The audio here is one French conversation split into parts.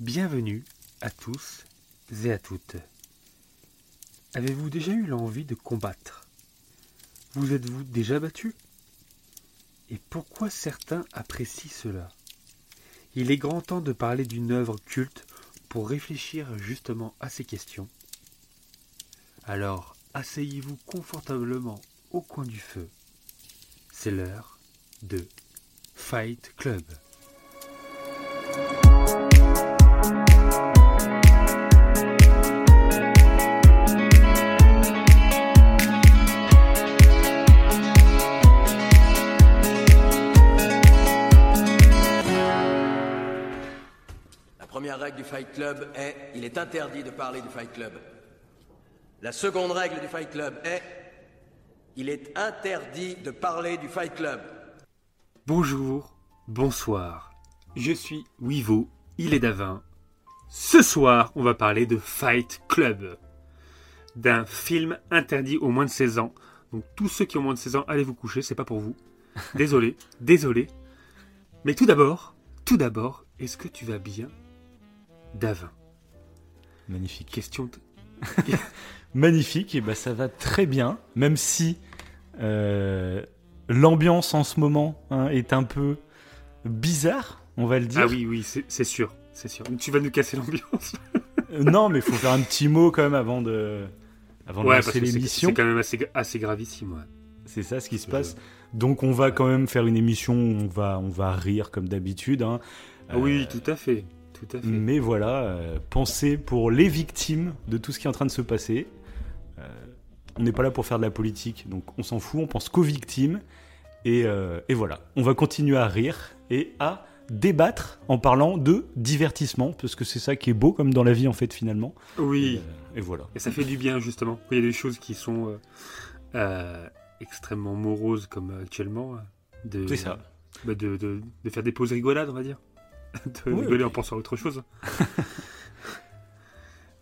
Bienvenue à tous et à toutes. Avez-vous déjà eu l'envie de combattre? Vous êtes-vous déjà battu? Et pourquoi certains apprécient cela? Il est grand temps de parler d'une œuvre culte pour réfléchir justement à ces questions. Alors, asseyez-vous confortablement au coin du feu. C'est l'heure de Fight Club. Fight Club est il est interdit de parler du Fight Club. La seconde règle du Fight Club est il est interdit de parler du Fight Club. Bonjour, bonsoir. Je suis Wivo, il est Davin. Ce soir, on va parler de Fight Club, d'un film interdit aux moins de 16 ans. Donc tous ceux qui ont moins de 16 ans, allez vous coucher, c'est pas pour vous. Désolé, désolé. Mais tout d'abord, tout d'abord, est-ce que tu vas bien, Davin Magnifique. Question. de- Magnifique, et bah ça va très bien, même si euh, l'ambiance en ce moment hein, est un peu bizarre, on va le dire. Ah oui, oui, c'est sûr, c'est sûr. Tu vas nous casser l'ambiance. Euh, non, mais il faut faire un petit mot quand même avant de, avant de Ouais, c'est l'émission. c'est quand même assez, assez gravissime. Ouais. C'est ça ce qui se passe. Donc on va quand même faire une émission où on va, on va rire comme d'habitude. hein. Ah Oui, tout à fait, tout à fait. Mais voilà, euh, pensez pour les victimes de tout ce qui est en train de se passer. Euh, on n'est pas là pour faire de la politique, donc on s'en fout, on pense qu'aux victimes. Et, euh, et voilà, on va continuer à rire et à débattre en parlant de divertissement, parce que c'est ça qui est beau comme dans la vie en fait finalement. Oui. Et, euh, et voilà. Et ça fait du bien, justement. Il y a des choses qui sont extrêmement moroses, comme actuellement, de, C'est ça. bah, de, de, de faire des pauses rigolades, on va dire. De rigoler en pensant à autre chose.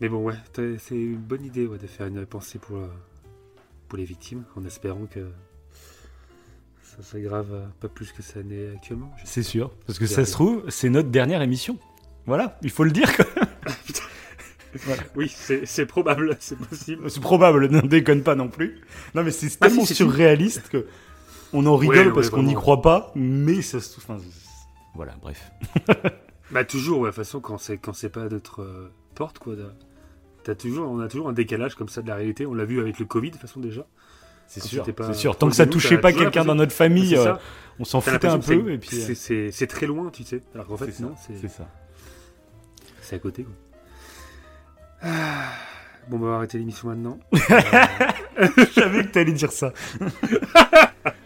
Mais bon, ouais, c'est une bonne idée ouais, de faire une pensée pour, euh, pour les victimes, en espérant que ça s'aggrave euh, pas plus que ça n'est actuellement. C'est sûr, parce que ça se trouve, c'est notre dernière émission. Voilà, il faut le dire. quand même. Oui, c'est probable, c'est possible. C'est probable, ne déconne pas non plus. Non, mais c'est Ah, tellement si, surréaliste que on en rigole Ouais, ouais, parce qu'on n'y croit pas, mais ça se. Enfin, c'est- voilà, bref. Bah toujours, ouais, de toute façon, quand c'est quand c'est pas notre euh, porte, quoi. toujours, on a toujours un décalage comme ça de la réalité. On l'a vu avec le Covid, de toute façon déjà. C'est sûr, c'est sûr. Tant que ça touchait pas quelqu'un dans notre famille, euh, on s'en foutait un peu. c'est- Et puis, c'est- euh, c'est très loin, tu sais. Alors qu'en fait, c'est ça, non, c'est ça. c'est à côté. Quoi. Ah, Bon, bah, on va arrêter l'émission maintenant. Je savais que t'allais dire ça.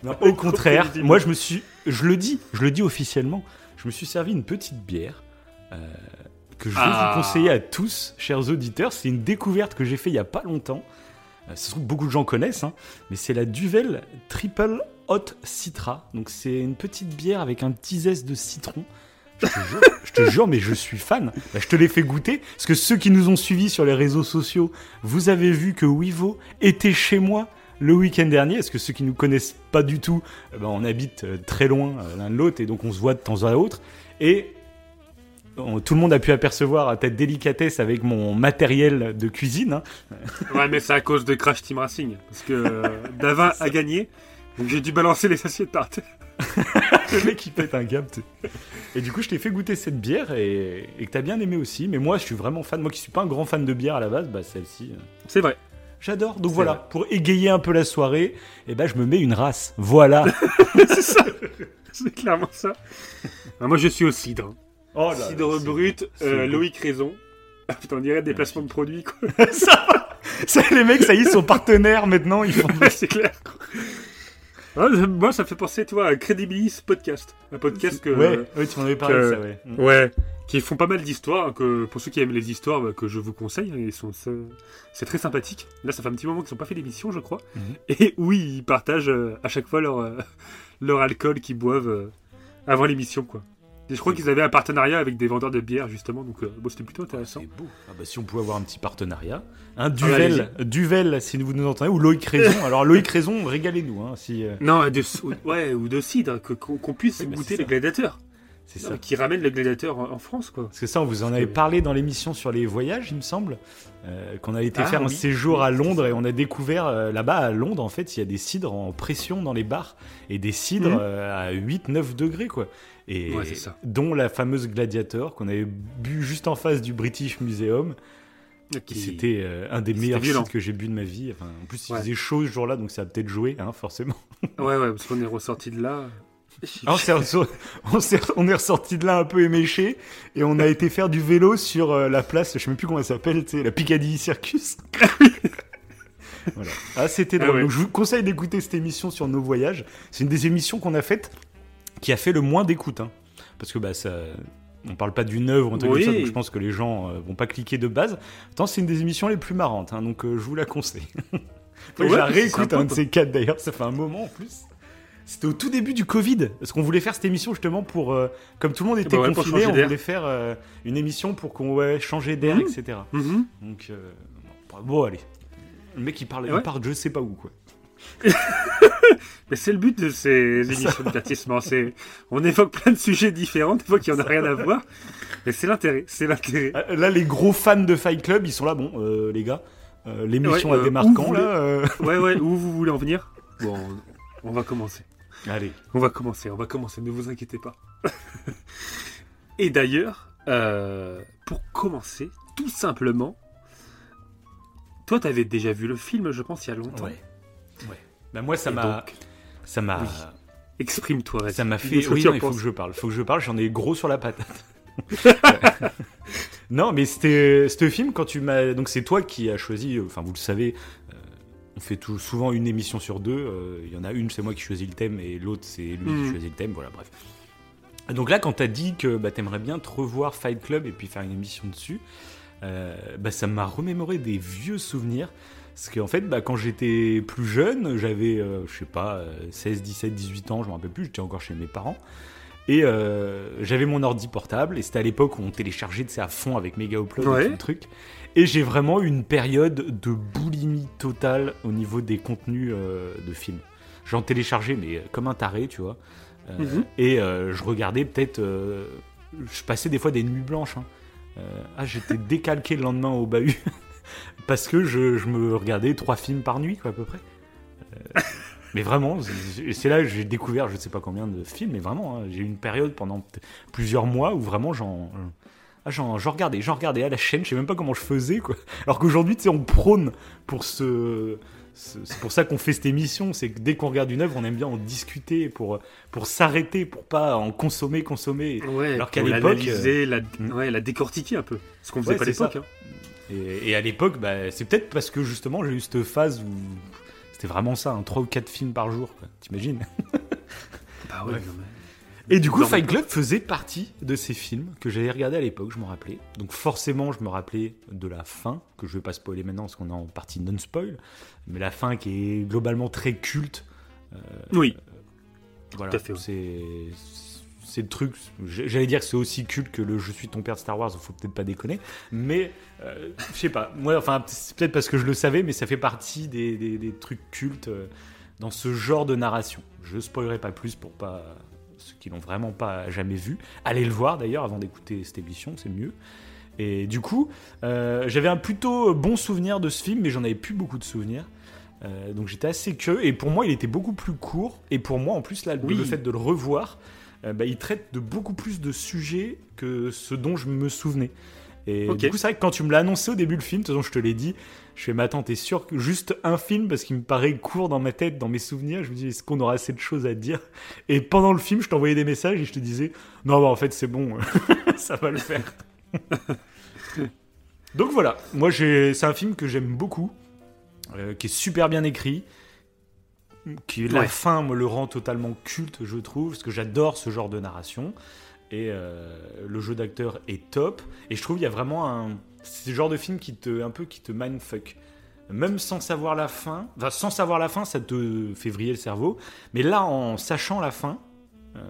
Non, au contraire, moi je me suis, je le dis, je le dis officiellement, je me suis servi une petite bière euh, que je vais Ah. vous conseiller à tous, chers auditeurs. C'est une découverte que j'ai fait il y a pas longtemps. Euh, Ça se trouve beaucoup de gens connaissent, hein, mais c'est la Duvel Triple Hot Citra. Donc c'est une petite bière avec un petit zeste de citron. Je te jure, je te jure, mais je suis fan. Bah, je te l'ai fait goûter, parce que ceux qui nous ont suivis sur les réseaux sociaux, vous avez vu que Wivo était chez moi le week-end dernier. Est-ce que ceux qui nous connaissent pas du tout, eh ben, on habite euh, très loin euh, l'un de l'autre et donc on se voit de temps à autre. Et tout le monde a pu apercevoir ta délicatesse avec mon matériel de cuisine. hein. ouais, mais c'est à cause de Crash Team Racing. Parce que euh, Davin a gagné. Donc j'ai dû balancer les assiettes par terre. Le mec qui pète un sais. Et du coup, je t'ai fait goûter cette bière et, et que t'as bien aimé aussi. Mais moi, je suis vraiment fan. Moi qui suis pas un grand fan de bière à la base, bah celle-ci. C'est vrai. J'adore. Donc voilà, vrai. pour égayer un peu la soirée, et ben je me mets une race. Voilà. c'est ça. C'est clairement ça. Ah, moi, je suis au cidre. Oh cidre brut, euh. Loïc Raison. Ah, putain, on dirait des placements de produits, quoi. ça, ça, les mecs, ça y est, sont partenaires maintenant. Ils font. C'est clair. Ah, moi, ça me fait penser, tu vois, à Credibilis Podcast. Un podcast que. Ouais, ouais, tu m'en avais parlé que- de ça, ouais. Mm. Ouais, qui font pas mal d'histoires, que pour ceux qui aiment les histoires, bah, que je vous conseille, hein, ils sont, c'est c'est très sympathique. Là, ça fait un petit moment qu'ils n'ont pas fait d'émission, je crois. Mhm. Et oui, ils partagent euh, à chaque fois leur, euh, leur alcool qu'ils boivent euh, avant l'émission, quoi. Et je crois qu'ils avaient un partenariat avec des vendeurs de bière, justement, donc euh, bon, c'était plutôt intéressant. Beau. Ah bah, si on pouvait avoir un petit partenariat. Un Ah, si vous nous entendez, ou Loïc Raison. Alors Loïc Raison, régalez-nous. Hein, si, euh, Non, de, ou- ouais, ou de cidre, que- qu'on puisse Oui, bah, goûter les gladiateurs. C'est ça. Qui ramène le gladiateur en, en France, quoi. Parce que ça, on vous en avait parlé dans l'émission sur les voyages, il me semble, euh, qu'on a été Ah, faire un séjour à Londres et on a découvert euh, là-bas à Londres, en fait, il y a des cidres en pression dans les bars et des cidres Mhm. euh, à 8-9 degrés, quoi. Et Ouais, c'est ça. dont la fameuse Gladiator qu'on avait bu juste en face du British Museum. C'était euh, un des meilleurs violent. que j'ai bu de ma vie. Enfin, en plus, il Ouais. faisait chaud ce jour-là, donc ça a peut-être joué, hein, forcément. Ouais, ouais, parce qu'on est ressorti de là. Ah, on, est ressorti de là un peu éméché et on a été faire du vélo sur euh, la place, je sais même plus comment elle s'appelle, la Piccadilly Circus. voilà. Ah, c'était Ah drôle. ouais. Donc, je vous conseille d'écouter cette émission sur nos voyages. C'est une des émissions qu'on a faites qui a fait le moins d'écoute. hein. Parce que bah, ça. On parle pas d'une œuvre ou un truc Oui. comme ça, donc je pense que les gens euh, vont pas cliquer de base. Pourtant, c'est une des émissions les plus marrantes, hein, donc euh, je vous la conseille. Faut que je la réécoute un de ces quatre d'ailleurs, ça fait un moment en plus. C'était au tout début du Covid, parce qu'on voulait faire cette émission justement pour, euh, comme tout le monde était bah ouais, pour confiné, on voulait faire euh, une émission pour qu'on ouais, changer d'air, Mhm. etc. Mhm. Donc euh, bon, allez, le mec il parle, il Ouais. part de je sais pas où quoi. Mais c'est le but de ces émissions de divertissement. C'est, on évoque plein de sujets différents, des fois qui en a rien à voir. Mais c'est l'intérêt, c'est l'intérêt. Ah, Là, les gros fans de Fight Club, ils sont là, bon, euh, les gars, euh, l'émission Ouais, euh, vous là euh Ouais, ouais, où vous voulez en venir? Bon, on va commencer. Allez. On va commencer, on va commencer, ne vous inquiétez pas. Et d'ailleurs, pour commencer, tout simplement, toi, t'avais déjà vu le film, je pense, il y a longtemps. Ouais. Bah moi, ça m'a, ça m'a, oui. Exprime-toi. ça m'a fait. Oui, non, il faut que je parle. Faut que je parle. J'en ai gros sur la patate. non, mais c'était, ce film quand tu m'as. Donc c'est toi qui as choisi. Enfin, vous le savez. euh, on fait tout, souvent une émission sur deux. euh, Il y en a une, c'est moi qui choisis le thème, et l'autre, c'est lui qui Mhm. choisit le thème. Voilà, bref. Donc là, quand t'as dit que bah, t'aimerais bien te revoir Fight Club et puis faire une émission dessus, euh, bah, ça m'a remémoré des vieux souvenirs. Parce qu'en fait, bah, quand j'étais plus jeune, j'avais, euh, je sais pas, euh, 16, 17, 18 ans, je me rappelle plus, j'étais encore chez mes parents. Et euh, j'avais mon ordi portable, et c'était à l'époque où on téléchargeait de ça à fond avec Mega Upload Ouais. et tout le truc. Et j'ai vraiment eu une période de boulimie totale au niveau des contenus euh, de films. J'en téléchargeais, mais comme un taré, tu vois. Mhm. Et je regardais peut-être. je passais des fois des nuits blanches. hein. Ah, j'étais décalqué le lendemain au bahut. parce que je, je me regardais trois films par nuit, quoi, à peu près. Euh, mais vraiment, c'est là que j'ai découvert je ne sais pas combien de films, mais vraiment, hein, j'ai eu une période pendant plusieurs mois où vraiment j'en. ah, j'en regardais, j'en regardais à la chaîne, je sais même pas comment je faisais, quoi. Alors qu'aujourd'hui, tu sais, on prône pour ce. ce- C'est pour ça qu'on fait cette émission, c'est que dès qu'on regarde une œuvre, on aime bien en discuter pour, pour s'arrêter, pour pas en consommer, consommer. Ouais, Alors qu'à l'époque, l'analyser, la, ouais, la décortiquer un peu. Ce qu'on faisait Ouais, pas à l'époque. hein. Et, et à l'époque, bah, c'est peut-être parce que justement j'ai eu cette phase où c'était vraiment ça, un 3 ou 4 films par jour, t'imagines? Bah ouais, Ouais. non, mais- Et du coup, Non, Fight Club faisait partie de ces films que j'avais regardé à l'époque, je m'en rappelais. Donc forcément, je me rappelais de la fin, que je vais pas spoiler maintenant parce qu'on est en partie non-spoil, mais la fin qui est globalement très culte. Oui, Voilà, Tout à fait, ouais. c'est c'est le truc. J'allais dire que c'est aussi culte que le Je suis ton père de Star Wars. Faut peut-être pas déconner, mais euh, je sais pas. Moi, enfin, c'est peut-être parce que je le savais, mais ça fait partie des, des- des trucs cultes euh, dans ce genre de narration. Je spoilerai pas plus pour pas ceux qui l'ont vraiment pas jamais vu. Allez le voir d'ailleurs avant d'écouter cette émission, c'est mieux. Et du coup, euh, j'avais un plutôt bon souvenir de ce film, mais j'en avais plus beaucoup de souvenirs. Euh, donc j'étais assez curieux et pour moi il était beaucoup plus court et pour moi en plus là Oui. le fait de le revoir bah, il traite de beaucoup plus de sujets que ce dont je me souvenais. Et du coup c'est vrai que quand tu me l'as annoncé au début le film de toute façon je te l'ai dit je fais mais attends t'es sûr que juste un film parce qu'il me paraît court dans ma tête dans mes souvenirs je me dis est-ce qu'on aura assez de choses à dire? Et pendant le film je t'envoyais des messages et je te disais non bah en fait c'est bon ça va le faire. Donc voilà moi c'est un film que j'aime beaucoup euh, qui est super bien écrit, qui la Ouais. fin me le rend totalement culte, je trouve, parce que j'adore ce genre de narration. Et euh, le jeu d'acteur est top. Et je trouve qu'il y a vraiment un, c'est le genre de film qui te, un peu qui te mindfuck. Même sans savoir la fin, enfin sans savoir la fin, ça te fait vriller le cerveau. Mais là, en sachant la fin, euh,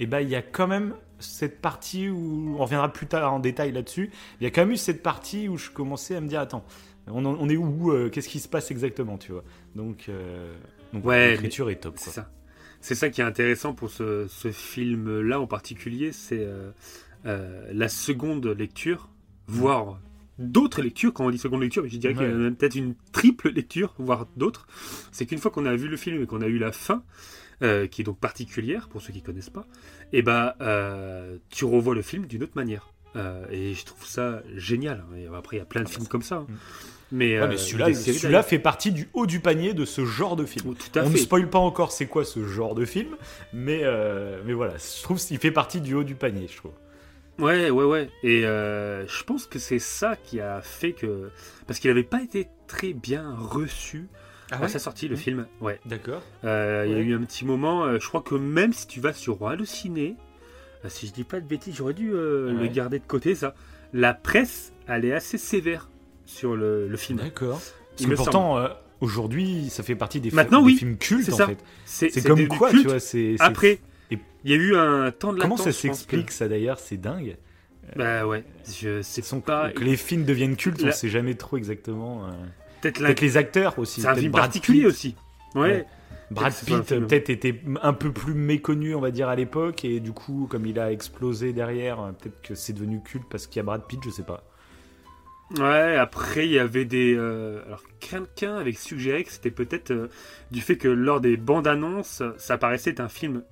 et ben il y a quand même cette partie où on reviendra plus tard en détail là-dessus. Il y a quand même eu cette partie où je commençais à me dire attends, on, en- on est où euh, Qu'est-ce qui se passe exactement, tu vois? Donc, euh, donc Ouais, l'écriture est top. c'est ça. c'est ça qui est intéressant pour ce, ce film-là en particulier, c'est euh, la seconde lecture, voire d'autres lectures. Quand on dit seconde lecture, je dirais qu'il y a Ouais. peut-être une triple lecture, voire d'autres. C'est qu'une fois qu'on a vu le film et qu'on a eu la fin, euh, qui est donc particulière pour ceux qui connaissent pas, et bah euh, tu revois le film d'une autre manière. Euh, et je trouve ça génial. Et après, il y a plein de films comme ça. hein. Mais, Ouais, euh, mais celui-là, fait partie du haut du panier de ce genre de film. à On ne spoil pas encore c'est quoi ce genre de film, mais, euh, mais voilà, je trouve qu'il fait partie du haut du panier, je trouve. Ouais, ouais, ouais. Et euh, je pense que c'est ça qui a fait que. Parce qu'il n'avait pas été très bien reçu à sa sortie, le Mhm. film. Ouais. D'accord. Euh, Il y a Ouais. eu un petit moment, euh, je crois que même si tu vas sur Allociné, si je dis pas de bêtises, j'aurais dû euh, le Ouais. garder de côté, ça. La presse, elle est assez sévère sur le, le film. D'accord. Parce que pourtant, euh, aujourd'hui, ça fait partie des, fi- Maintenant, des oui, films cultes, en ça. fait. C'est comme quoi, culte. tu vois, c'est... Après, il y a eu un temps de Comment ça s'explique, que- ça, d'ailleurs? C'est dingue. Bah ouais, je sais Sont- pas. Que les films deviennent cultes, on La- sait jamais trop exactement... euh, Peut-être la- les acteurs aussi. C'est un film Brad particulier Pitt. aussi. Ouais. Ouais. Brad Pitt peut-être était un peu plus méconnu, on va dire, à l'époque, et du coup, comme il a explosé derrière, euh, peut-être que c'est devenu culte parce qu'il y a Brad Pitt, je sais pas. Ouais, après il y avait des. euh, Alors quelqu'un avait suggéré que c'était peut-être euh, du fait que lors des bandes annonces, ça paraissait être un film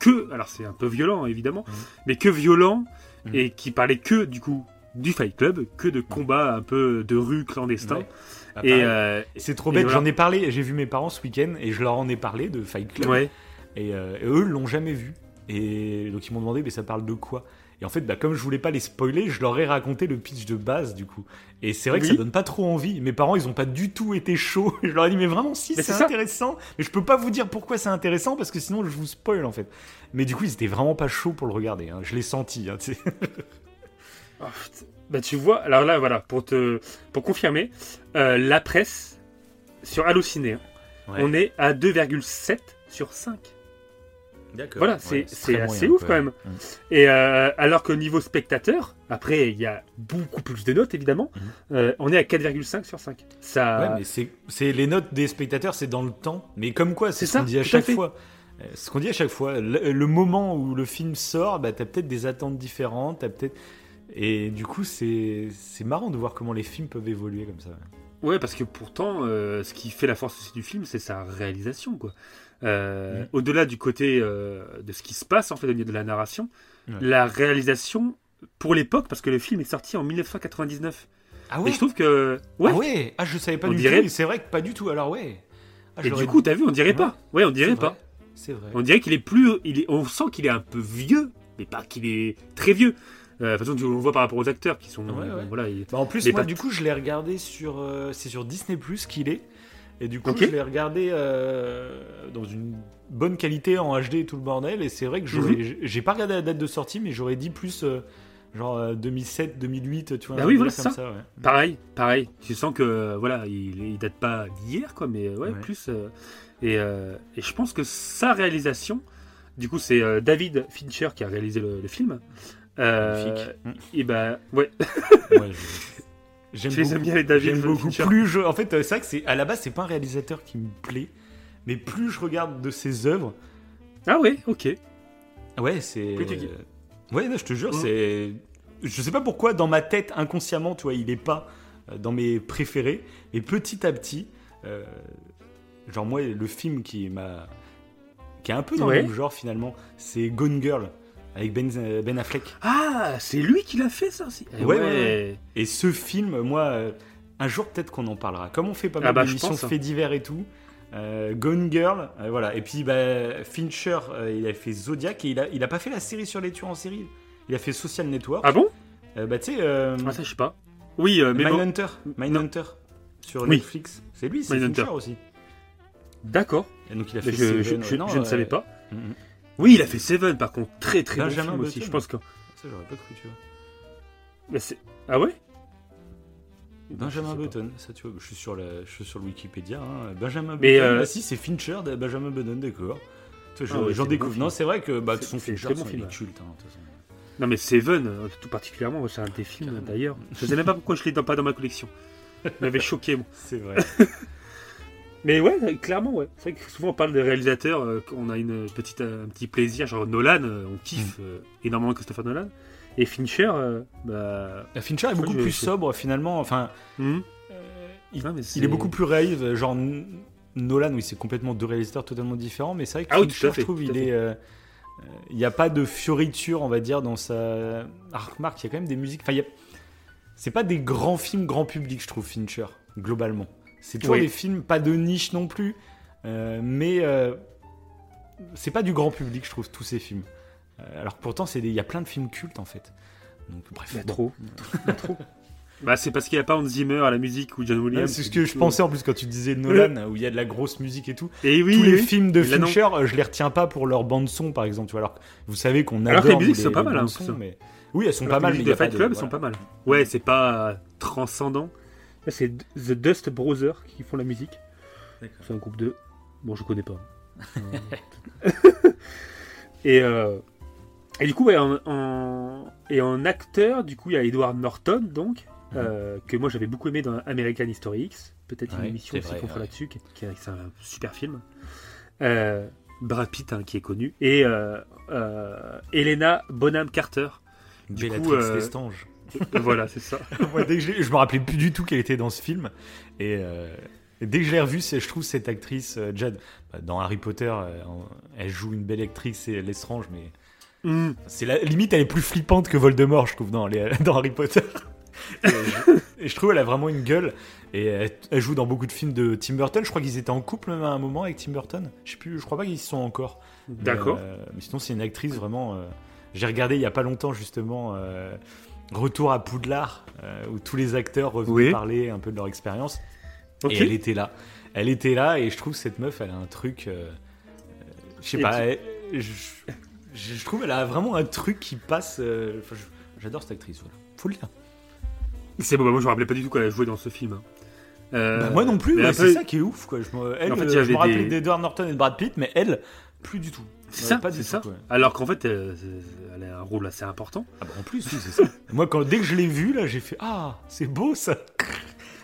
que. Alors c'est un peu violent évidemment, Mhm. mais que violent Mhm. et qui parlait que du coup du Fight Club, que de combats un peu de rue clandestins. Ouais. Ah, Et euh, c'est trop bête, voilà. j'en ai parlé, j'ai vu mes parents ce week-end et je leur en ai parlé de Fight Club. ouais. Et, euh, et eux l'ont jamais vu. Et donc ils m'ont demandé, mais ça parle de quoi? Et en fait, bah, comme je voulais pas les spoiler, je leur ai raconté le pitch de base du coup. Et c'est vrai que ça donne pas trop envie. Mes parents, ils ont pas du tout été chauds. Je leur ai dit, mais vraiment, si, c'est intéressant. Mais je peux pas vous dire pourquoi c'est intéressant parce que sinon je vous spoil en fait. Mais du coup, ils étaient vraiment pas chauds pour le regarder. hein. Je l'ai senti. hein. Oh, putain. bah tu vois, alors là voilà, pour te pour confirmer, euh, la presse sur Allociné, hein, Ouais. on est à 2,7 sur 5. Voilà, c'est- assez moyen, ouf, quoi. quand même. Mm. Et euh, alors qu'au niveau spectateur, après il y a beaucoup plus de notes évidemment, Mhm. euh, on est à 4,5 sur 5. Ça, Ouais, mais c'est c'est les notes des spectateurs, c'est dans le temps. Mais comme quoi, c'est C'est ce qu'on dit à chaque fois. Euh, Ce qu'on dit à chaque fois, le, le moment où le film sort, bah, t'as peut-être des attentes différentes, t'as peut-être. Et du coup, c'est c'est marrant de voir comment les films peuvent évoluer comme ça. Ouais, parce que pourtant, euh, ce qui fait la force aussi du film, c'est sa réalisation, quoi. Euh, Mhm. Au-delà du côté euh, de ce qui se passe en fait au niveau de la narration, Ouais. la réalisation pour l'époque, parce que le film est sorti en 1999. Ah Et je trouve que ouais. Ah ouais Ah, je savais pas On du dirait- tout. C'est vrai que pas du tout. Alors ouais. Ah, et du coup, t'as vu, on dirait Ouais. pas. Ouais, on dirait pas. C'est vrai. On dirait qu'il est plus, il est, on sent qu'il est un peu vieux, mais pas qu'il est très vieux. Euh, de toute façon, on le voit par rapport aux acteurs qui sont, Ouais, ouais. voilà, Bah, en plus, moi, du coup, je l'ai regardé sur. euh, c'est sur Disney Plus qu'il est. Et du coup, je l'ai regardé euh, dans une bonne qualité en HD et tout le bordel. Et c'est vrai que Mhm. j'ai j'ai pas regardé la date de sortie, mais j'aurais dit plus euh, genre euh, 2007, 2008, tu vois. Bah oui, voilà, comme c'est ça. ouais. pareil, pareil. Tu sens que voilà, il, il date pas d'hier, quoi, mais ouais, Ouais. plus. euh, et, euh, et je pense que sa réalisation, du coup, c'est euh, David Fincher qui a réalisé le, le film. Euh, Magnifique. Mm. et ben, ouais. Ouais, je- J'aime beaucoup, bien, les David j'aime beaucoup. Plus je, en fait, euh, c'est vrai que c'est à la base, c'est pas un réalisateur qui me plaît, mais plus je regarde de ses œuvres, Ah ouais, ok. Ouais, c'est. Kiffes. Ouais, non, je te jure, Mhm. c'est. Je sais pas pourquoi, dans ma tête, inconsciemment, tu vois, il est pas euh, dans mes préférés. Mais petit à petit, euh, genre, moi, le film qui m'a. qui est un peu dans Ouais. le même genre, finalement, c'est Gone Girl, avec Ben, euh, ben Affleck. Ah, c'est lui qui l'a fait ça aussi. Ouais, ouais, Et ce film, moi, euh, un jour, peut-être qu'on en parlera. Comme on fait pas Ah mal bah, je d'émissions hein. faits divers et tout. euh, Gone Girl, euh, voilà. Et puis bah, Fincher, euh, il a fait Zodiac et il a, il a pas fait la série sur les tueurs en série. Il a fait Social Network. Ah bon? Euh, bah tu sais, euh, Ah ça, je sais pas. Oui, euh, mais bon. Mindhunter, Mindhunter sur Oui. Netflix. C'est lui, c'est Mindhunter. Fincher aussi. D'accord. Et donc il a fait Je, je- ouais. je- Non, je ne savais pas. mhm. Oui, il a fait Seven, par contre, très très bon Benjamin film aussi. Je pense que. Ça j'aurais pas cru, tu vois. Mais c'est- ah ouais? Benjamin. Button, ça tu vois, je suis sur, la, je suis sur le Wikipédia. hein. Benjamin Mais, Button, euh, ah, si c'est Fincher de Benjamin Button, d'accord. Ah ouais, J'en découvre. bon non, film. c'est vrai que bah, de un Fincher, bon film, il est culte. hein, de toute façon. Non mais Seven, euh, tout particulièrement, c'est un des films d'ailleurs. Je sais même pas pourquoi je l'ai pas dans ma collection. Il m'avait choqué. moi. C'est vrai. Mais ouais, clairement, ouais. C'est vrai que souvent on parle des réalisateurs, euh, on a une petite, euh, un petit plaisir, genre Nolan, euh, on kiffe euh, énormément Christopher Nolan. Et Fincher, bah. La Fincher est beaucoup plus sobre finalement. Enfin, hmm. il, est beaucoup plus réaliste. Genre Nolan, oui, c'est complètement deux réalisateurs totalement différents, mais c'est vrai que Ah Fincher, fait, je trouve, il est. Il n'y a pas de fioriture, on va dire, dans sa. Ah, remarque, il y a quand même des musiques. Enfin, a- c'est pas des grands films grand public, je trouve, Fincher, globalement. C'est toujours Oui. des films, pas de niche non plus, euh, mais euh, c'est pas du grand public, je trouve, tous ces films. Euh, alors que pourtant, c'est des- il y a plein de films cultes, en fait. Donc, bref. Il y a bon. trop. Il y a trop. Bah, c'est parce qu'il n'y a pas Hans Zimmer à la musique ou John Ouais, Williams. c'est ce que je pensais en plus quand tu disais Nolan, où il y a de la grosse musique et tout. Et oui, Tous les oui. films de là. Fincher, je les retiens pas pour leur bande son, par exemple. Tu vois, alors que vous savez qu'on adore Alors que les musiques nous, sont pas mal, hein, mais oui, elles sont Alors pas mal. les musiques de Fight Club voilà. sont pas mal. Ouais, c'est pas transcendant. C'est The Dust Brothers qui font la musique. D'accord. C'est un groupe de. Bon, je connais pas. et, euh, et du coup, ouais, en, en- et en acteur, du coup, il y a Edward Norton, donc, euh, que moi j'avais beaucoup aimé dans American History X. Peut-être une émission aussi qu'on fera là-dessus, qui, qui- c'est un super film. Euh, Brad Pitt, hein, qui est connu. Et euh, Helena Bonham Carter. Du Bellatrix coup, Lestange. voilà, c'est ça. Moi, dès que je, me rappelais plus du tout qu'elle était dans ce film. Et, euh, et dès que je l'ai revue, c'est- je trouve cette actrice, euh, Jade, bah, dans Harry Potter, euh, elle joue une belle actrice, c'est Lestrange, mais Hmm. c'est la limite, elle est plus flippante que Voldemort, je trouve, dans, les- dans Harry Potter. et, je, et je trouve elle a vraiment une gueule. Et elle, elle joue dans beaucoup de films de Tim Burton. Je crois qu'ils étaient en couple même à un moment avec Tim Burton. Je sais plus, je crois pas qu'ils y sont encore. Mais, D'accord. euh, mais sinon, c'est une actrice vraiment. euh, J'ai regardé il y a pas longtemps justement euh, Retour à Poudlard, euh, où tous les acteurs revenaient Oui. parler un peu de leur expérience. Et elle était là. Elle était là, et je trouve que cette meuf, elle a un truc. euh, euh, je sais pas. elle- je, trouve qu'elle a vraiment un truc qui passe. J'adore cette actrice, voilà. Faut le dire. C'est bon, bah, moi je me rappelais pas du tout qu'elle a joué dans ce film. hein. Euh, Bah, moi non plus, ouais, c'est ça qui est ouf. Quoi. Je me, elle, En fait, euh, je me rappelais des- d'Edward Norton et de Brad Pitt, mais elle, plus du tout. C'est ça, pas du c'est tout, ça. quoi. Alors qu'en fait, euh, elle a un rôle assez important. Ah bah, en plus, oui, c'est ça. Moi, quand, dès que je l'ai vu, là, j'ai fait Ah, c'est beau ça.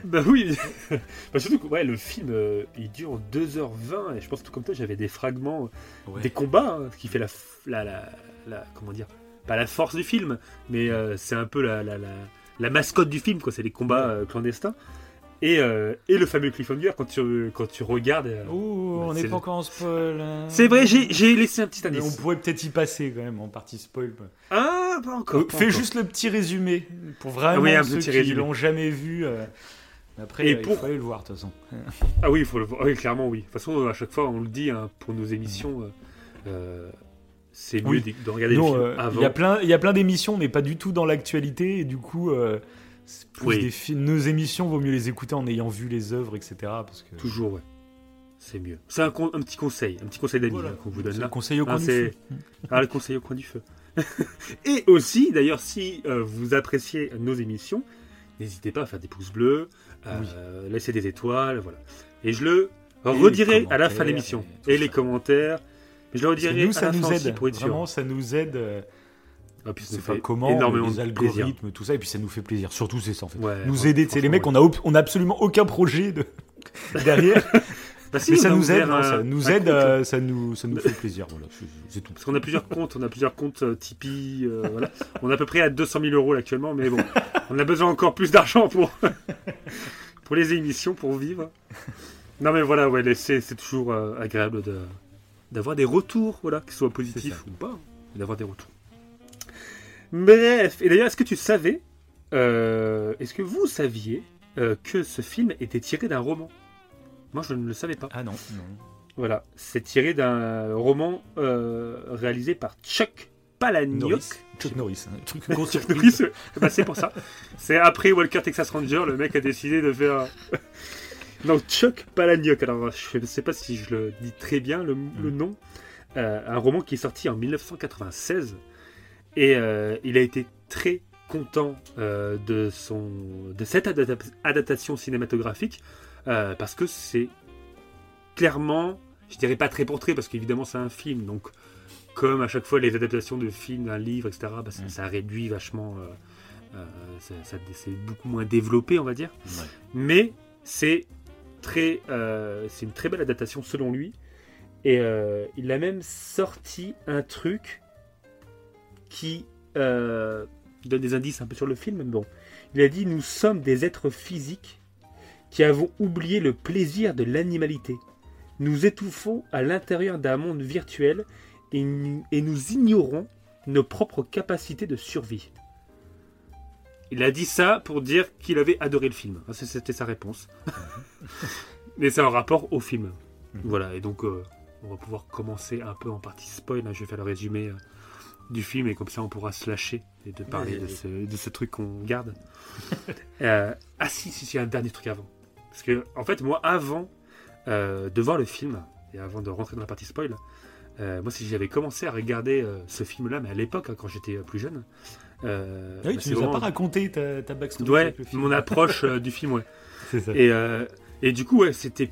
Bah oui. bah, surtout que ouais, le film, euh, il dure 2h20 et je pense tout comme toi, j'avais des fragments, Ouais. des combats, hein, ce qui fait la, la, la, la- comment dire, pas la force du film, mais euh, c'est un peu la, la, mascotte du film, quoi. C'est les combats euh, clandestins. Et, euh, et le fameux cliffhanger quand tu, quand tu regardes. euh, Oh, Bah, on n'est pas encore en spoil. hein. C'est vrai, j'ai j'ai laissé un petit Mais indice. on pourrait peut-être y passer quand même en partie spoil. Ah, pas encore. pas Fais encore. juste le petit résumé pour vraiment Oui, un ceux petit qui l'ont jamais vu. euh, Après, Et euh, pour- il faut aller le voir de toute façon. Ah oui, il faut le voir. Oui, clairement, oui. De toute façon, à chaque fois, on le dit hein, pour nos émissions, euh, euh, c'est mieux Oui. de de regarder Non, le film euh, avant. il y a plein, il y a plein d'émissions, mais pas du tout dans l'actualité, et du coup, euh, plus Oui. des films. Nos émissions, vaut mieux les écouter en ayant vu les œuvres, etc. Parce que Toujours, ouais. C'est mieux. C'est un, petit conseil, un petit conseil d'amis Voilà. hein, qu'on vous donne là. le conseil au Ah, coin du c'est- feu. Ah, le conseil au coin du feu. Et aussi, d'ailleurs, si euh, vous appréciez nos émissions, n'hésitez pas à faire des pouces bleus, euh, laisser des étoiles, voilà. Et je le Et redirai à la fin de l'émission. et les ça. commentaires. Mais je le redirai nous, à ça la nous fin aussi aide. pour être sûr. Vraiment, ça nous aide. euh, Ah, puis ça fait comment, énormément les plaisir. algorithmes, tout ça, et puis ça nous fait plaisir. Surtout, c'est ça en fait. Ouais, nous ouais, aider, c'est les mecs, on a, on a absolument aucun projet de... derrière, Bah, si, mais ça nous aide, ouvert non, un- ça nous aide, euh, ça nous, ça nous fait plaisir. Voilà, c'est- tout. Parce qu'on a plusieurs comptes, on a plusieurs comptes euh, Tipeee, euh, voilà. On est à peu près à 200 000 euros là, actuellement, mais bon, on a besoin encore plus d'argent pour, pour les émissions, pour vivre. Non mais voilà, ouais, c'est toujours euh, agréable de d'avoir des retours, voilà, qu'ils soient positifs ou pas, hein, d'avoir des retours. Bref, et d'ailleurs, est-ce que tu savais, euh, est-ce que vous saviez euh, que ce film était tiré d'un roman? Moi, je ne le savais pas. Ah non, non. Voilà, c'est tiré d'un roman euh, réalisé par Chuck Palahniuk. Chuck Norris, un truc grosse Chuck. Norris, bah, c'est pour ça. C'est après Walker Texas Ranger, le mec a décidé de faire. non, Chuck Palahniuk. Alors, je ne sais pas si je le dis très bien le, le nom. Un roman qui est sorti en 1996 et euh, il a été très content euh, de son de cette adap- adaptation cinématographique euh, parce que c'est clairement, je dirais pas très portrait parce qu'évidemment c'est un film, donc comme à chaque fois les adaptations de films, d'un livre, etc., bah, ça, Mm. ça réduit vachement, ça- ça- c'est beaucoup moins développé, on va dire. Ouais. Mais c'est très, c'est une très belle adaptation selon lui. Et il a même sorti un truc qui euh, donne des indices un peu sur le film. mais Bon, il a dit nous sommes des êtres physiques qui avons oublié le plaisir de l'animalité. Nous étouffons à l'intérieur d'un monde virtuel et nous, et nous ignorons nos propres capacités de survie. Il a dit ça pour dire qu'il avait adoré le film. C'était sa réponse. Mais c'est en rapport au film. Mhm. Voilà, et donc euh, on va pouvoir commencer un peu en partie spoil. hein. Je vais faire le résumé euh, du film et comme ça on pourra se lâcher et de parler de ce, de ce truc qu'on garde. Euh, ah si, si, si, un dernier truc avant. Parce que, en fait, moi, avant euh, de voir le film et avant de rentrer dans la partie spoil, euh, moi, si j'avais commencé à regarder euh, ce film-là, mais à l'époque, hein, quand j'étais plus jeune. euh, Ah oui, bah, tu nous as pas raconté ta, ta backstory Ouais, avec le film. mon approche euh, du film, ouais. C'est ça. Et, euh, et du coup, ouais, c'était.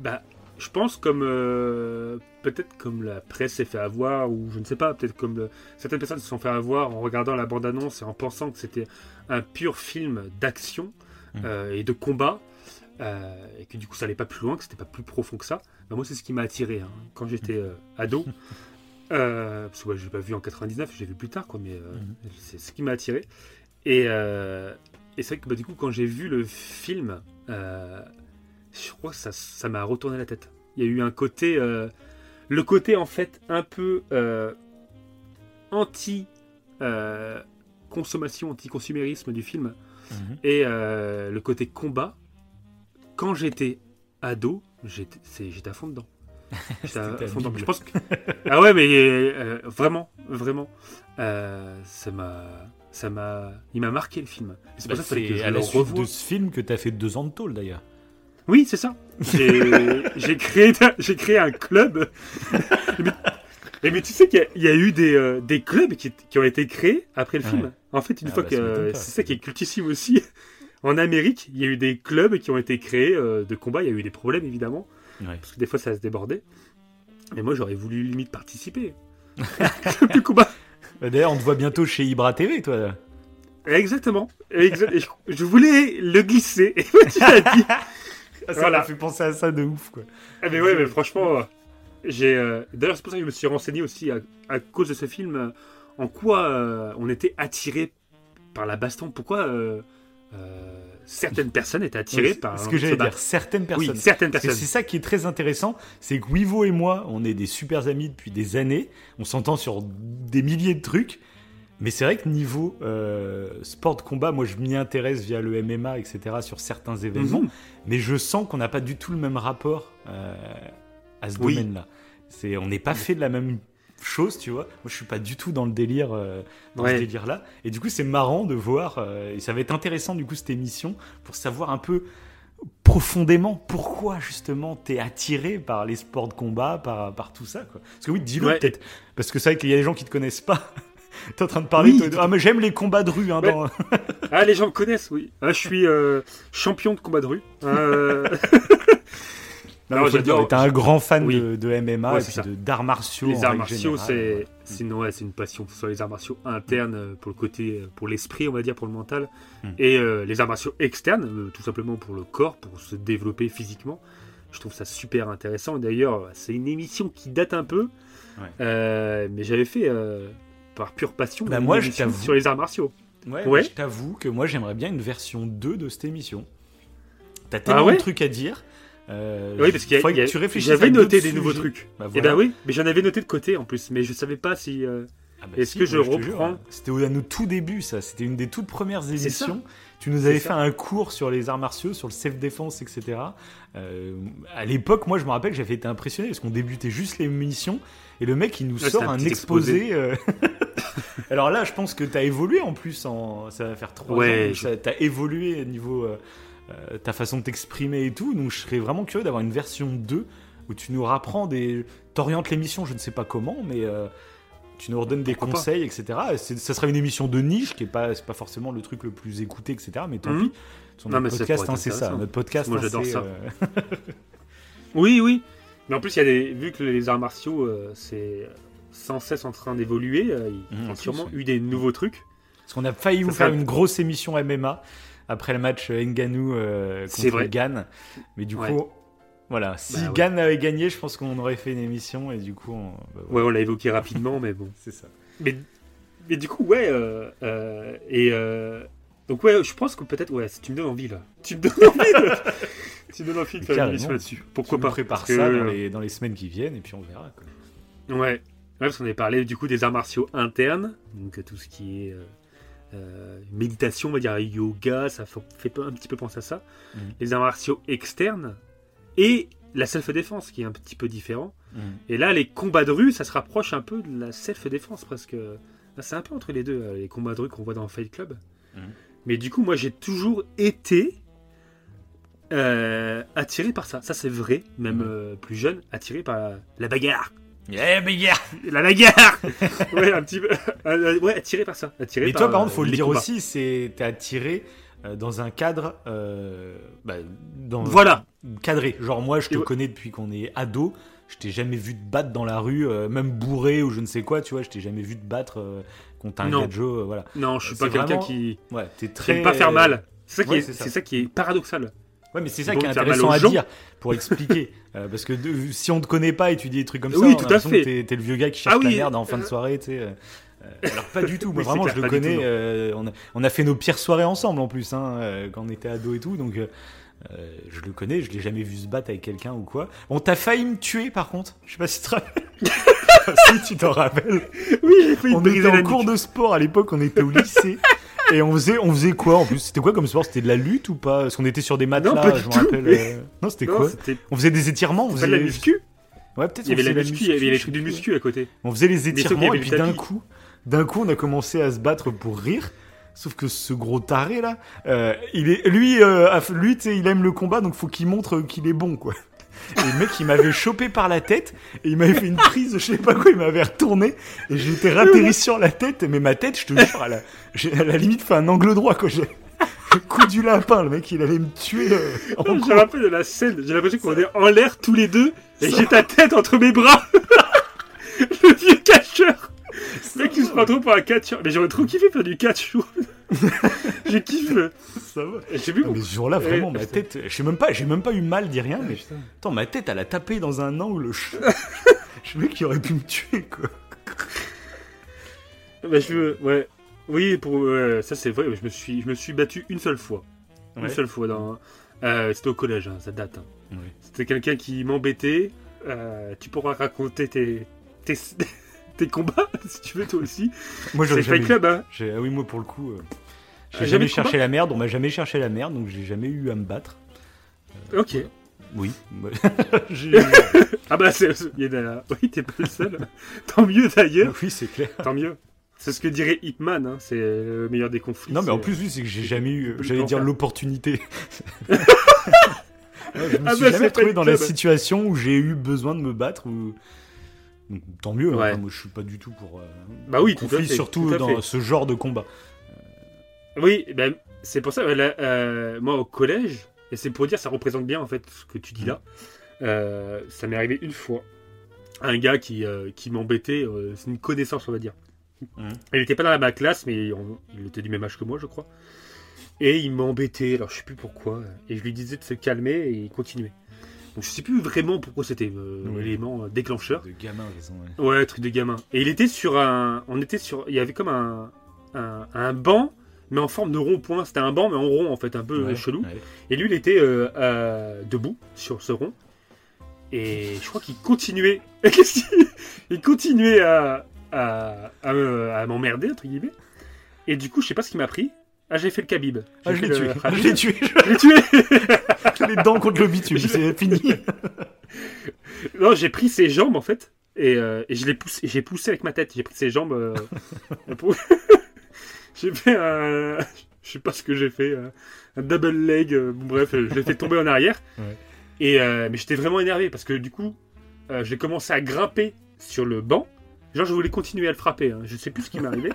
Bah, je pense comme. euh, peut-être comme la presse s'est fait avoir, ou je ne sais pas, peut-être comme le- certaines personnes se sont fait avoir en regardant la bande-annonce et en pensant que c'était un pur film d'action Mhm. euh, et de combat. euh, et que du coup ça allait pas plus loin, que c'était pas plus profond que ça. Bah, moi c'est ce qui m'a attiré hein, quand j'étais euh, ado. Parce que ouais, je l'ai pas vu en 99, j'ai vu plus tard, quoi, mais Mhm. c'est ce qui m'a attiré. Et, et c'est vrai que bah, du coup, quand j'ai vu le film, je crois que ça ça m'a retourné la tête. Il y a eu un côté, euh, le côté en fait un peu euh, anti euh, consommation, anti consumérisme du film Mhm. et le côté combat. Quand j'étais ado, j'étais à fond dedans. À fond dedans. Je pense que... Ah ouais, mais euh, vraiment, vraiment, euh, ça m'a, ça m'a, il m'a marqué le film. C'est Bah, pour ça qu'il fallait que c'est je à la suite de ce film que tu as fait deux ans de tôle d'ailleurs. Oui, c'est ça. J'ai créé, créé un club. mais, mais tu sais qu'il y a- il y, a eu des, euh, des clubs qui, qui ont été créés après le film. En fait, une Ah fois bah, que c'est ça qui est cultissime aussi. En Amérique, il y a eu des clubs qui ont été créés euh, de combat. Il y a eu des problèmes évidemment Ouais. parce que des fois ça se débordait. Mais moi, j'aurais voulu limite participer. De combat. Bah, D'ailleurs, on te voit bientôt chez Ibra TV, toi. Exactement. Je, voulais le glisser. Et tu l'as dit. Ça Voilà. m'a fait penser à ça de ouf, quoi. Ah mais ouais, mais franchement, euh, j'ai. euh, D'ailleurs, c'est pour ça que je me suis renseigné aussi à, à cause de ce film, euh, en quoi euh, on était attiré par la baston. Pourquoi certaines personnes étaient attirées par. Ce que j'allais dire, certaines personnes. Oui, certaines personnes. c'est ça qui est très intéressant, c'est que Wivo et moi, on est des super amis depuis des années, on s'entend sur des milliers de trucs, mais c'est vrai que niveau euh, sport de combat, moi je m'y intéresse via le MMA, etc., sur certains événements, Mhm. mais je sens qu'on n'a pas du tout le même rapport euh, à ce Oui. domaine-là. C'est, on n'est pas fait de la même chose, tu vois. Moi, je suis pas du tout dans le délire, euh, dans Ouais. ce délire-là. Et du coup, c'est marrant de voir, euh, et ça va être intéressant du coup cette émission pour savoir un peu profondément pourquoi justement t'es attiré par les sports de combat, par, par tout ça, quoi. Parce que oui, dis-le Ouais. peut-être, parce que c'est vrai qu'il y a des gens qui te connaissent pas. T'es en train de parler, Oui, ah mais j'aime les combats de rue, hein, Ouais. dans- Ah, les gens me connaissent, oui. Ah, je suis euh, champion de combat de rue. Euh, Non, j'adore. T'es un grand fan Oui. de, de MMA Ouais, et puis d'arts martiaux. les arts martiaux, c'est ouais. ouais, une passion. Ce soit les arts martiaux internes euh, pour le côté, euh, pour l'esprit, on va dire, pour le mental, Mm. et euh, les arts martiaux externes, tout simplement pour le corps, pour se développer physiquement. Je trouve ça super intéressant. D'ailleurs, c'est une émission qui date un peu, mais j'avais fait par pure passion Bah, moi, je sur les arts martiaux. Ouais, Ouais. mais je t'avoue que moi j'aimerais bien une version 2 de cette émission. T'as tellement Ah ouais de trucs à dire. Euh, Oui, parce qu'il y y j'avais noté des nouveaux trucs. Bah, Et voilà. ben oui, mais j'en avais noté de côté en plus, mais je savais pas si. euh, Ah bah Est-ce si, que je jure, reprends C'était au- à nos tout débuts, ça. C'était une des toutes premières émissions. Tu nous avais ça. fait un cours sur les arts martiaux, sur le self-défense, etc. Euh, à l'époque, moi, je me rappelle que j'avais été impressionné parce qu'on débutait juste les munitions et le mec, il nous Ouais, sort un exposé. euh, Alors là, je pense que tu as évolué en plus. En... Ça va faire trois Ouais, ans. je- ça- T'as évolué au niveau euh, euh, ta façon de t'exprimer et tout. Donc je serais vraiment curieux d'avoir une version 2 où tu nous rapprends des. T'orientes l'émission, je ne sais pas comment, mais. euh, tu nous redonnes des pas. conseils, etc. Ça sera une émission de niche qui est pas, pas forcément le truc le plus écouté, etc. Mais tant Mhm. pis. Sur Non, notre mais podcast, hein, c'est ça. Notre podcast, Moi, hein, j'adore ça. euh, Oui, oui. Mais en plus, il y a des... vu que les arts martiaux, euh, c'est sans cesse en train d'évoluer, euh, ils en ont plus, sûrement eu des nouveaux trucs. Parce qu'on a failli vous faire une grosse émission MMA après le match Nganou euh, contre. Gann. Mais du Ouais. coup, voilà, si Bah ouais. Gann avait gagné, je pense qu'on aurait fait une émission et du coup, on- bah, Ouais, on l'a évoqué rapidement, mais bon. c'est ça. Mais, mais du coup, ouais. euh, euh, et euh, donc, ouais, je pense que peut-être, ouais, tu me donnes envie là. Tu me donnes envie de, envie de faire une Carrément. émission là-dessus. Pourquoi pas? que, ça dans les, dans les semaines qui viennent et puis on verra. Quoi. Ouais. Ouais, parce qu'on avait parlé du coup des arts martiaux internes, donc tout ce qui est euh, euh, méditation, on va dire yoga, ça fa- fait un petit peu penser à ça. Mhm. Les arts martiaux externes et la self-défense qui est un petit peu différent. Et là, les combats de rue, ça se rapproche un peu de la self-défense presque. C'est un peu entre les deux, euh, les combats de rue qu'on voit dans Fight Club. Mhm. Mais du coup, moi, j'ai toujours été euh, attiré par ça. Ça, c'est vrai, même Mhm. euh, plus jeune, attiré par la, la bagarre. Yeah, yeah. La bagarre Ouais, un petit peu. euh, ouais, attiré par ça. Attiré Mais par, toi, par contre, faut le dire combats. aussi, c'est t'es attiré dans un cadre bah, dans Voilà. cadré. Genre moi, je te Et ouais. connais depuis qu'on est ado. Je t'ai jamais vu te battre dans la rue, euh, même bourré ou je ne sais quoi, tu vois. Je t'ai jamais vu te battre euh, contre un Non. euh, voilà. Non, je suis pas quelqu'un vraiment- qui Ouais, t'es très. pas faire mal. C'est ça, Ouais, ça. c'est ça qui est paradoxal. Ouais, mais c'est ça qui est intéressant à dire pour expliquer. Euh, parce que de- si on te connaît pas et tu dis des trucs comme ça, Oui, on a tout à fait. que T'es, t'es le vieux gars qui cherche Ah oui, la merde en fin de soirée, tu sais. euh, euh, alors pas du tout. Moi vraiment, clair, je le connais. tout, euh, on, a, on a fait nos pires soirées ensemble en plus, hein, euh, quand on était ado et tout. Donc je le connais. Je l'ai jamais vu se battre avec quelqu'un ou quoi. Bon, t'as failli me tuer par contre. Je sais pas si tu te rappelles. si tu t'en rappelles. Oui, j'ai failli On était en cours de sport à l'époque. On était au lycée. Et on faisait, on faisait quoi en plus? C'était quoi comme sport? C'était de la lutte ou pas? Parce qu'on était sur des matelas, pas du je me rappelle. mais- euh, Non, c'était Non, quoi? On faisait des étirements, on faisait de la muscu. Ouais, peut-être. Il y avait la muscu, il y avait les trucs de muscu à côté. On faisait les étirements et puis d'un coup, d'un coup, on a commencé à se battre pour rire. Sauf que ce gros taré là, euh, il est, lui, euh, lui, il aime le combat, donc faut qu'il montre qu'il est bon, quoi. Et le mec, il m'avait chopé par la tête et il m'avait fait une prise, je sais pas quoi, il m'avait retourné et j'étais ratterri sur la tête. Mais ma tête, je te jure, à la, j'ai à la limite fait un angle droit, quoi. J'ai le coup du lapin, le mec, il allait me tuer. euh, Je me rappelle de la scène, j'ai l'impression qu'on est en l'air tous les deux et j'ai ta tête entre mes bras. le vieux catcheur. Mec qui se prend trop pour un catcheur. Mais j'aurais trop kiffé faire du catch. J'ai kiffé. Ça va. Je sais plus Ah, mais ce jour-là, vraiment, Eh, ma putain. tête, je sais même pas, j'ai même pas eu mal, dit rien, mais putain. attends, ma tête, elle a tapé dans un angle. Je, je mec qui aurait pu me tuer, quoi. Bah, je veux, ouais. Oui, pour, ça c'est vrai, je me, suis, je me suis battu une seule fois. Une seule fois. dans. euh, C'était au collège, hein, ça date. hein. Ouais. C'était quelqu'un qui m'embêtait. euh, tu pourras raconter tes, tes, tes combats, si tu veux, toi aussi. Moi, C'est Fight. Club, hein. j'ai- Ah oui, moi, pour le coup, euh, j'ai Ah, jamais, jamais de cherché combat la merde, on m'a jamais cherché la merde, donc j'ai jamais eu à me battre. Ok. Oui. J'ai- Ah bah, c'est. il y a Oui, t'es pas le seul. Tant mieux d'ailleurs. oui, c'est clair. Tant mieux. C'est ce que dirait Hitman, hein, c'est le meilleur des conflits. Non, mais en c'est- plus, oui, c'est que j'ai jamais eu, peut j'allais dire faire. l'opportunité. Ouais, je me Ah suis bah, jamais c'est retrouvé Fight dans la Club. situation où j'ai eu besoin de me battre. Ou... Donc, tant mieux. hein. Ouais. Moi, je suis pas du tout pour. euh, Bah oui, tout à conflit, fait, surtout tout à dans fait. ce genre de combat. Oui, ben, c'est pour ça, euh, là, euh, moi au collège, et c'est pour dire, ça représente bien en fait ce que tu dis là. Euh, ça m'est arrivé une fois. Un gars qui, euh, qui m'embêtait, euh, c'est une connaissance, on va dire. Mhm. Il était pas dans ma classe, mais on- il était du même âge que moi, je crois. Et il m'embêtait, alors je sais plus pourquoi. Et je lui disais de se calmer et il continuait. Donc je sais plus vraiment pourquoi c'était euh, Oui. l'élément euh, déclencheur. De gamin, raison. Ouais. Ouais, truc de gamin. Et il était sur un. On était sur. Il y avait comme un. Un, un banc, mais en forme de rond-point. C'était un banc, mais en rond, en fait, un peu Ouais, chelou. ouais. Et lui, il était euh, euh, debout sur ce rond. Et je crois qu'il continuait. Qu'est-ce qu'il- Il continuait à, à, à, me- à m'emmerder, entre guillemets. Et du coup, je sais pas ce qui m'a pris. Ah, j'ai fait le Khabib. Ah, je l'ai le tué. Khabib. Je l'ai tué. Je l'ai tué les dents contre le bitume. C'est fini. Non, j'ai pris ses jambes en fait et, euh, et je l'ai poussé, j'ai poussé avec ma tête. J'ai pris ses jambes. euh, pour- j'ai fait un, je sais pas ce que j'ai fait, un, un double leg. euh, bon, bref, je l'ai fait tomber en arrière. Ouais. Et euh, mais j'étais vraiment énervé parce que du coup, euh, j'ai commencé à grimper sur le banc. Genre, je voulais continuer à le frapper. hein. Je sais plus ce qui m'est arrivé.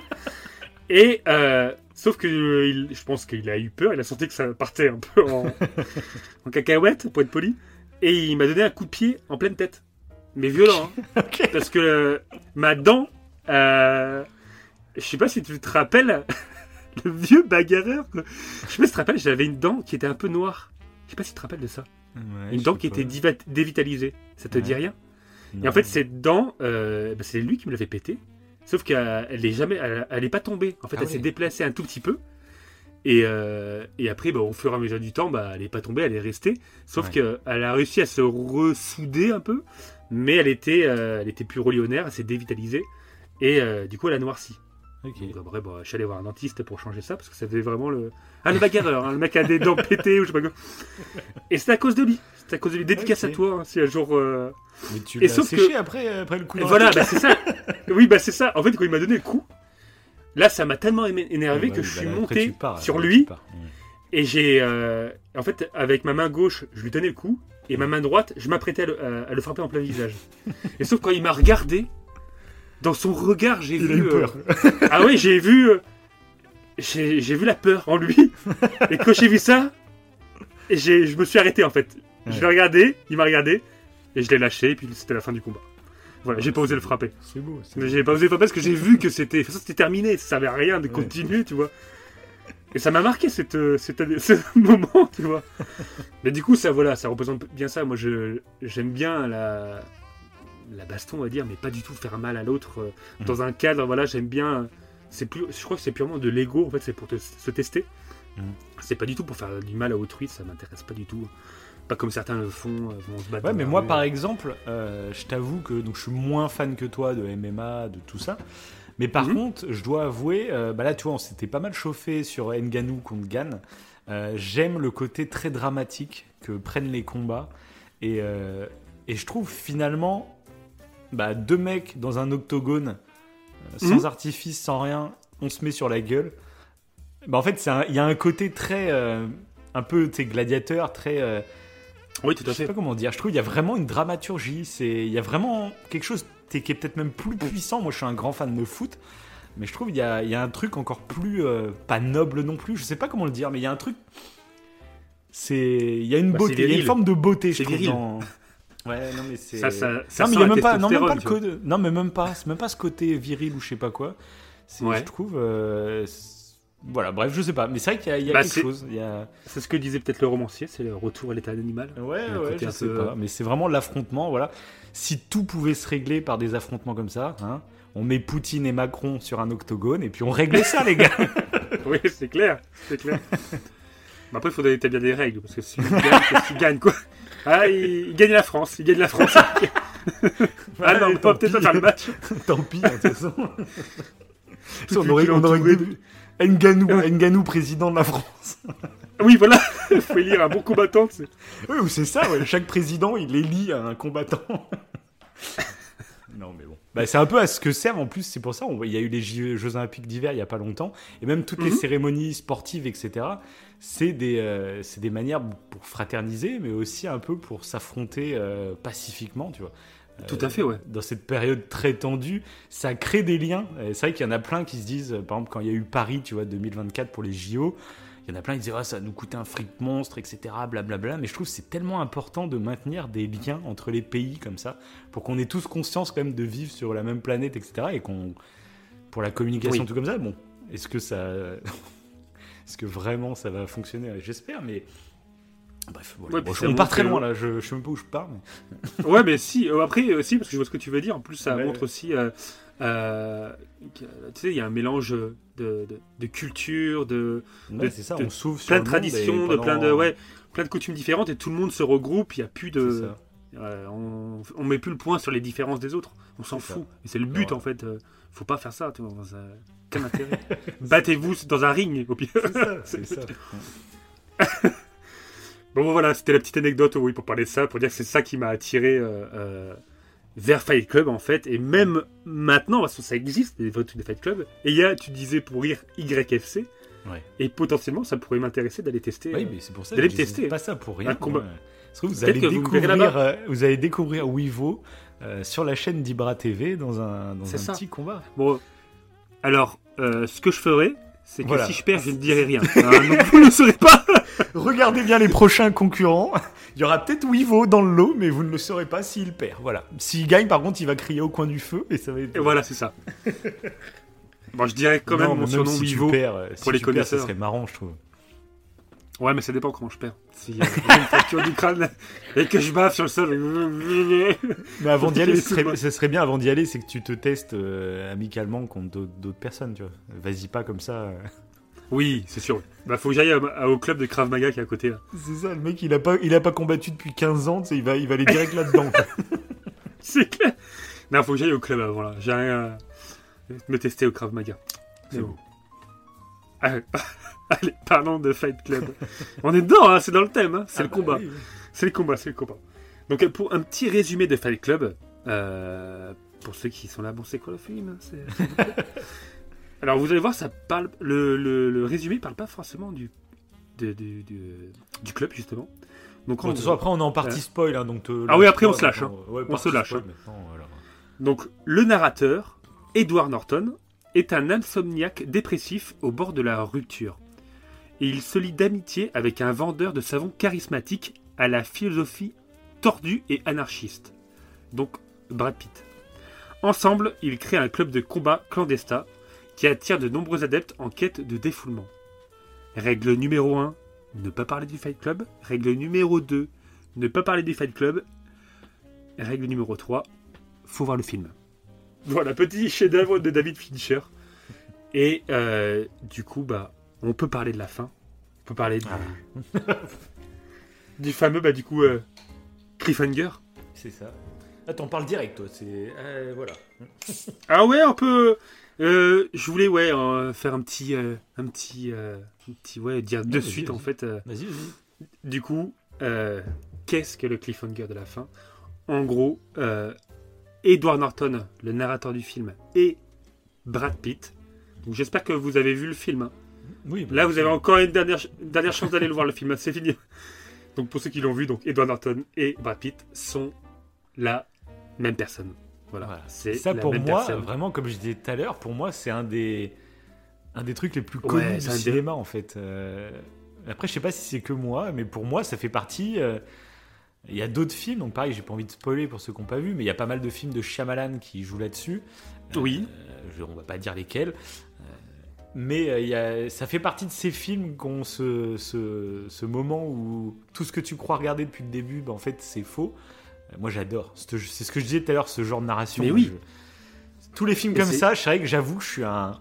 Et euh, sauf que euh, il- je pense qu'il a eu peur. Il a senti que ça partait un peu en, en cacahuète, pour être poli. Et il m'a donné un coup de pied en pleine tête. Mais violent, hein. Parce que euh, ma dent, euh, je sais pas si tu te rappelles, le vieux bagarreur. Je sais pas si tu te rappelles, j'avais une dent qui était un peu noire. Je sais pas si tu te rappelles de ça. Ouais, une dent qui pas. était dévitalisée. Ça te Ouais. dit rien? Et en fait, cette dent, euh, bah, c'est lui qui me l'avait pété. Sauf qu'elle elle est jamais, elle, elle est pas tombée. En fait, Ah elle s'est déplacée un tout petit peu. Et, euh, et après, bah, au fur et à mesure du temps, bah, elle est pas tombée, elle est restée. Sauf Ouais. qu'elle a réussi à se ressouder un peu, mais elle était, euh, elle était plus nerf, elle s'est dévitalisée. Et euh, du coup, elle a noirci. Ok. Donc après, bah, je suis allé voir un dentiste pour changer ça, parce que ça faisait vraiment le... Ah, le bagarreur, hein, le mec a des dents pétées, ou je sais pas quoi. Et c'est à cause de lui. C'est à cause de lui. Dédicace Ok. à toi, hein, si un jour... euh, Mais tu Et l'as sauf séché que- après, après le coup dans voilà, bah, c'est ça. Oui, bah c'est ça. En fait, quand il m'a donné le coup, là, ça m'a tellement énervé que bah, je suis bah, monté pars, sur après, lui et j'ai, euh, en fait, avec ma main gauche, je lui tenais le coup et ma main droite, je m'apprêtais à- à le frapper en plein visage. et sauf quand il m'a regardé, dans son regard, j'ai vu. eu euh, peur. ah oui, j'ai vu, euh, j'ai vu la peur en lui. et quand j'ai vu ça, je me suis arrêté en fait. Je Ouais. l'ai regardé, il m'a regardé et je l'ai lâché et puis c'était la fin du combat. Voilà, j'ai pas osé le frapper. C'est beau. Mais j'ai pas osé le frapper parce que j'ai vu que c'était ça, c'était terminé, ça servait à rien de Ouais. continuer, tu vois. Et ça m'a marqué cette, euh, cette ce moment, tu vois. Mais du coup, ça voilà, ça représente bien ça. Moi, je j'aime bien la la baston, on va dire, mais pas du tout faire mal à l'autre euh, Mhm. dans un cadre. Voilà, j'aime bien. C'est plus, je crois que c'est purement de l'ego. En fait, c'est pour te- se tester. Mhm. C'est pas du tout pour faire du mal à autrui. Ça m'intéresse pas du tout. Pas comme certains le font, euh, vont se battre. Ouais, mais moi, rue. par exemple, euh, je t'avoue que donc, je suis moins fan que toi de MMA, de tout ça. Mais par Mhm. contre, je dois avouer, euh, bah là, tu vois, on s'était pas mal chauffé sur Nganou contre. Euh, J'aime le côté très dramatique que prennent les combats. Et, euh, et je trouve finalement, bah, deux mecs dans un octogone, euh, sans Mhm. artifice, sans rien, on se met sur la gueule. Bah, en fait, il y a un côté très. euh, un peu, tu sais, gladiateur, très. euh, Oui, tout je à sais fait. pas comment dire. Je trouve qu'il y a vraiment une dramaturgie. Il y a vraiment quelque chose qui est peut-être même plus puissant. Moi, je suis un grand fan de foot, mais je trouve il y a, il y a un truc encore plus euh, pas noble non plus. Je sais pas comment le dire, mais il y a un truc. C'est, il y a une Bah, beauté, il y a une forme de beauté. Je trouve dans. Ouais, non mais c'est. Ça, ça, ça non mais il a même pas, non même pas le code. Non mais même pas, c'est même pas ce côté viril ou je sais pas quoi. Ouais. je trouve. euh, voilà, bref, je sais pas, mais c'est vrai qu'il y a, il y a Bah, quelque chose. A... C'est ce que disait peut-être le romancier, c'est le retour à l'état animal. Ouais, ouais, je un sais peu- pas. Mais c'est vraiment l'affrontement, voilà. Si tout pouvait se régler par des affrontements comme ça, hein, on met Poutine et Macron sur un octogone et puis on règle ça, les gars. Oui, c'est clair, c'est clair. Mais après, il faudrait établir des règles, parce que s'il gagne, qu'est-ce qu'il gagne, quoi? Ah, il, il gagne la France, il gagne la France. ah non, peut-être pas faire le match. Tant pis, hein, de toute façon. Tout on aurait, on aurait Nganou, Nganou, président de la France. Oui, voilà, il faut élire un bon combattant. Oui, ou c'est ça, ouais. chaque président, il élit un combattant. non, mais bon. Bah, c'est un peu à ce que servent, en plus, c'est pour ça, on- il y a eu les J- Jeux Olympiques d'hiver il y a pas longtemps, et même toutes les Mhm. cérémonies sportives, etc., c'est des, euh, des manières pour fraterniser, mais aussi un peu pour s'affronter euh, pacifiquement, tu vois. Tout à fait, ouais. Dans cette période très tendue, ça crée des liens. C'est vrai qu'il y en a plein qui se disent, euh, par exemple, quand il y a eu Paris, tu vois, 2024 pour les JO, il y en a plein qui disaient, Ah, ça nous coûter un fric monstre, etc., blablabla. Mais je trouve que c'est tellement important de maintenir des liens entre les pays comme ça, pour qu'on ait tous conscience quand même de vivre sur la même planète, etc., et qu'on, pour la communication, Oui. tout comme ça, bon, est-ce que ça, est-ce que vraiment ça va fonctionner? J'espère, mais. Bref, voilà. Ouais, Bon, je- on part très loin là, je, je sais même pas où je pars. Mais... Ouais, mais si, euh, après, euh, si, parce que je vois ce que tu veux dire. En plus, ça Ouais. montre aussi. euh, euh, tu sais, il y a un mélange de, de, de culture, de Ouais, De- c'est ça, on s'ouvre sur plein le de traditions, de plein de, ouais, plein de coutumes différentes, et tout le monde se regroupe. Il n'y a plus de. on, on met plus le point sur les différences des autres. On s'en ça. fout. Et c'est le but en fait. Faut pas faire ça. Tu vois, Quel intérêt Battez-vous dans un ring au pire. C'est ça, c'est ça. Bon voilà, c'était la petite anecdote oui, pour parler de ça, pour dire que c'est ça qui m'a attiré euh, euh, vers Fight Club en fait. Et même maintenant, parce que ça existe, des, des Fight Club. Et il y a, tu disais pour rire, YFC. Ouais. Et potentiellement, ça pourrait m'intéresser d'aller tester. Oui, euh, mais c'est pour ça d'aller que je tester. pas ça pour rien. Un combat. Ouais. Que vous allez, que découvrir, euh, vous allez découvrir Wivo euh, sur la chaîne d'Ibra TV dans un, dans un petit combat. Bon, alors, euh, ce que je ferai, c'est que Voilà. si je perds, je ne dirai rien. Donc vous ne le saurez pas. Regardez bien les prochains concurrents. Il y aura peut-être Wivo dans le lot, mais vous ne le saurez pas s'il perd. Voilà. S'il gagne, par contre, il va crier au coin du feu et ça va être. Et voilà, c'est ça. Bon, je dirais quand même Non, mon surnom si Wivo. perds, euh, si pour les tu perds, connaisseurs. ça serait marrant, je trouve. Ouais, mais ça dépend comment je perds. Si euh, j'ai une fracture du crâne et que je bave sur le sol. Mais avant d'y aller, ce serait, ce serait bien avant d'y aller, c'est que tu te testes euh, amicalement contre d'autres- personnes, tu vois. Vas-y pas comme ça. euh. Oui, c'est sûr. Bah, faut que j'aille au club de Krav Maga qui est à côté là. C'est ça, le mec, il a pas, il a pas combattu depuis 15 ans, tu sais, il va, il va aller direct là-dedans. C'est clair. Non, faut que j'aille au club avant là. J'ai rien à me tester au Krav Maga. C'est bon. Ah, Allez, parlons de Fight Club. On est dedans, hein, c'est dans le thème. hein, c'est Ah le bah combat. oui. C'est le combat, c'est le combat. Donc euh, pour un petit résumé de Fight Club, euh, pour ceux qui sont là, bon c'est quoi le film hein, Alors vous allez voir, ça parle, le, le, le résumé parle pas forcément du, de- du, du, du club justement. Donc, Bon, façon, après, on est en partie spoil, hein, donc. te Ah oui, après, on se lâche. Ouais, On se lâche, spoil, hein. donc le narrateur, Edward Norton, est un insomniaque dépressif au bord de la rupture. Et il se lie d'amitié avec un vendeur de savon charismatique à la philosophie tordue et anarchiste. Donc Brad Pitt. Ensemble, ils créent un club de combat clandestin qui attire de nombreux adeptes en quête de défoulement. Règle numéro 1, ne pas parler du Fight Club. Règle numéro 2, ne pas parler du Fight Club. Règle numéro 3, faut voir le film. Voilà, petit chef-d'œuvre de David Fincher. Et euh, du coup, bah, on peut parler de la fin. On peut parler du, du fameux, bah, du coup, euh, cliffhanger. C'est ça. Ah, t'en parles direct, toi. C'est. euh, voilà. Ah ouais, on peut. euh, je voulais ouais faire un petit, euh, un petit, euh, un petit ouais dire de suite en fait. Vas-y, vas-y. Du coup, qu'est-ce que le cliffhanger de la fin? En gros, Edward Norton, le narrateur du film, et Brad Pitt. Donc j'espère que vous avez vu le film. hein. Oui, bah, Là, vous avez encore une dernière, une dernière chance d'aller le voir le film. C'est fini. Donc pour ceux qui l'ont vu, donc Edward Norton et Brad Pitt sont la même personne. Voilà. Voilà. C'est ça la pour même moi, personne. vraiment, comme je disais tout à l'heure, pour moi, c'est un des un des trucs les plus Ouais, connus du c'est un des- cinéma en fait. Euh, Après, je sais pas si c'est que moi, mais pour moi, ça fait partie. euh, Il y a d'autres films, donc pareil, j'ai pas envie de spoiler pour ceux qui n'ont pas vu, mais il y a pas mal de films de Shyamalan qui jouent là-dessus. Oui. Euh, je- on va pas dire lesquels. Mais euh, il y a- ça fait partie de ces films qui ont ce, ce, ce moment où tout ce que tu crois regarder depuis le début, ben, en fait, c'est faux. Euh, moi, j'adore. C'est ce que je disais tout à l'heure, ce genre de narration. Mais oui. je- Tous les films Et comme ça, je savais que j'avoue que je suis un.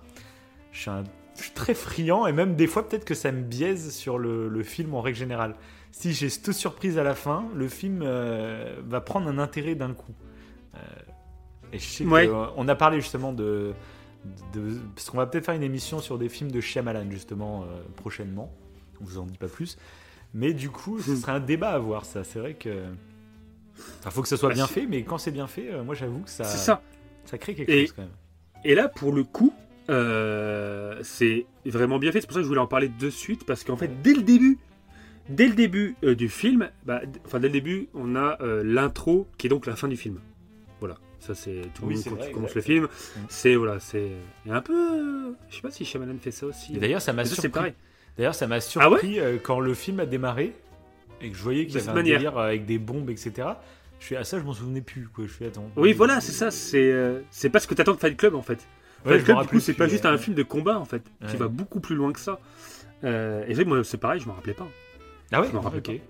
Je suis, un- je suis très friand et même des fois, peut-être que ça me biaise sur le, le film en règle générale. Si j'ai cette surprise à la fin, le film euh, va prendre un intérêt d'un coup. Euh, et je sais Ouais. que, euh, on a parlé justement de, de- parce qu'on va peut-être faire une émission sur des films de Shyamalan justement euh, prochainement. On vous en dit pas plus. Mais du coup, ce Hmm. serait un débat à voir ça. C'est vrai que il faut que ça soit Bah, bien fait, mais quand c'est bien fait, euh, moi j'avoue que ça, ça. ça crée quelque Et- chose quand même. Et là, pour le coup, euh, c'est vraiment bien fait. C'est pour ça que je voulais en parler de suite parce qu'en fait, dès le début, dès le début euh, du film, bah, enfin dès le début, on a l'intro qui est donc la fin du film. Ça c'est tout le monde quand vrai, tu commences le film. C'est voilà, c'est un peu, euh, je sais pas si Shyamalan fait ça aussi. D'ailleurs, ça m'a surpris. D'ailleurs, ça m'a Ah surpris euh, quand le film a démarré et que je voyais qu'il y avait un manière. délire avec des bombes, etc. Je suis à ça, je m'en souvenais plus. Quoi. Je suis attends. Oui, voilà, c'est ça. C'est euh, c'est pas ce que t'attends de Fight Club en fait. Ouais, Fight Club, du coup, rappelais c'est pas juste ouais. un film de combat en fait, qui Ouais. va beaucoup plus loin que ça. Euh, et c'est vrai que moi, c'est pareil, je m'en rappelais pas. Ah ouais je m'en rappelle Ok.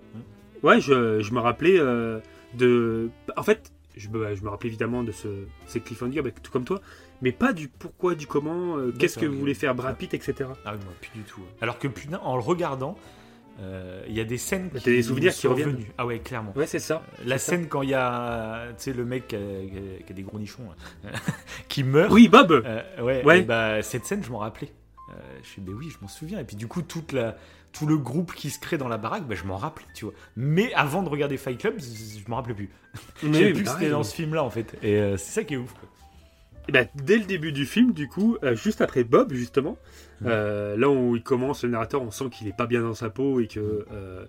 Ouais, je, je me rappelais euh, de. En fait, je, me- je me rappelais évidemment de ce, ces cliffhanger, bah, tout comme toi, mais pas du pourquoi, du comment, euh, qu'est-ce que ok. voulait faire Brad Pitt, etc. Ah oui, moi, plus du tout. Alors que putain, en le regardant, euh, il y a des scènes T'as qui des souvenirs qui sont reviennent. revenus. Ah ouais, clairement. Ouais, c'est ça. La c'est ça. scène quand il y a, tu sais, le mec qui a, qui des gros nichons là, qui meurt. Oui, Bob Euh, ouais, Ouais. et bah, cette scène, je m'en rappelais. Euh, je suis, ben oui, je m'en souviens. Et puis du coup, toute la, tout le groupe qui se crée dans la baraque, bah, je m'en rappelais, tu vois. Mais avant de regarder Fight Club, je m'en rappelais plus. Savais oui, plus que pareil. c'était dans ce film-là, en fait. Et euh, c'est ça qui est ouf. quoi. Et bah, dès le début du film, du coup, euh, juste après Bob, justement, Mhm. euh, là où il commence, le narrateur, on sent qu'il est pas bien dans sa peau et que euh,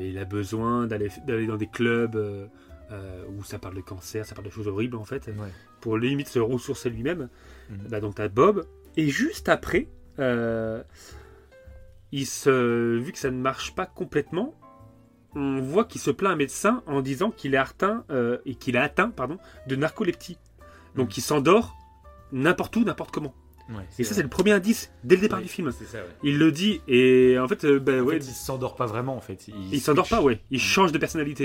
il a besoin d'aller dans des clubs où ça parle de cancer, ça parle de choses horribles en fait, Ouais. pour limite se ressourcer lui-même. Mhm. Bah, donc t'as Bob et juste après, il se, vu que ça ne marche pas complètement, on voit qu'il se plaint à un médecin en disant qu'il est atteint euh, et qu'il a atteint pardon de narcoleptie. Donc Mhm. il s'endort n'importe où, n'importe comment. Ouais, Et ça, c'est le premier indice dès le départ du film. C'est ça, ouais. Il le dit, et en fait, euh, bah, En ouais, fait, il s'endort pas vraiment en fait. Il, il s'endort pas, ouais. Il change de personnalité.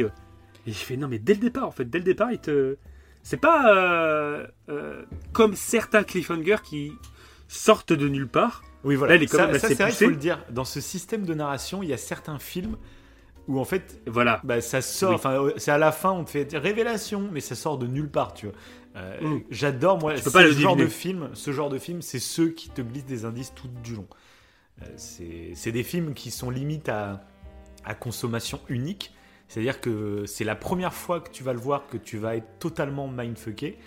Et je fais, non, mais dès le départ, en fait, dès le départ, il te. C'est pas euh, euh, comme certains cliffhangers qui sortent de nulle part. Oui, voilà. Là, est quand ça, même ça, assez c'est vrai, il faut le dire. Dans ce système de narration, il y a certains films où en fait, Voilà. bah, ça sort. Enfin, euh, c'est à la fin, on te fait révélation, mais ça sort de nulle part, tu vois. Euh, Mm. J'adore moi. ce pas genre de film. Ce genre de film, c'est ceux qui te glissent des indices tout du long. Euh, c'est des films qui sont limite à, à consommation unique. C'est-à-dire que c'est la première fois que tu vas le voir que tu vas être totalement mindfucké.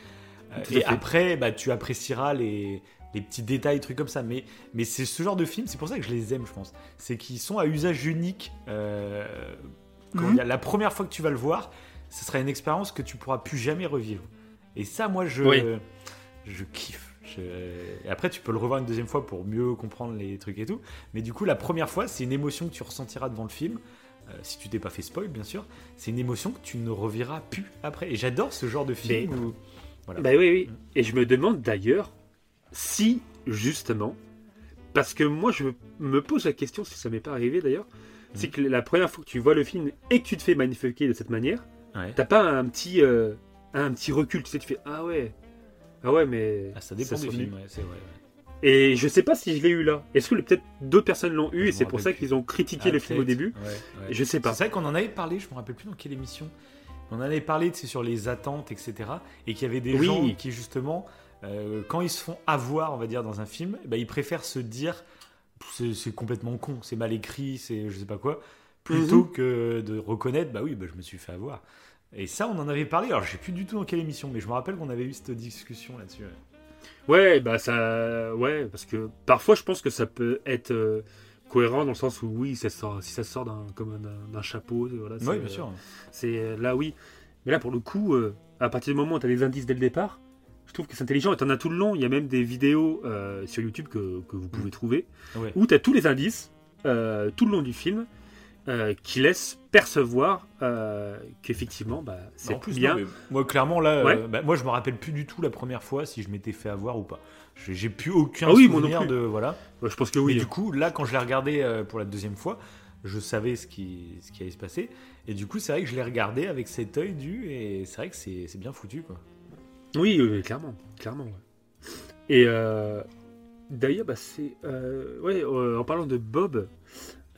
Euh, et fait. après, bah, tu apprécieras les, les petits détails, trucs comme ça. Mais, mais c'est ce genre de film, c'est pour ça que je les aime, je pense. C'est qu'ils sont à usage unique. Euh, Mhm. la première fois que tu vas le voir, ce sera une expérience que tu pourras plus jamais revivre. Et ça, moi, je, Oui. je kiffe. Je- Et après, tu peux le revoir une deuxième fois pour mieux comprendre les trucs et tout. Mais du coup, la première fois, c'est une émotion que tu ressentiras devant le film. Euh, si tu t'es pas fait spoil, bien sûr. C'est une émotion que tu ne reverras plus après. Et j'adore ce genre de film Mais- où. Voilà. Bah oui, oui. Et je me demande d'ailleurs si, justement, parce que moi je me pose la question, si ça m'est pas arrivé d'ailleurs, c'est que la première fois que tu vois le film et que tu te fais mindfucker de cette manière, Ouais. t'as pas un petit, euh, un petit recul, tu sais, tu fais ah ouais, ah ouais, mais Ah, ça dépend films, nul. ouais, c'est vrai. ouais. Et je sais pas si je l'ai eu là. Est-ce que peut-être d'autres personnes l'ont eu Je et c'est pour ça qu'ils ont critiqué Ah, le film au début Ouais, ouais. Je sais pas. C'est vrai qu'on en avait parlé, je me rappelle plus dans quelle émission. On en avait parlé, tu sais, sur les attentes, etc. Et qu'il y avait des Oui. gens qui, justement, euh, quand ils se font avoir, on va dire, dans un film, bah, ils préfèrent se dire c'est complètement con, c'est mal écrit, c'est je sais pas quoi, plutôt Mhm. que de reconnaître bah oui, bah, je me suis fait avoir. Et ça, on en avait parlé. Alors, je sais plus du tout dans quelle émission, mais je me rappelle qu'on avait eu cette discussion là-dessus. ouais. Bah ça, ouais, parce que parfois je pense que ça peut être euh, cohérent dans le sens où oui, ça sort, si ça sort d'un comme d'un- chapeau, voilà. Oui, bien euh, sûr. C'est là oui, mais là pour le coup, euh, à partir du moment où tu as des indices dès le départ, je trouve que c'est intelligent et t'en as tout le long. Il y a même des vidéos euh, sur YouTube que, que vous pouvez trouver Ouais. où tu as tous les indices euh, tout le long du film euh, qui laissent percevoir qu'effectivement, bah, c'est plus, bien. non, moi, clairement, là, Ouais. bah, moi, je me rappelle plus du tout la première fois si je m'étais fait avoir ou pas. J'ai plus aucun Ah oui, souvenir de voilà. Ouais, je pense que Mais oui. du coup, là, quand je l'ai regardé pour la deuxième fois, je savais ce qui, ce qui allait se passer. Et du coup, c'est vrai que je l'ai regardé avec cet œil du, et c'est vrai que c'est c'est bien foutu, quoi. Oui, oui, clairement, clairement. ouais. Et euh, d'ailleurs, bah, c'est euh, ouais, en parlant de Bob,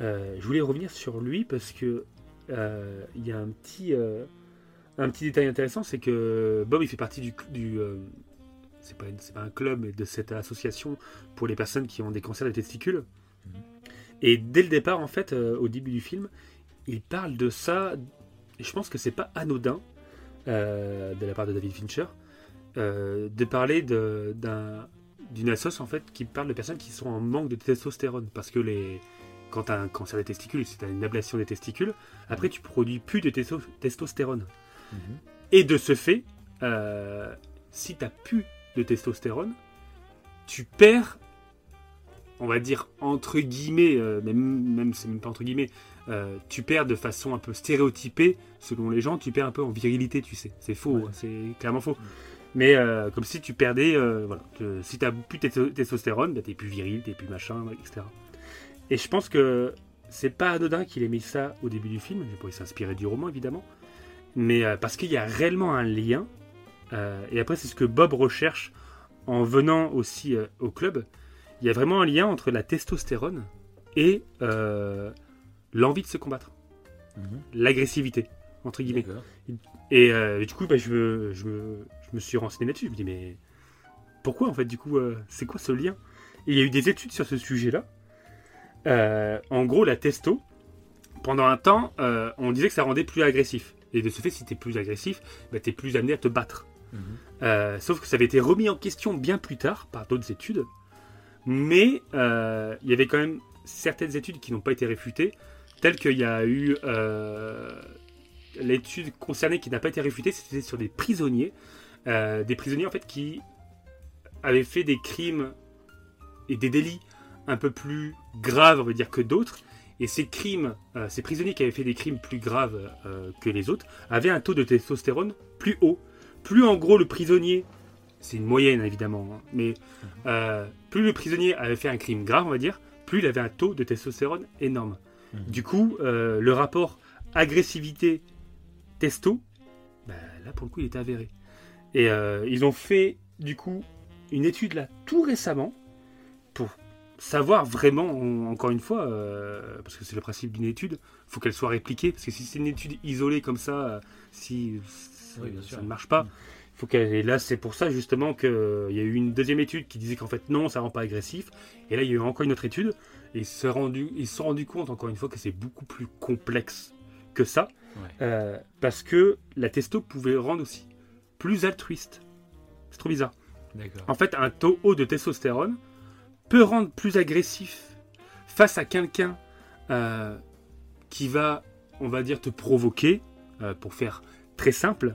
euh, je voulais revenir sur lui parce que il y a un petit un petit détail intéressant, c'est que Bob il fait partie du, du c'est pas une- c'est pas un club, mais de cette association pour les personnes qui ont des cancers des testicules. Mhm. Et dès le départ, en fait, au début du film, il parle de ça. Je pense que c'est pas anodin euh, de la part de David Fincher euh, de parler d'une assoce en fait qui parle de personnes qui sont en manque de testostérone parce que les quand tu as un cancer des testicules, c'est une ablation des testicules, après tu produis plus de testo- testostérone. Et de ce fait, euh, si tu plus de testostérone, tu perds, on va dire entre guillemets, euh, même, même c'est même pas entre guillemets, euh, tu perds de façon un peu stéréotypée, selon les gens, tu perds un peu en virilité, tu sais. C'est faux, Ouais. hein, c'est clairement faux. Mais euh, comme si tu perdais, euh, voilà, que si t'as plus de testo- testostérone, bah, t'es plus viril, t'es plus machin, etc. Et je pense que c'est pas anodin qu'il ait mis ça au début du film. Il pourrait s'inspirer du roman évidemment, mais euh, parce qu'il y a réellement un lien. euh, et après, c'est ce que Bob recherche en venant aussi au club. Il y a vraiment un lien entre la testostérone et l'envie de se combattre, Mhm. l'agressivité entre guillemets. D'accord. Et euh, du coup, bah, je, me, je, me, je me suis renseigné là-dessus. Je me dis, mais pourquoi en fait, du coup, euh, c'est quoi ce lien? Et il y a eu des études sur ce sujet-là. Euh, en gros, la testo, pendant un temps, euh, on disait que ça rendait plus agressif. Et de ce fait, si tu es plus agressif, bah, tu es plus amené à te battre. Mhm. Euh, sauf que ça avait été remis en question bien plus tard par d'autres études. Mais euh, il y avait quand même certaines études qui n'ont pas été réfutées, telles qu'il y a eu euh, l'étude concernée qui n'a pas été réfutée, c'était sur des prisonniers. Euh, des prisonniers en fait qui avaient fait des crimes et des délits un peu plus graves, on va dire, que d'autres. Et ces crimes, euh, ces prisonniers qui avaient fait des crimes plus graves euh, que les autres, avaient un taux de testostérone plus haut. Plus en gros le prisonnier, c'est une moyenne évidemment, hein, mais plus le prisonnier avait fait un crime grave, on va dire, plus il avait un taux de testostérone énorme. Mhm. Du coup, le rapport agressivité-testo, bah, là pour le coup, il était avéré. Et euh, ils ont fait, du coup, une étude là tout récemment pour savoir vraiment, en- encore une fois, euh, parce que c'est le principe d'une étude, faut qu'elle soit répliquée, parce que si c'est une étude isolée comme ça, euh, si ça, Oui, ne marche pas, faut qu'elle. Et là, c'est pour ça justement qu'il y a eu une deuxième étude qui disait qu'en fait non, ça rend pas agressif. Et là, il y a eu encore une autre étude, et ils se, rendu, ils se sont rendus compte encore une fois que c'est beaucoup plus complexe que ça, Ouais. euh, parce que la testo pouvait rendre aussi plus altruiste. C'est trop bizarre. En fait, un taux haut de testostérone peut rendre plus agressif face à quelqu'un euh, qui va, on va dire, te provoquer, euh, pour faire très simple.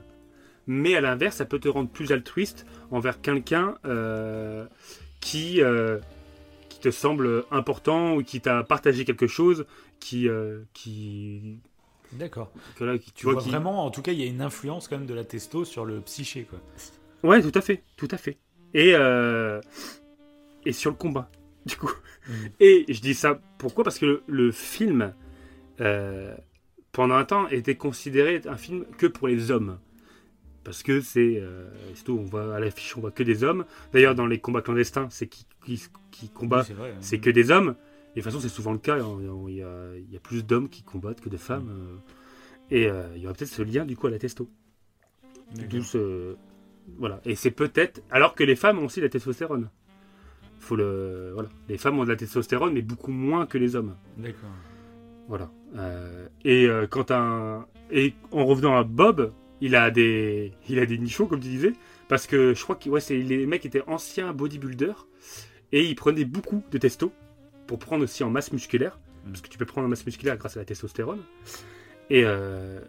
Mais à l'inverse, ça peut te rendre plus altruiste envers quelqu'un euh, qui, euh, qui te semble important ou qui t'a partagé quelque chose, qui, euh, qui, D'accord. tu Tu vois, vois qui, vraiment, en tout cas, il y a une influence quand même de la testo sur le psyché, quoi. Ouais, tout à fait, tout à fait. Et, euh, et sur le combat, du coup. Mhm. Et je dis ça pourquoi? Parce que le, le film, euh, pendant un temps, était considéré un film que pour les hommes. Parce que c'est. Euh, surtout, on voit à l'affiche, on voit que des hommes. D'ailleurs, dans les combats clandestins, c'est qui, qui, qui combat, Oui, c'est vrai. hein. c'est que des hommes. De toute façon, c'est souvent le cas. Il y a, il y a plus d'hommes qui combattent que de femmes. euh. Et euh, il y aura peut-être ce lien, du coup, à la testo. D'où ce- Voilà. Et c'est peut-être. Alors que les femmes ont aussi la testostérone. Faut le. Voilà. Les femmes ont de la testostérone, mais beaucoup moins que les hommes. D'accord. Voilà. Euh, et euh, quand un. Et en revenant à Bob, il a des. Il a des nichons, comme tu disais. Parce que je crois que ouais, les mecs étaient anciens bodybuilders. Et ils prenaient beaucoup de testo. Pour prendre aussi en masse musculaire. Mm. Parce que tu peux prendre en masse musculaire grâce à la testostérone. Et. euh,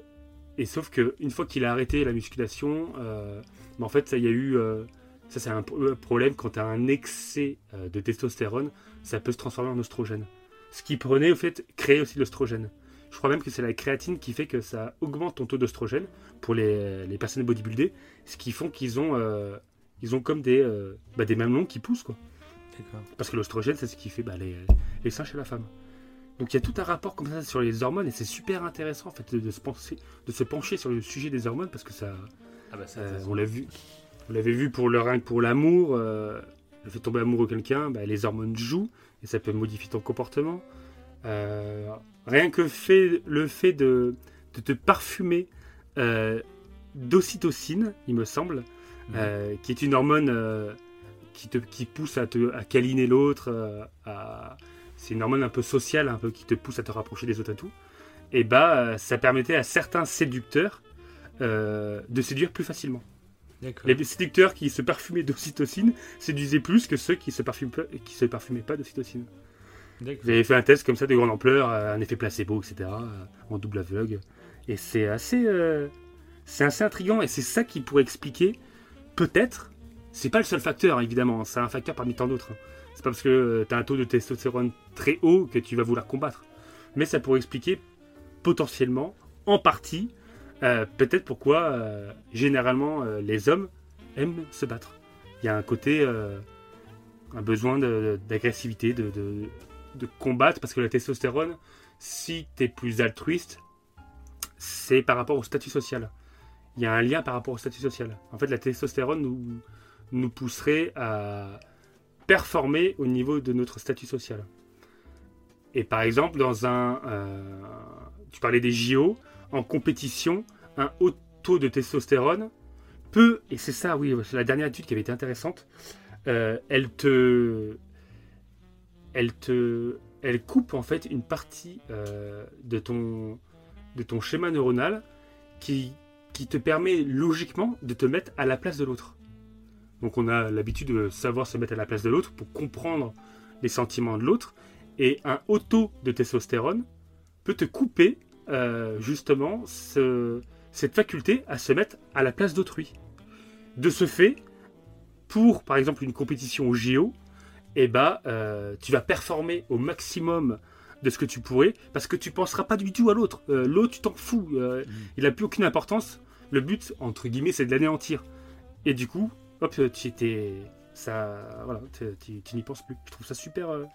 et sauf que une fois qu'il a arrêté la musculation, euh, en fait, ça, y a eu. euh, ça, c'est un pro- problème quand tu as un excès de testostérone, ça peut se transformer en oestrogène. Ce qui prenait, au fait, créer aussi l'oestrogène. Je crois même que c'est la créatine qui fait que ça augmente ton taux d'oestrogène pour les, les personnes bodybuildées, ce qui font qu'ils ont, ils ont comme des, bah, des mamelons qui poussent, quoi. Parce que l'oestrogène, c'est ce qui fait bah, les, les seins chez la femme. Donc il y a tout un rapport comme ça sur les hormones et c'est super intéressant en fait de, de se penser, de se pencher sur le sujet des hormones parce que ça, Ah bah ça, euh, on l'a vu, on l'avait vu pour le rien que pour l'amour, euh, le fait de tomber amoureux de quelqu'un, bah, les hormones jouent et ça peut modifier ton comportement. Euh, rien que fait, le fait de, de te parfumer euh, d'ocytocine, il me semble, euh, qui est une hormone euh, qui, te, qui pousse à, te, à câliner l'autre, euh, à- c'est une hormone un peu sociale, un peu qui te pousse à te rapprocher des autres et tout. Et bah, euh, ça permettait à certains séducteurs euh, de séduire plus facilement. Les séducteurs qui se parfumaient d'ocytocine séduisaient plus que ceux qui se parfument pas, qui se parfumaient pas d'ocytocine. Vous avez fait un test comme ça de grande ampleur, un effet placebo, etc., en double aveugle. Et c'est assez, euh, c'est assez intriguant et c'est ça qui pourrait expliquer, peut-être, c'est pas le seul facteur évidemment, c'est un facteur parmi tant d'autres. hein. C'est pas parce que tu as un taux de testostérone très haut que tu vas vouloir combattre. Mais ça pourrait expliquer potentiellement, en partie, euh, peut-être pourquoi euh, généralement euh, les hommes aiment se battre. Il y a un côté, euh, un besoin d'agressivité, de, de, de combattre, parce que la testostérone, si tu es plus altruiste, c'est par rapport au statut social. Il y a un lien par rapport au statut social. En fait, la testostérone nous, nous pousserait à performer au niveau de notre statut social. Et par exemple, dans un. euh, tu parlais des JO, en compétition, un haut taux de testostérone peut, et c'est ça, oui, c'est la dernière étude qui avait été intéressante, euh, elle te. Elle te. Elle coupe en fait une partie euh, de, ton, de ton schéma neuronal qui, qui te permet logiquement de te mettre à la place de l'autre. Donc on a l'habitude de savoir se mettre à la place de l'autre pour comprendre les sentiments de l'autre. Et un haut taux de testostérone peut te couper euh, justement ce- cette faculté à se mettre à la place d'autrui. De ce fait, pour par exemple une compétition au JO, eh ben, euh, tu vas performer au maximum de ce que tu pourrais parce que tu penseras pas du tout à l'autre. Euh, l'autre, tu t'en fous. euh, Il n'a plus aucune importance. Le but, entre guillemets, c'est de l'anéantir. Et du coup, hop, tu étais. ça, voilà, tu- n'y penses plus. Je trouve ça super, euh,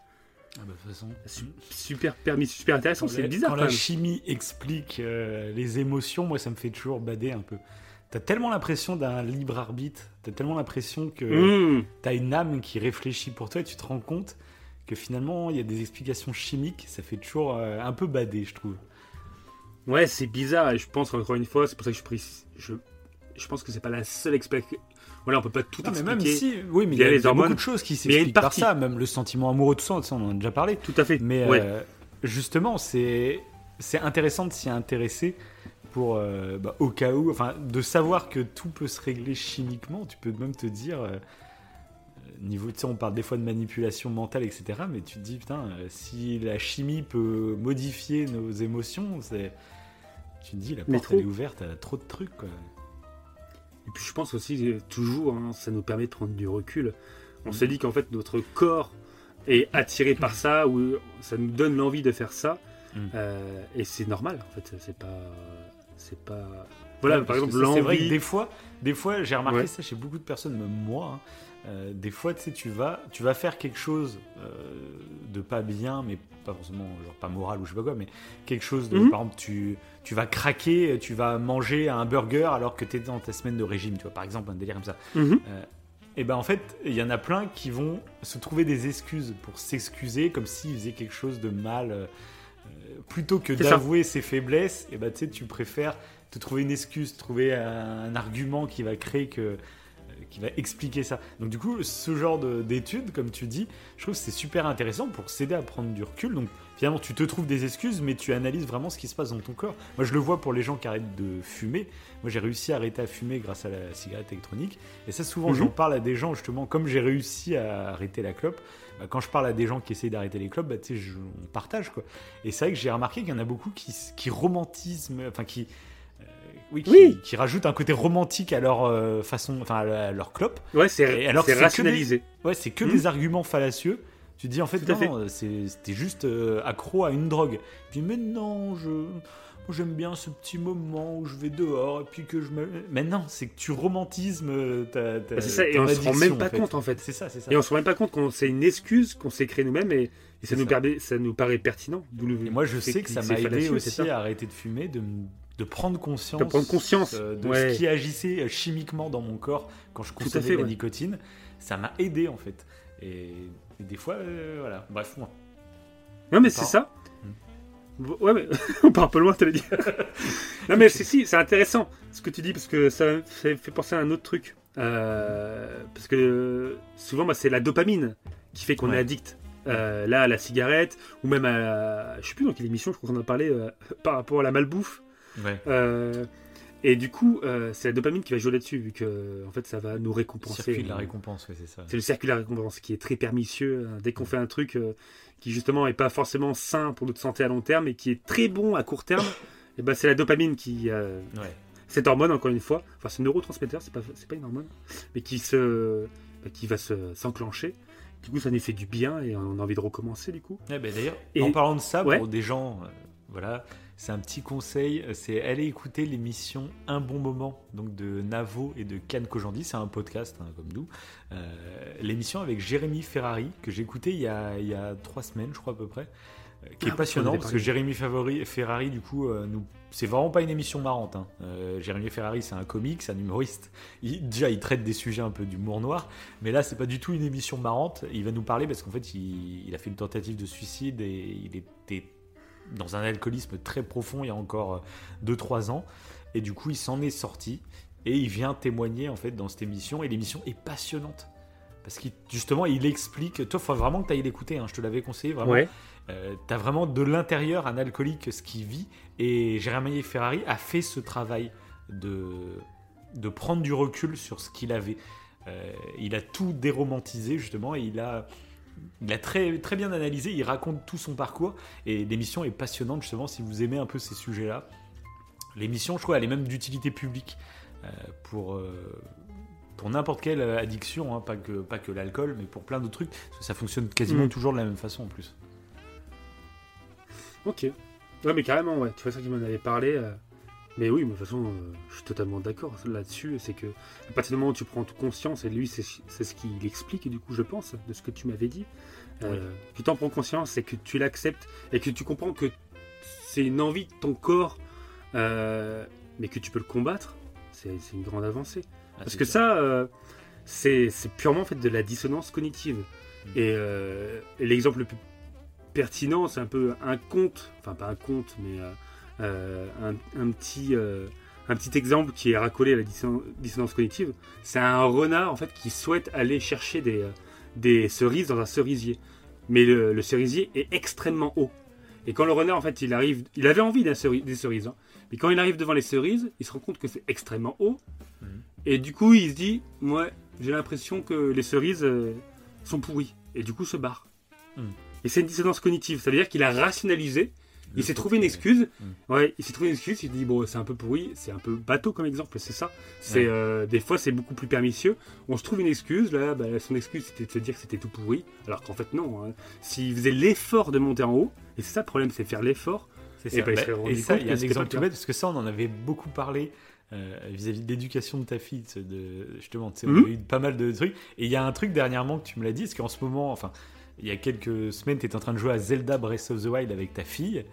Ah bah, de toute façon. su- super permis, super intéressant. C'est bizarre Quand quand la chimie explique euh, les émotions, moi, ça me fait toujours bader un peu. T'as tellement l'impression d'un libre arbitre, t'as tellement l'impression que Mmh. t'as une âme qui réfléchit pour toi et tu te rends compte que finalement, il y a des explications chimiques, ça fait toujours euh, un peu bader, je trouve. Ouais, c'est bizarre. Et je pense encore une fois, c'est pour ça que je prie. Je, je pense que c'est pas la seule explication. Voilà, on peut pas tout Non, mais expliquer. même si, oui, mais il y a, les il y a hormones, beaucoup de choses qui s'expliquent par ça, même le sentiment amoureux, tout ça, on en a déjà parlé. Tout à fait. Mais ouais. euh, justement, c'est c'est intéressant de s'y intéresser pour euh, bah, au cas où, enfin, de savoir que tout peut se régler chimiquement. Tu peux même te dire euh, niveau, tu sais, on parle des fois de manipulation mentale, etc. Mais tu te dis putain, euh, si la chimie peut modifier nos émotions, c'est tu te dis la porte elle est ouverte à trop de trucs. Quoi. Et puis je pense aussi, euh, toujours, hein, ça nous permet de prendre du recul. On Mhm. se dit qu'en fait, notre corps est attiré par ça, ou ça nous donne l'envie de faire ça. Mhm. Euh, et c'est normal, en fait. C'est pas. C'est pas. Voilà, Ouais, par exemple, ça, C'est vrai que l'envie. des fois, des fois j'ai remarqué Ouais. ça chez beaucoup de personnes, même moi. hein. Euh, des fois, tu sais, tu vas, tu vas faire quelque chose euh, de pas bien, mais pas forcément, genre pas moral ou je sais pas quoi, mais quelque chose de, Mhm. par exemple, tu, tu vas craquer, tu vas manger un burger alors que tu es dans ta semaine de régime, tu vois, par exemple, un délire comme ça. Mhm. Et ben en fait, il y en a plein qui vont se trouver des excuses pour s'excuser, comme s'ils faisaient quelque chose de mal. euh, euh, plutôt que d'avouer ses faiblesses, et ben tu sais, tu préfères te trouver une excuse, trouver un, un argument qui va créer que euh, qui va expliquer ça. Donc du coup, ce genre de- d'études, comme tu dis, je trouve que c'est super intéressant pour s'aider à prendre du recul. Donc finalement, tu te trouves des excuses, mais tu analyses vraiment ce qui se passe dans ton corps. Moi, je le vois pour les gens qui arrêtent de fumer. Moi, j'ai réussi à arrêter à fumer grâce à la cigarette électronique. Et ça, souvent, Mhm. j'en parle à des gens, justement, comme j'ai réussi à arrêter la clope. bah, quand je parle à des gens qui essayent d'arrêter les clopes, bah, tu sais, je- on partage, quoi. Et c'est vrai que j'ai remarqué qu'il y en a beaucoup qui, qui romantisment, enfin, qui... euh, oui, qui, Oui. qui rajoutent un côté romantique à leur euh, façon, enfin à leur clope. Ouais, Et c'est que rationalisé. Ouais, c'est que Mhm. des arguments fallacieux. Tu te dis en fait, non, c'est- c'était juste euh, accro à une drogue. Puis, mais non, je. J'aime bien ce petit moment où je vais dehors et puis que je me. Mais non, c'est que tu romantismes euh, ta. ta Bah, c'est ça, et on se rend même pas en fait. compte, en fait. C'est ça, c'est ça. Et on se rend même pas compte qu'on c'est une excuse qu'on s'est créée nous-mêmes et, et ça, nous ça. Paraît, ça nous paraît pertinent. le- Et moi, je sais que ça m'a aidé aussi ça. à arrêter de fumer, de, m- de prendre conscience, De prendre conscience, euh, de ouais. ce qui agissait euh, chimiquement dans mon corps quand je consommais fait, la ouais. nicotine. Ça m'a aidé en fait. Et, et des fois, euh, voilà. Bref, moi. Non, mais c'est ça. Ouais, mais on part un peu loin, t'allais dire. non, mais c'est si, c'est intéressant ce que tu dis parce que ça, fait penser à un autre truc. Euh, parce que souvent, moi, c'est la dopamine qui fait qu'on Ouais. est addict. Euh, là, à la cigarette, ou même à. Je sais plus dans quelle émission, je crois qu'on en a parlé euh, par rapport à la malbouffe. Ouais. Euh, et du coup, euh, c'est la dopamine qui va jouer là-dessus, vu que en fait, ça va nous récompenser. Circuit de la récompense, c'est ça. C'est le circuit de la récompense qui est très pernicieux. hein. Dès qu'on fait un truc euh, qui justement est pas forcément sain pour notre santé à long terme et qui est très bon à court terme, et ben c'est la dopamine qui euh, Ouais. cette hormone encore une fois. Enfin, c'est un neurotransmetteur, c'est pas c'est pas une hormone, mais qui se bah, qui va se s'enclencher. Du coup, ça nous fait du bien et on a envie de recommencer du coup. Ouais, ben D'ailleurs, en parlant de ça, pour des gens, euh, voilà, c'est un petit conseil, euh, c'est aller écouter l'émission Un bon moment, donc de Navo et de Can Kojandi, c'est un podcast hein, comme nous. Euh, l'émission avec Jérémy Ferrari que j'ai écouté il y, a, il y a trois semaines, je crois à peu près, euh, qui Ah, est on passionnant parce que. Jérémy Favori- Ferrari, du coup, euh, nous, c'est vraiment pas une émission marrante. hein. Euh, Jérémy Ferrari, c'est un comique, c'est un humoriste. Il- déjà, il traite des sujets un peu d'humour noir, mais là, c'est pas du tout une émission marrante. Il va nous parler parce qu'en fait, il, il a fait une tentative de suicide et il était dans un alcoolisme très profond il y a encore 2-3 ans. Et du coup, il s'en est sorti et il vient témoigner en fait dans cette émission. Et l'émission est passionnante. Parce qu'il justement, il explique. Toi, il faut vraiment que tu ailles l'écouter. hein, je te l'avais conseillé. Vraiment. Ouais. Euh, t'as vraiment de l'intérieur un alcoolique ce qu'il vit et Jérémy Ferrari a fait ce travail de, de prendre du recul sur ce qu'il avait. Euh, il a tout déromantisé justement et il a, il a très, très bien analysé, il raconte tout son parcours et l'émission est passionnante justement si vous aimez un peu ces sujets-là. L'émission, je crois, elle est même d'utilité publique euh, pour, euh, pour n'importe quelle addiction, hein, pas que, pas que l'alcool, mais pour plein d'autres trucs. Parce que ça fonctionne quasiment Mm. toujours de la même façon en plus. Ok. Ouais, mais carrément, ouais. Tu vois ça qui m'en avait parlé. euh, Mais oui, mais de toute façon, euh, je suis totalement d'accord là-dessus. C'est que à partir du moment où tu prends conscience, et lui, c'est ce qu'il explique, et du coup, je pense, de ce que tu m'avais dit, euh, que tu en prends conscience et que tu l'acceptes et que tu comprends que c'est une envie de ton corps, euh, mais que tu peux le combattre, c'est une grande avancée. Ah, Parce que ça, c'est purement en fait de la dissonance cognitive. Mm. Et, et l'exemple le plus pertinent, c'est un peu un conte, enfin pas un conte, mais euh, un, un petit, euh, un petit exemple qui est racolé à la disson- dissonance cognitive. C'est un renard en fait qui souhaite aller chercher des, euh, des cerises dans un cerisier, mais le, le cerisier est extrêmement haut. Et quand le renard en fait il arrive, il avait envie ceri- des cerises, hein. mais quand il arrive devant les cerises, il se rend compte que c'est extrêmement haut. Mhm. Et du coup, il se dit, ouais, j'ai l'impression que les cerises euh, sont pourries. Et du coup, se barre. Mhm. Et c'est une dissonance cognitive. Ça veut dire qu'il a rationalisé. Il s'est trouvé une excuse. Mhm. Ouais, il s'est trouvé une excuse. Il dit, bon, c'est un peu pourri. C'est un peu bateau comme exemple, c'est ça. C'est Ouais. euh, Des fois, c'est beaucoup plus permissieux. On se trouve une excuse. Là, bah, son excuse, c'était de se dire que c'était tout pourri. Alors qu'en fait, non. hein. S'il faisait l'effort de monter en haut, et c'est ça le problème, c'est faire l'effort. C'est Et ça. bah, Bah, et ça, compte il y a un exemple tout bête, parce que ça, on en avait beaucoup parlé euh, vis-à-vis de l'éducation de ta fille, de, justement, tu sais, on Mhm. a eu pas mal de trucs. Et il y a un truc dernièrement que tu me l'as dit, c'est qu'en ce moment, enfin, il y a quelques semaines, tu étais en train de jouer à Zelda Breath of the Wild avec ta fille,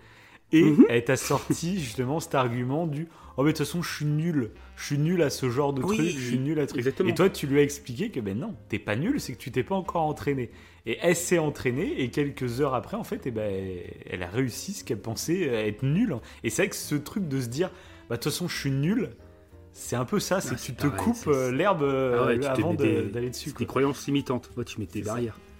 et Mhm. elle t'a sorti justement cet argument du Oh, mais de toute façon, je suis nul, je suis nul à ce genre de Oui, truc, je suis nul à truc. exactement. Et toi, tu lui as expliqué que ben non, t'es pas nul, c'est que tu t'es pas encore entraîné. Et elle s'est entraînée, et quelques heures après, en fait, eh ben, elle a réussi ce qu'elle pensait être nulle. Et c'est vrai que ce truc de se dire, bah, de toute façon, je suis nul, c'est un peu ça, c'est Ah, que tu te pareil, coupes euh, l'herbe euh, Ah ouais, te avant des- d'aller dessus. Des croyances limitantes. Ouais, tu mets tes C'est ça.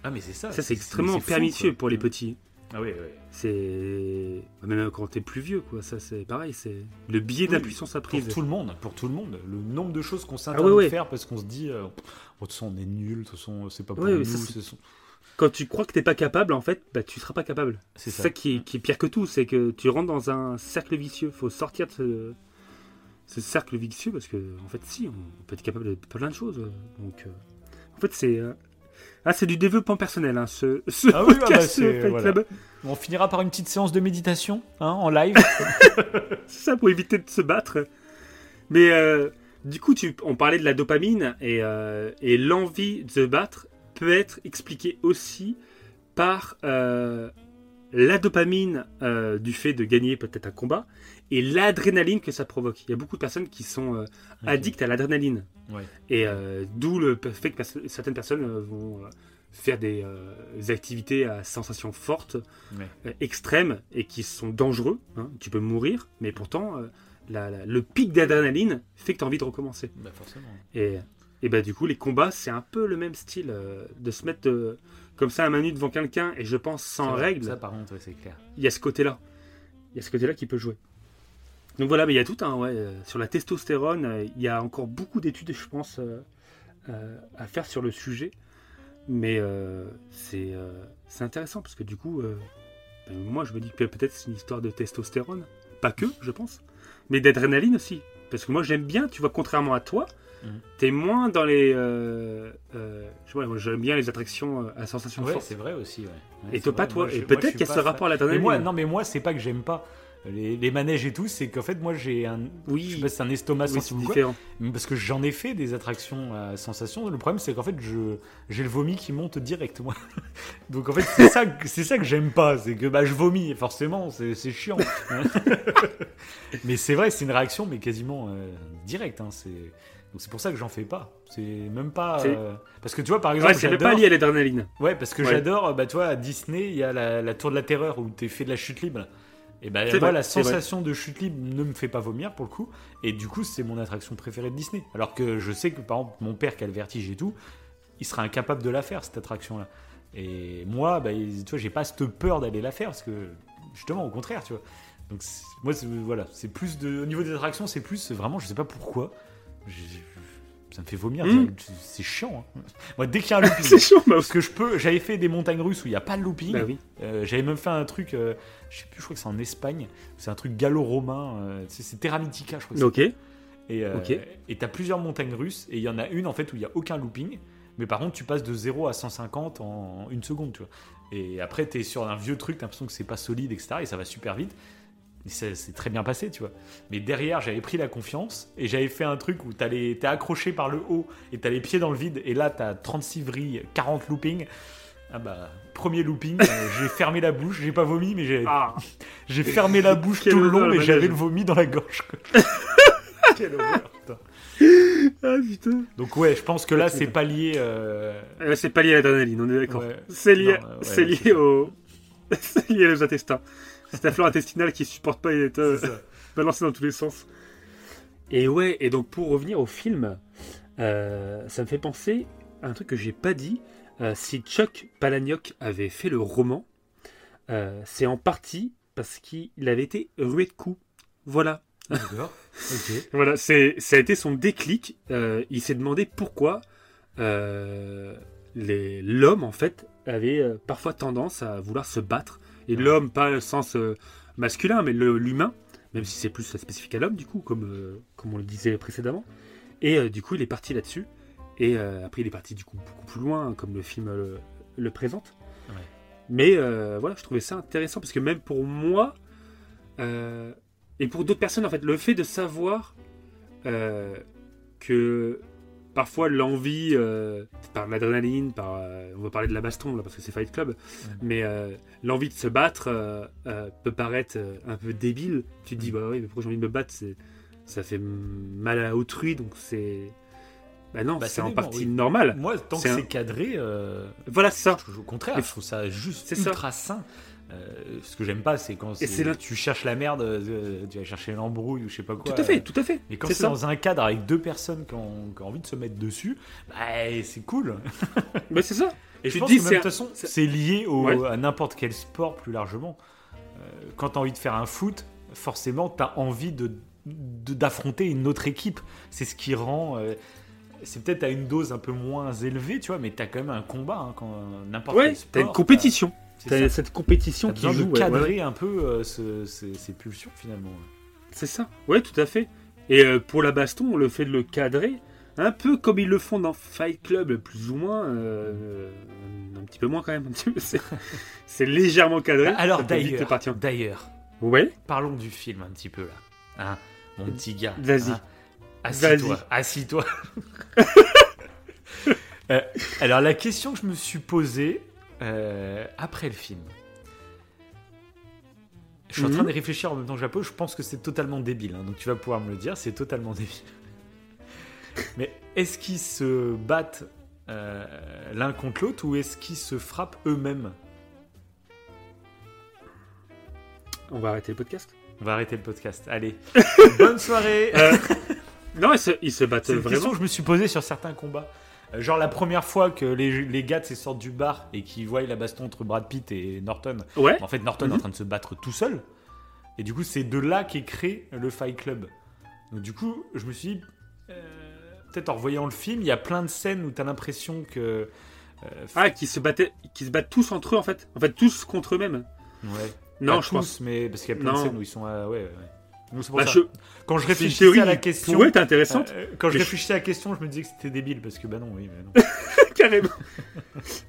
Ah, mais c'est ça. Ça, c'est extrêmement pernicieux pour les petits. Ah, oui, oui. C'est même quand t'es plus vieux, quoi. Ça, c'est pareil. C'est le biais Oui, d'impuissance Pour apprise. tout le monde, pour tout le monde. Le nombre de choses qu'on s'interdit Ah de faire parce qu'on se dit, euh, Pff, de toute façon, on est nul, de toute façon, c'est pas pour nous. ça, Quand tu crois que t'es pas capable, en fait, bah, tu seras pas capable. C'est C'est ça. ça, qui, est, qui est pire que tout, c'est que tu rentres dans un cercle vicieux. Faut sortir de ce, ce cercle vicieux parce que, en fait, si, on peut être capable de plein de choses. Donc, euh, en fait, c'est euh, ah, c'est du développement personnel, hein, ce, ce Ah oui, ah bah, voilà. On finira par une petite séance de méditation hein, en live. C'est ça pour éviter de se battre. Mais euh, du coup, tu, on parlait de la dopamine et, euh, et l'envie de se battre peut être expliquée aussi par euh, la dopamine euh, du fait de gagner peut-être un combat et l'adrénaline que ça provoque. Il y a beaucoup de personnes qui sont euh, addictes à l'adrénaline. Ouais. Et euh, d'où le fait que certaines personnes vont faire des, des activités à sensations fortes, Ouais. extrêmes et qui sont dangereux. hein. Tu peux mourir, mais pourtant, la- la- le pic d'adrénaline fait que tu as envie de recommencer. Bah forcément. Et, et bah, du coup, les combats, c'est un peu le même style de se mettre euh, comme ça à main nue devant quelqu'un et je pense sans vrai, règle. Ça, par contre, ouais, c'est clair. Il y a ce côté-là. Il y a ce côté-là qui peut jouer. Donc voilà, mais il y a tout un, ouais, euh, sur la testostérone, euh, il y a encore beaucoup d'études, je pense, euh, à faire sur le sujet. Mais c'est intéressant parce que du coup, ben, moi je me dis que peut-être c'est une histoire de testostérone. Pas que, je pense, mais d'adrénaline aussi. Parce que moi j'aime bien, tu vois, contrairement à toi, Mhm. t'es moins dans les. euh, euh, je sais pas, moi, j'aime bien les attractions euh, à sensation Ouais, c'est vrai aussi. Ouais. Ouais, Et toi, pas toi. Moi, et peut-être qu'il y a ce rapport à l'adrénaline. moi, non, mais moi, c'est pas que j'aime pas les, les manèges et tout, c'est qu'en fait, moi, j'ai un. Oui. Je sais pas si c'est un estomac Oui, sensible quoi, parce que j'en ai fait des attractions à sensation. Le problème, c'est qu'en fait, je j'ai le vomi qui monte direct, moi. Donc en fait, c'est ça, que- c'est ça que j'aime pas, c'est que bah je vomis, forcément, c'est c'est chiant. mais c'est vrai, c'est une réaction, mais quasiment euh, directe. Hein, c'est donc c'est pour ça que j'en fais pas. C'est même pas euh, parce que tu vois, par exemple, Ouais, c'est pas lié à l'adrénaline. Ouais, parce que Ouais. j'adore, bah, tu vois, à Disney, il y a la, la tour de la terreur où tu fait de la chute libre. Et C'est moi, vrai, la sensation de chute libre ne me fait pas vomir pour le coup. Et du coup, c'est mon attraction préférée de Disney. Alors que je sais que, par exemple, mon père qui a le vertige et tout, il sera incapable de la faire, cette attraction-là. Et moi, bah, tu vois, j'ai pas cette peur d'aller la faire parce que, justement, au contraire, tu vois. Donc, moi, voilà, c'est plus de. Au niveau des attractions, c'est plus vraiment, je sais pas pourquoi. Ça me fait vomir. Mm. direct. C'est chiant. hein. Moi, dès qu'il y a un looping, C'est bah, parce que je peux, j'avais fait des montagnes russes où il n'y a pas de looping. bah oui. Euh, j'avais même fait un truc, euh, je sais plus, je crois que c'est en Espagne. C'est un truc gallo-romain. euh, c'est Terra Mythica, je crois. que Ok. Et euh, ok. et t'as plusieurs montagnes russes et il y en a une en fait où il y a aucun looping. Mais par contre, tu passes de 0 à 150 en une seconde, tu vois. Et après, t'es sur un vieux truc, t'as l'impression que c'est pas solide, etc. Et ça va super vite. Et ça s'est très bien passé, tu vois. Mais derrière, j'avais pris la confiance et j'avais fait un truc où t'es accroché par le haut et t'as les pieds dans le vide. Et là, t'as 36 vrilles, 40 loopings. Ah bah, premier looping, euh, j'ai fermé la bouche. J'ai pas vomi, mais j'ai Ah j'ai fermé la bouche tout le long, mais j'avais le vomi dans la gorge. Quelle horreur, putain. Ah putain Donc ouais, je pense que là, c'est pas lié. euh, Euh, C'est pas lié à l'adrénaline, on est d'accord. Ouais. C'est lié, Non, ouais, c'est ouais, lié au. c'est lié aux intestins. C'est ta flore intestinale qui supporte pas euh, c'est ça. balancée dans tous les sens. Et ouais, et donc pour revenir au film, euh, ça me fait penser à un truc que j'ai pas dit. Euh, si Chuck Palahniuk avait fait le roman, euh, c'est en partie parce qu'il avait été rué de coups. Voilà. D'accord. Ok. Voilà, c'est, ça a été son déclic. Euh, il s'est demandé pourquoi euh, les, l'homme, en fait, avait euh, parfois tendance à vouloir se battre. Et Ouais. l'homme, pas au sens euh, masculin, mais le- l'humain, même si c'est plus spécifique à l'homme, du coup, comme, euh, comme on le disait précédemment. Et euh, du coup, il est parti là-dessus. Et après, il est parti du coup beaucoup plus loin, comme le film le, le présente. Ouais. Mais voilà, je trouvais ça intéressant parce que même pour moi, et pour d'autres personnes, en fait, le fait de savoir que parfois l'envie, euh, par l'adrénaline, par, euh, on va parler de la baston là parce que c'est Fight Club, mais euh, l'envie de se battre peut paraître un peu débile. Tu te dis, Mm. bah oui, mais pourquoi j'ai envie de me battre? C'est, Ça fait mal à autrui, donc c'est. Bah non, Bah, c'est en partie oui. normal. Moi, tant C'est que un- c'est cadré, Voilà, c'est ça. au contraire, Mais je trouve ça juste c'est ça. ultra sain. Euh, ce que j'aime pas, c'est quand c'est- tu cherches la merde, euh, tu vas chercher l'embrouille ou je sais pas quoi. Tout à fait, tout à fait. Mais quand c'est dans un cadre avec deux personnes qui ont, qui ont envie de se mettre dessus, bah, c'est cool. Mais c'est ça. Et Tu je pense dis, que même, de toute façon, c'est- lié au- Ouais. à n'importe quel sport plus largement. Euh, quand tu as envie de faire un foot, forcément, tu as envie de d'affronter une autre équipe. C'est ce qui rend... c'est peut-être à une dose un peu moins élevée, tu vois, mais tu as quand même un combat, hein, quand n'importe Ouais, quel sport. t'as une compétition. C'est T'as cette compétition qui joue. de ouais, ouais, cadrer ouais. un peu euh, ce- ces, ces pulsions, finalement. C'est ça. Ouais, tout à fait. Et euh, pour la baston, le fait de le cadrer, un peu comme ils le font dans Fight Club, plus ou moins, euh, un petit peu moins quand même. C'est légèrement cadré. Alors peut vite d'ailleurs, d'ailleurs, Ouais. parlons du film un petit peu là. Hein, mon petit gars. Vas-y. hein. Assis-toi. Assis-toi. Euh, alors la question que je me suis posée euh, après le film. Je suis en train Mhm. de réfléchir en même temps que je la pose. Je pense que c'est totalement débile. hein, donc tu vas pouvoir me le dire. C'est totalement débile. Mais est-ce qu'ils se battent euh, l'un contre l'autre ou est-ce qu'ils se frappent eux-mêmes? On va arrêter le podcast? On va arrêter le podcast. Allez. Bonne soirée. Euh, non, ils se, ils se battent C'est une question vraiment. que je me suis posée sur certains combats. Euh, Genre la première fois que les, les gars sortent du bar et qu'ils voient la baston entre Brad Pitt et Norton. Ouais. En fait, Norton est en Mhm. train de se battre tout seul. Et du coup, c'est de là qu'est créé le Fight Club. Donc du coup, je me suis dit, euh, peut-être en revoyant le film, il y a plein de scènes où tu as l'impression que... euh, Ah, qui se battaient, qui se battent tous entre eux en fait. En fait, tous contre eux-mêmes. ouais. Non, Pas je tous, pense. mais parce qu'il y a plein de scènes où ils sont... ouais, ouais. Donc, c'est pour Bah, ça. je- Quand je réfléchissais théorie à la question... intéressante. euh, quand je réfléchissais à la question, je me disais que c'était débile parce que bah non, oui, mais non. Carrément.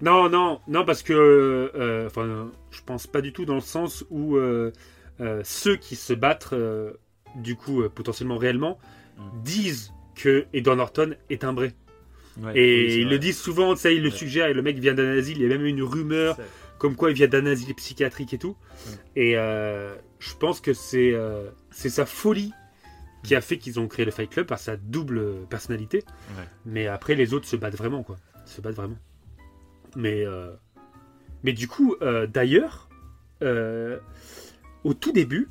non, non, non, parce que, euh, enfin, je pense pas du tout dans le sens où euh, euh, ceux qui se battent, euh, du coup, euh, potentiellement réellement, Mm. disent que Edward Norton est un vrai. Ouais, Et oui, ils vrai. le disent souvent, tu sais, ils le Ouais. suggèrent, et le mec vient d'un asile, il y a même une rumeur comme quoi il vient d'un asile psychiatrique et tout. Et euh, je pense que c'est euh, c'est sa folie qui a fait qu'ils ont créé le Fight Club par sa double personnalité. Ouais. Mais après, les autres se battent vraiment, quoi. Se battent vraiment. Mais, euh, mais du coup, euh, d'ailleurs, euh, au tout début,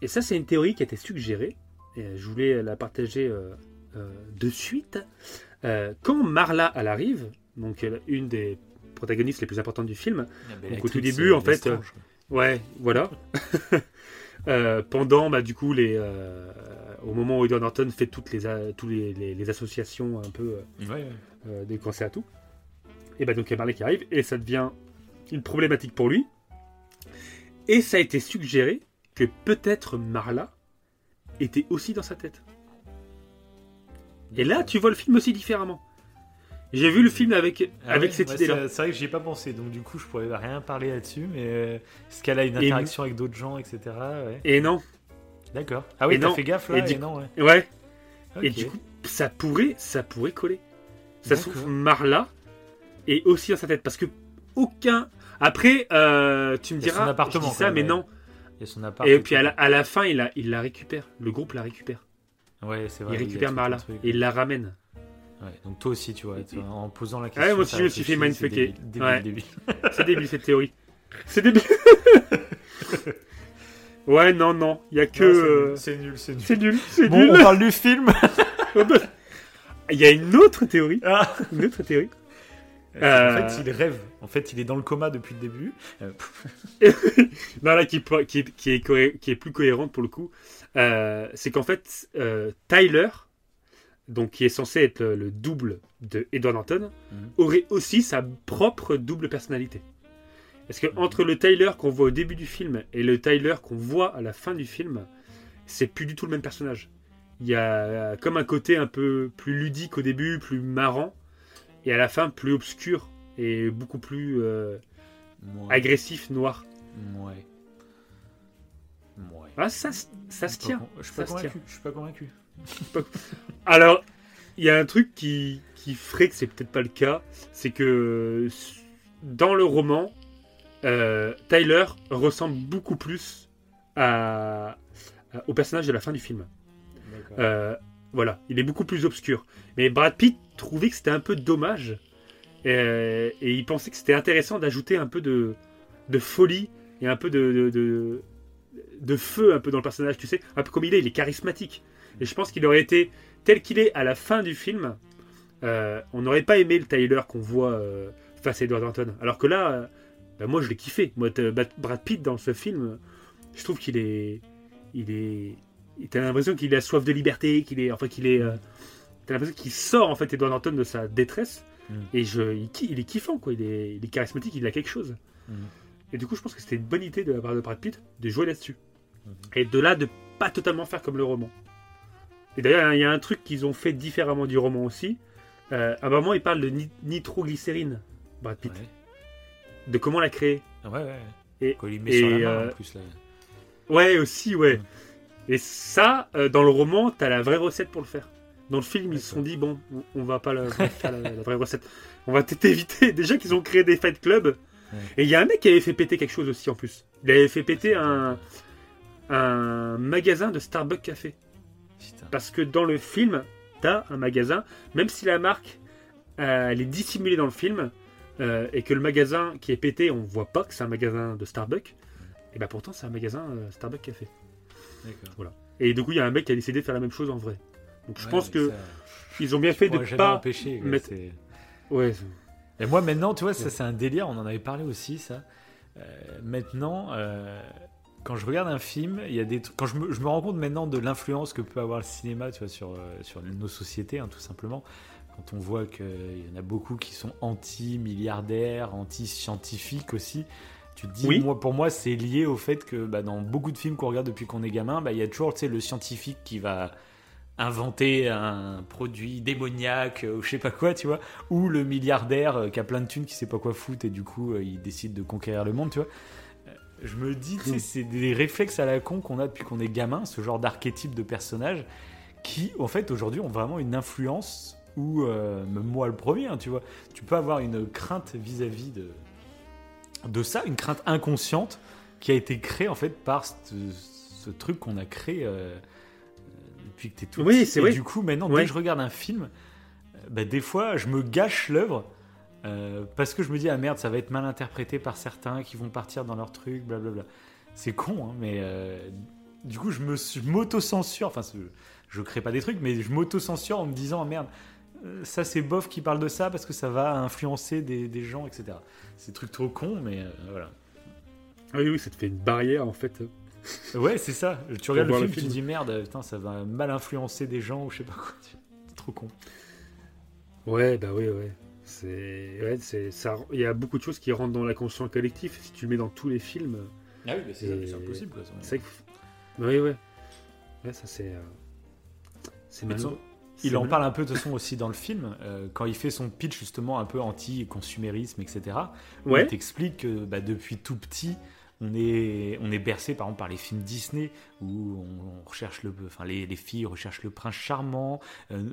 et ça, c'est une théorie qui a été suggérée, et je voulais la partager de suite. Quand Marla, elle arrive, donc une des protagonistes les plus importantes du film, Donc, au tout début, en fait. Ouais, voilà. Euh, pendant, bah, du coup, les, euh, au moment où Edward Norton fait toutes les, a- tous les, les- les associations un peu euh, Ouais, des à tout, et bah donc il y a Marley qui arrive, et ça devient une problématique pour lui. Et ça a été suggéré que peut-être Marla était aussi dans sa tête. Et là, tu vois le film aussi différemment. J'ai vu le film avec, Ah avec cette ouais, idée-là. C'est vrai que j'y ai pas pensé, donc du coup, je pourrais rien parler là-dessus, mais euh, est-ce qu'elle a une Et- interaction avec d'autres gens, etc. Ouais. Et non. D'accord. Ah oui, t'as fait gaffe Et là, du et non, ouais. Ouais. Et du coup, ça pourrait, ça pourrait coller. Ça se trouve, Marla est aussi dans sa tête. Parce que aucun. Après, euh, tu me diras, appartement, je dis ça, mais non. Il y a son appart. Et puis à la, à la fin, il la, il la récupère. Le groupe la récupère. Ouais, c'est vrai. il récupère Marla. truc. Et il la ramène. Ouais, donc toi aussi, tu vois, en posant la question. Ouais, moi aussi, je me suis fait c'est mindfucker. débile, débile, Ouais. débile. C'est débile cette théorie. C'est débile. ouais, non, non. Il y a que. Euh, c'est nul, c'est nul. C'est nul. C'est Bon, nul. on parle du film. Il y a une autre théorie. Ah. Une autre théorie. En Euh. fait, il rêve. En fait, il est dans le coma depuis le début. Euh, non, là, qui, est- qui, est, qui, est qui est plus cohérente pour le coup, euh, c'est qu'en fait, euh, Tyler, donc qui est censé être le, le double de Edward Norton, Mhm. aurait aussi sa propre double personnalité. Parce que Mhm. entre le Tyler qu'on voit au début du film et le Tyler qu'on voit à la fin du film, c'est plus du tout le même personnage. Il y a comme un côté un peu plus ludique au début, plus marrant, et à la fin plus obscur et beaucoup plus euh, ouais. agressif, noir. Ouais. Ouais. Ah, ça, ça se tient. Je suis pas convaincu. Je suis pas convaincu. Alors, il y a un truc qui, qui ferait que c'est peut-être pas le cas, c'est que dans le roman, euh, Tyler ressemble beaucoup plus à, à- au personnage de la fin du film. Euh, voilà, il est beaucoup plus obscur. Mais Brad Pitt trouvait que c'était un peu dommage euh, et il pensait que c'était intéressant d'ajouter un peu de, de folie et un peu de, de, de- de feu un peu dans le personnage, tu sais, un peu comme il est, il est charismatique. Et je pense qu'il aurait été tel qu'il est à la fin du film. euh, on n'aurait pas aimé le Tyler qu'on voit euh, face à Edward Norton. Alors que là, euh, bah, moi je l'ai kiffé. Moi, Brad Pitt dans ce film, je trouve qu'il est, il est, t'as l'impression qu'il a soif de liberté, qu'il est, enfin qu'il est, t'as l'impression qu'il sort en fait Edward Norton de sa détresse. Mm. Et je, il, est kiffant quoi. Il est, il est charismatique, il a quelque chose. Mm. Et du coup, je pense que c'était une bonne idée de la part de Brad Pitt de jouer là-dessus. Mhm. Et de là, de pas totalement faire comme le roman. Et d'ailleurs, il y a un truc qu'ils ont fait différemment du roman aussi. Euh, à un moment, il parle de ni- nitroglycérine, Brad Pitt, Ouais. de comment la créer. Ouais, ouais. Et- Quand il met et, sur la main, euh, en plus, là. Ouais, aussi, ouais. Mm. Et ça, euh, dans le roman, t'as la vraie recette pour le faire. Dans le film, ils se sont dit, bon, on- on va pas la, faire la, la vraie recette. On va peut-être éviter. Déjà qu'ils ont créé des fight clubs. Ouais. Et il y a un mec qui avait fait péter quelque chose aussi en plus. Il avait fait péter un, un magasin de Starbucks Café. Parce que dans le film, t'as un magasin, même si la marque euh, elle est dissimulée dans le film, euh, et que le magasin qui est pété, on voit pas que c'est un magasin de Starbucks, et ben pourtant c'est un magasin euh, Starbucks Café. D'accord. Et du coup, il y a un mec qui a décidé de faire la même chose en vrai. Donc je Ouais, pense que ça, ils ont bien fait de pas empêcher, mettre- Ouais, Et moi maintenant, tu vois, ça c'est un délire, on en avait parlé aussi, ça. Euh, maintenant, euh, quand je regarde un film, il y a des. Quand je me, je me rends compte maintenant de l'influence que peut avoir le cinéma, tu vois, sur, euh, sur nos sociétés, hein, tout simplement. Quand on voit qu'il y en a beaucoup qui sont anti-milliardaires, anti-scientifiques aussi. Tu te dis, Oui. moi, pour moi, c'est lié au fait que bah, dans beaucoup de films qu'on regarde depuis qu'on est gamin, bah, il y a toujours le scientifique qui va inventer un produit démoniaque euh, ou je sais pas quoi, tu vois, ou le milliardaire euh, qui a plein de thunes qui sait pas quoi foutre et du coup euh, il décide de conquérir le monde, tu vois. Euh, Je me dis, tu sais, c'est des réflexes à la con qu'on a depuis qu'on est gamin, ce genre d'archétype de personnage qui, en fait, aujourd'hui ont vraiment une influence ou euh, même moi le premier, hein, tu vois. Tu peux avoir une crainte vis-à-vis de, de ça, une crainte inconsciente qui a été créée en fait par ce, ce truc qu'on a créé euh, depuis que t'es tout Oui, petit. Et vrai. du coup, maintenant, Ouais. dès que je regarde un film, euh, bah, des fois, je me gâche l'œuvre euh, parce que je me dis, ah merde, ça va être mal interprété par certains qui vont partir dans leur truc, blablabla. C'est con, hein, mais euh, du coup, je me m'auto-censure, enfin, je crée pas des trucs, mais je m'auto-censure en me disant, ah merde, euh, ça c'est bof qui parle de ça parce que ça va influencer des, des gens, etc. C'est des trucs trop cons, mais euh, voilà. Oui, oui, ça te fait une barrière en fait. Ouais, c'est ça. Tu regardes le film, le tu te dis merde, putain, ça va mal influencer des gens ou je sais pas quoi. C'est trop con. Ouais, bah oui, ouais. C'est, ouais, c'est, ça. Il y a beaucoup de choses qui rentrent dans l'inconscient collectif. Si tu le mets dans tous les films, Ah oui, c'est mais c'est impossible. c'est vrai que. Oui, ouais. Ouais, ça c'est. euh, C'est malheureux. il en parle un peu de toute façon aussi dans le film, euh, quand il fait son pitch justement un peu anti-consumérisme, etc. Ouais. Il t'explique que bah, depuis tout petit, on est, on est bercé par exemple par les films Disney où on, recherche le, enfin les, les, filles recherchent le prince charmant, euh,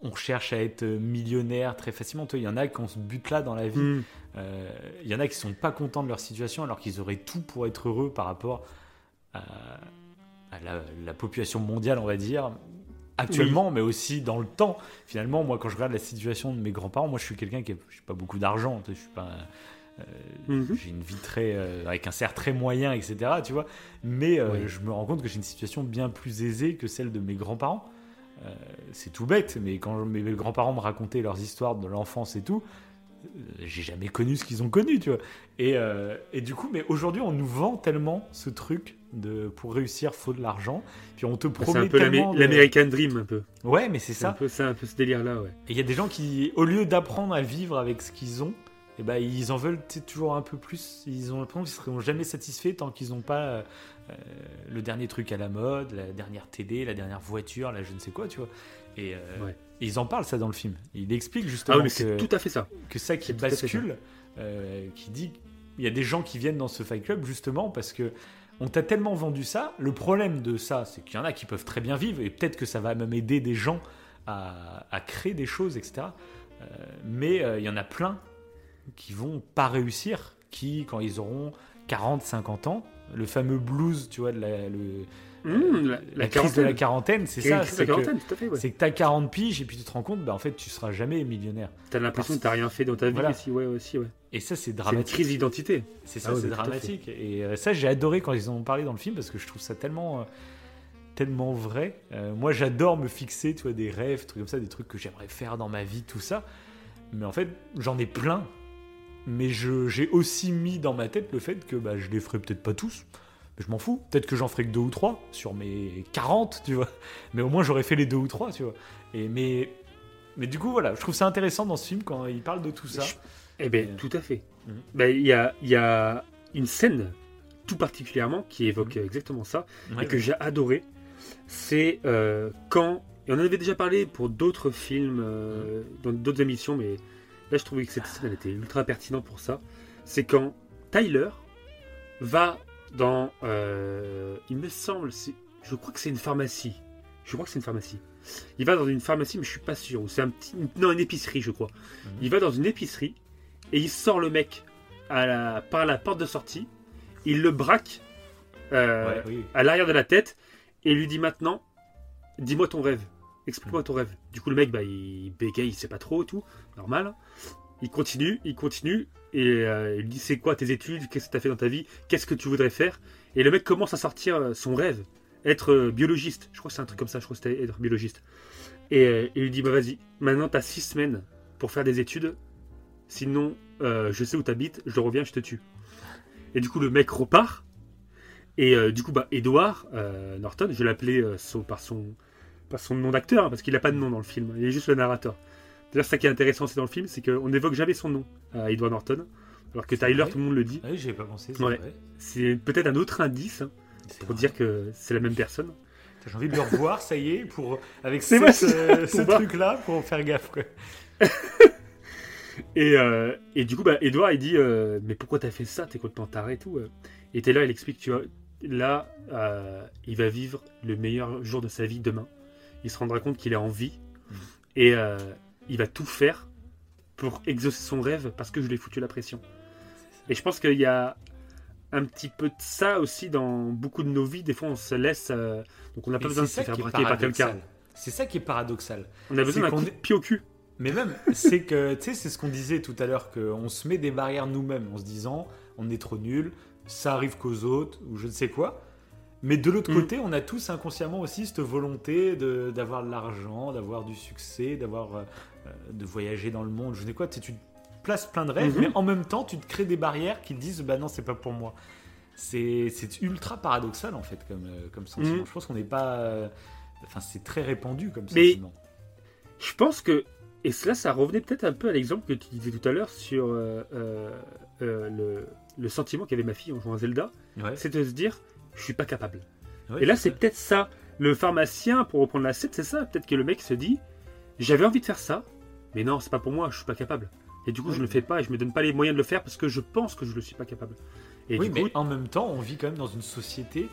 on cherche à être millionnaire très facilement. Il y en a qui ont ce but-là dans la vie. Mm. Euh, il y en a qui sont pas contents de leur situation alors qu'ils auraient tout pour être heureux par rapport à, à la, la, population mondiale, on va dire. Actuellement, oui. mais aussi dans le temps. Finalement, moi, quand je regarde la situation de mes grands-parents, moi, je suis quelqu'un qui n'a pas beaucoup d'argent. Je suis pas, euh, -hmm. J'ai une vie très euh, avec un cerf très moyen, etc. Tu vois, mais euh, oui. je me rends compte que j'ai une situation bien plus aisée que celle de mes grands-parents. Euh, c'est tout bête, mais quand mes, grands-parents me racontaient leurs histoires de l'enfance et tout, euh, j'ai jamais connu ce qu'ils ont connu, tu vois. Et, et du coup, mais aujourd'hui, on nous vend tellement ce truc de pour réussir, faut de l'argent. Puis on te promet C'est un peu l'American de... Dream, un peu. Ouais, mais c'est ça. Un peu, c'est un peu ce délire-là, ouais. Et il y a des gens qui, au lieu d'apprendre à vivre avec ce qu'ils ont, et ben, ils en veulent toujours un peu plus. Ils ont l'impression qu'ils seront jamais satisfaits tant qu'ils n'ont pas euh, le dernier truc à la mode, la dernière télé, la dernière voiture, la je ne sais quoi, tu vois. Et, euh, ouais. et ils en parlent ça dans le film. Il explique justement ah oui, que tout à fait ça. Que ça qui bascule, ça. Euh, qui dit il y a des gens qui viennent dans ce Fight Club justement parce que on t'a tellement vendu ça. Le problème de ça, c'est qu'il y en a qui peuvent très bien vivre et peut-être que ça va même aider des gens à, à créer des choses, etc. Euh, mais euh, il y en a plein qui vont pas réussir, qui, quand ils auront 40, 50 ans, le fameux blues, tu vois, de la, le, Mmh, la, la, crise de la quarantaine, c'est ça. C'est que, ouais. que tu as 40 piges et puis tu te rends compte, bah, en fait, tu seras jamais millionnaire. Tu as l'impression que tu rien fait dans ta vie voilà. aussi, ouais, aussi, ouais. Et ça, c'est dramatique. C'est une crise d'identité. C'est ça, ah ouais, c'est dramatique. Et euh, ça, j'ai adoré quand ils en ont parlé dans le film parce que je trouve ça tellement. Euh, tellement vrai. Euh, moi, j'adore me fixer, tu vois, des rêves, trucs comme ça, des trucs que j'aimerais faire dans ma vie, tout ça. Mais en fait, j'en ai plein. Mais j'ai aussi mis dans ma tête le fait que bah, je les ferai peut-être pas tous je m'en fous. Peut-être que j'en ferai que deux ou trois sur mes 40, tu vois. Mais au moins, j'aurais fait les deux ou trois, tu vois. Et, mais, mais du coup, voilà, je trouve ça intéressant dans ce film quand il parle de tout ça. Eh bien, tout à fait. Il mmh. ben, y, a, y a une scène, tout particulièrement, qui évoque mmh. exactement ça, ouais, et que j'ai adoré. C'est euh, quand. Et on en avait déjà parlé pour d'autres films, euh, mmh. dans d'autres émissions, mais là, je trouvais que cette scène, elle était ultra pertinente pour ça. C'est quand Tyler va dans. Euh, il me semble, je crois que c'est une pharmacie. Je crois que c'est une pharmacie. Il va dans une pharmacie, mais je suis pas sûr. C'est un petit, non, une épicerie, je crois. Mmh. Il va dans une épicerie et il sort le mec à la, par la porte de sortie. Il le braque euh, ouais, oui. à l'arrière de la tête et lui dit maintenant, dis-moi ton rêve. Explique-moi ton rêve. Du coup, le mec, bah, il bégaye, il sait pas trop, tout, normal. Il continue, il continue, et euh, il dit c'est quoi tes études, qu'est-ce que tu as fait dans ta vie, qu'est-ce que tu voudrais faire? Et le mec commence à sortir euh, son rêve, être euh, biologiste. Je crois que c'est un truc comme ça, je crois que c'était être biologiste. Et euh, il lui dit bah vas-y, maintenant tu as six semaines pour faire des études, sinon je sais où tu habites, je reviens, je te tue. Et du coup le mec repart. Et du coup bah Edward Norton, je l'appelais par son par son nom d'acteur hein, parce qu'il n'a pas de nom dans le film, il est juste le narrateur. D'ailleurs, ça qui est intéressant aussi dans le film, c'est qu'on n'évoque jamais son nom à Edward Norton, alors que Tyler, tout le monde le dit. Ah oui, pas pensé. C'est ouais. peut-être un autre indice hein, pour vrai. dire que c'est la même personne. J'ai envie de le revoir, ça y est, pour avec cette, euh, ce truc-là, pour faire gaffe. Quoi. et, euh, et, du coup, bah, Edouard, il dit euh, Mais pourquoi t'as fait ça T'es complètement taré et tout. Et Taylor, il explique Tu vois, là, il va vivre le meilleur jour de sa vie demain. Il se rendra compte qu'il est en vie. Et euh, il va tout faire pour exaucer son rêve parce que je lui ai foutu la pression. Et je pense qu'il y a un petit peu de ça aussi dans beaucoup de nos vies. Des fois, on se laisse. Euh, donc, on n'a pas besoin de se faire braquer par quelqu'un. C'est ça qui est paradoxal. On a besoin d'un pied au cul. Mais même, c'est que, tu sais, c'est ce qu'on disait tout à l'heure, qu'on se met des barrières nous-mêmes en se disant, on est trop nul, ça arrive qu'aux autres, ou je ne sais quoi. Mais de l'autre mmh. côté, on a tous inconsciemment aussi cette volonté d'avoir de, de l'argent, d'avoir du succès, d'avoir euh, de voyager dans le monde, je ne sais quoi. Tu, tu places plein de rêves, mmh. mais en même temps, tu te crées des barrières qui te disent bah non, c'est pas pour moi. C'est ultra paradoxal en fait comme, euh, comme sentiment. Mmh. Je pense qu'on n'est pas. Euh, enfin, c'est très répandu comme mais sentiment. Je pense que. Et cela, ça revenait peut-être un peu à l'exemple que tu disais tout à l'heure sur euh, le, le, sentiment qu'avait ma fille en jouant à Zelda. Ouais. C'est de se dire je suis pas capable. Et là, c'est peut-être ça. Le pharmacien, pour reprendre la scène, c'est ça. Peut-être que le mec se dit j'avais envie de faire ça, mais non, c'est pas pour moi, je suis pas capable. Et du coup, je Oui. le fais pas et je me donne pas les moyens de le faire parce que je pense que je le suis pas capable. Et oui, du mais en même temps, on vit quand même dans une société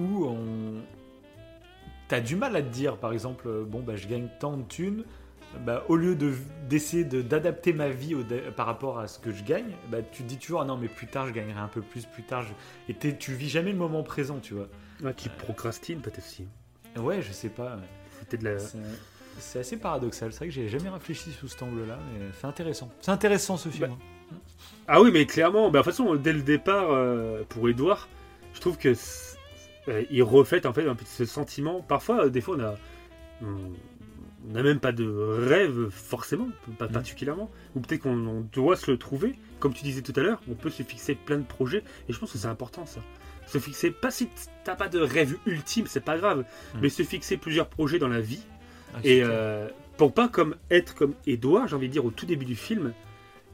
où on. T'as du mal à te dire, par exemple, euh, bon, bah, je gagne tant de thunes. Bah, au lieu de- d'essayer de, d'adapter ma vie au par rapport à ce que je gagne, bah, tu te dis toujours, ah non, mais plus tard, je gagnerai un peu plus, plus tard. Je... Et tu vis jamais le moment présent, tu vois. ouais, tu procrastines peut-être aussi. Ouais, je sais pas. peut-être de la- C'est- assez paradoxal. C'est vrai que j'ai jamais réfléchi sous cet angle-là, mais c'est intéressant. C'est intéressant ce film. hein. Ah oui, mais clairement, bah, de toute façon, dès le départ, euh, pour Edouard, je trouve que euh, il reflète en fait un peu ce sentiment. Parfois, euh, des fois, on a, on n'a même pas de rêve forcément, pas Mhm. particulièrement, ou peut-être qu'on on doit se le trouver. Comme tu disais tout à l'heure, on peut se fixer plein de projets, et je pense que c'est important ça. Se fixer, pas si t'as pas de rêve ultime, c'est pas grave, Mhm. mais se fixer plusieurs projets dans la vie, Ah, et euh, pour pas comme être comme Edouard, j'ai envie de dire au tout début du film,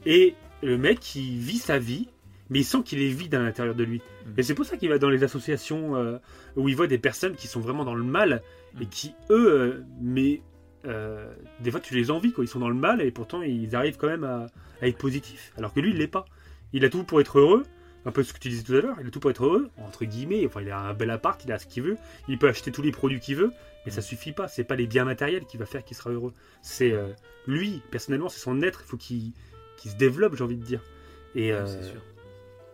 et le mec qui vit sa vie, mais il sent qu'il est vide à l'intérieur de lui. Mm. Et c'est pour ça qu'il va dans les associations euh, où il voit des personnes qui sont vraiment dans le mal et Mm. qui eux, euh, mais euh, des fois tu les envies quoi, ils sont dans le mal et pourtant ils arrivent quand même à, à être positifs, alors que lui il l'est pas. Il a tout pour être heureux. Un peu ce que tu disais tout à l'heure, il a tout pour être heureux, entre guillemets. Enfin, il a un bel appart, il a ce qu'il veut, il peut acheter tous les produits qu'il veut, mais ça Mm. suffit pas. C'est pas les biens matériels qui va faire qu'il sera heureux. C'est euh, lui, personnellement, c'est son être. Il faut qu'il se développe, j'ai envie de dire. Et, Ouais, euh, c'est sûr.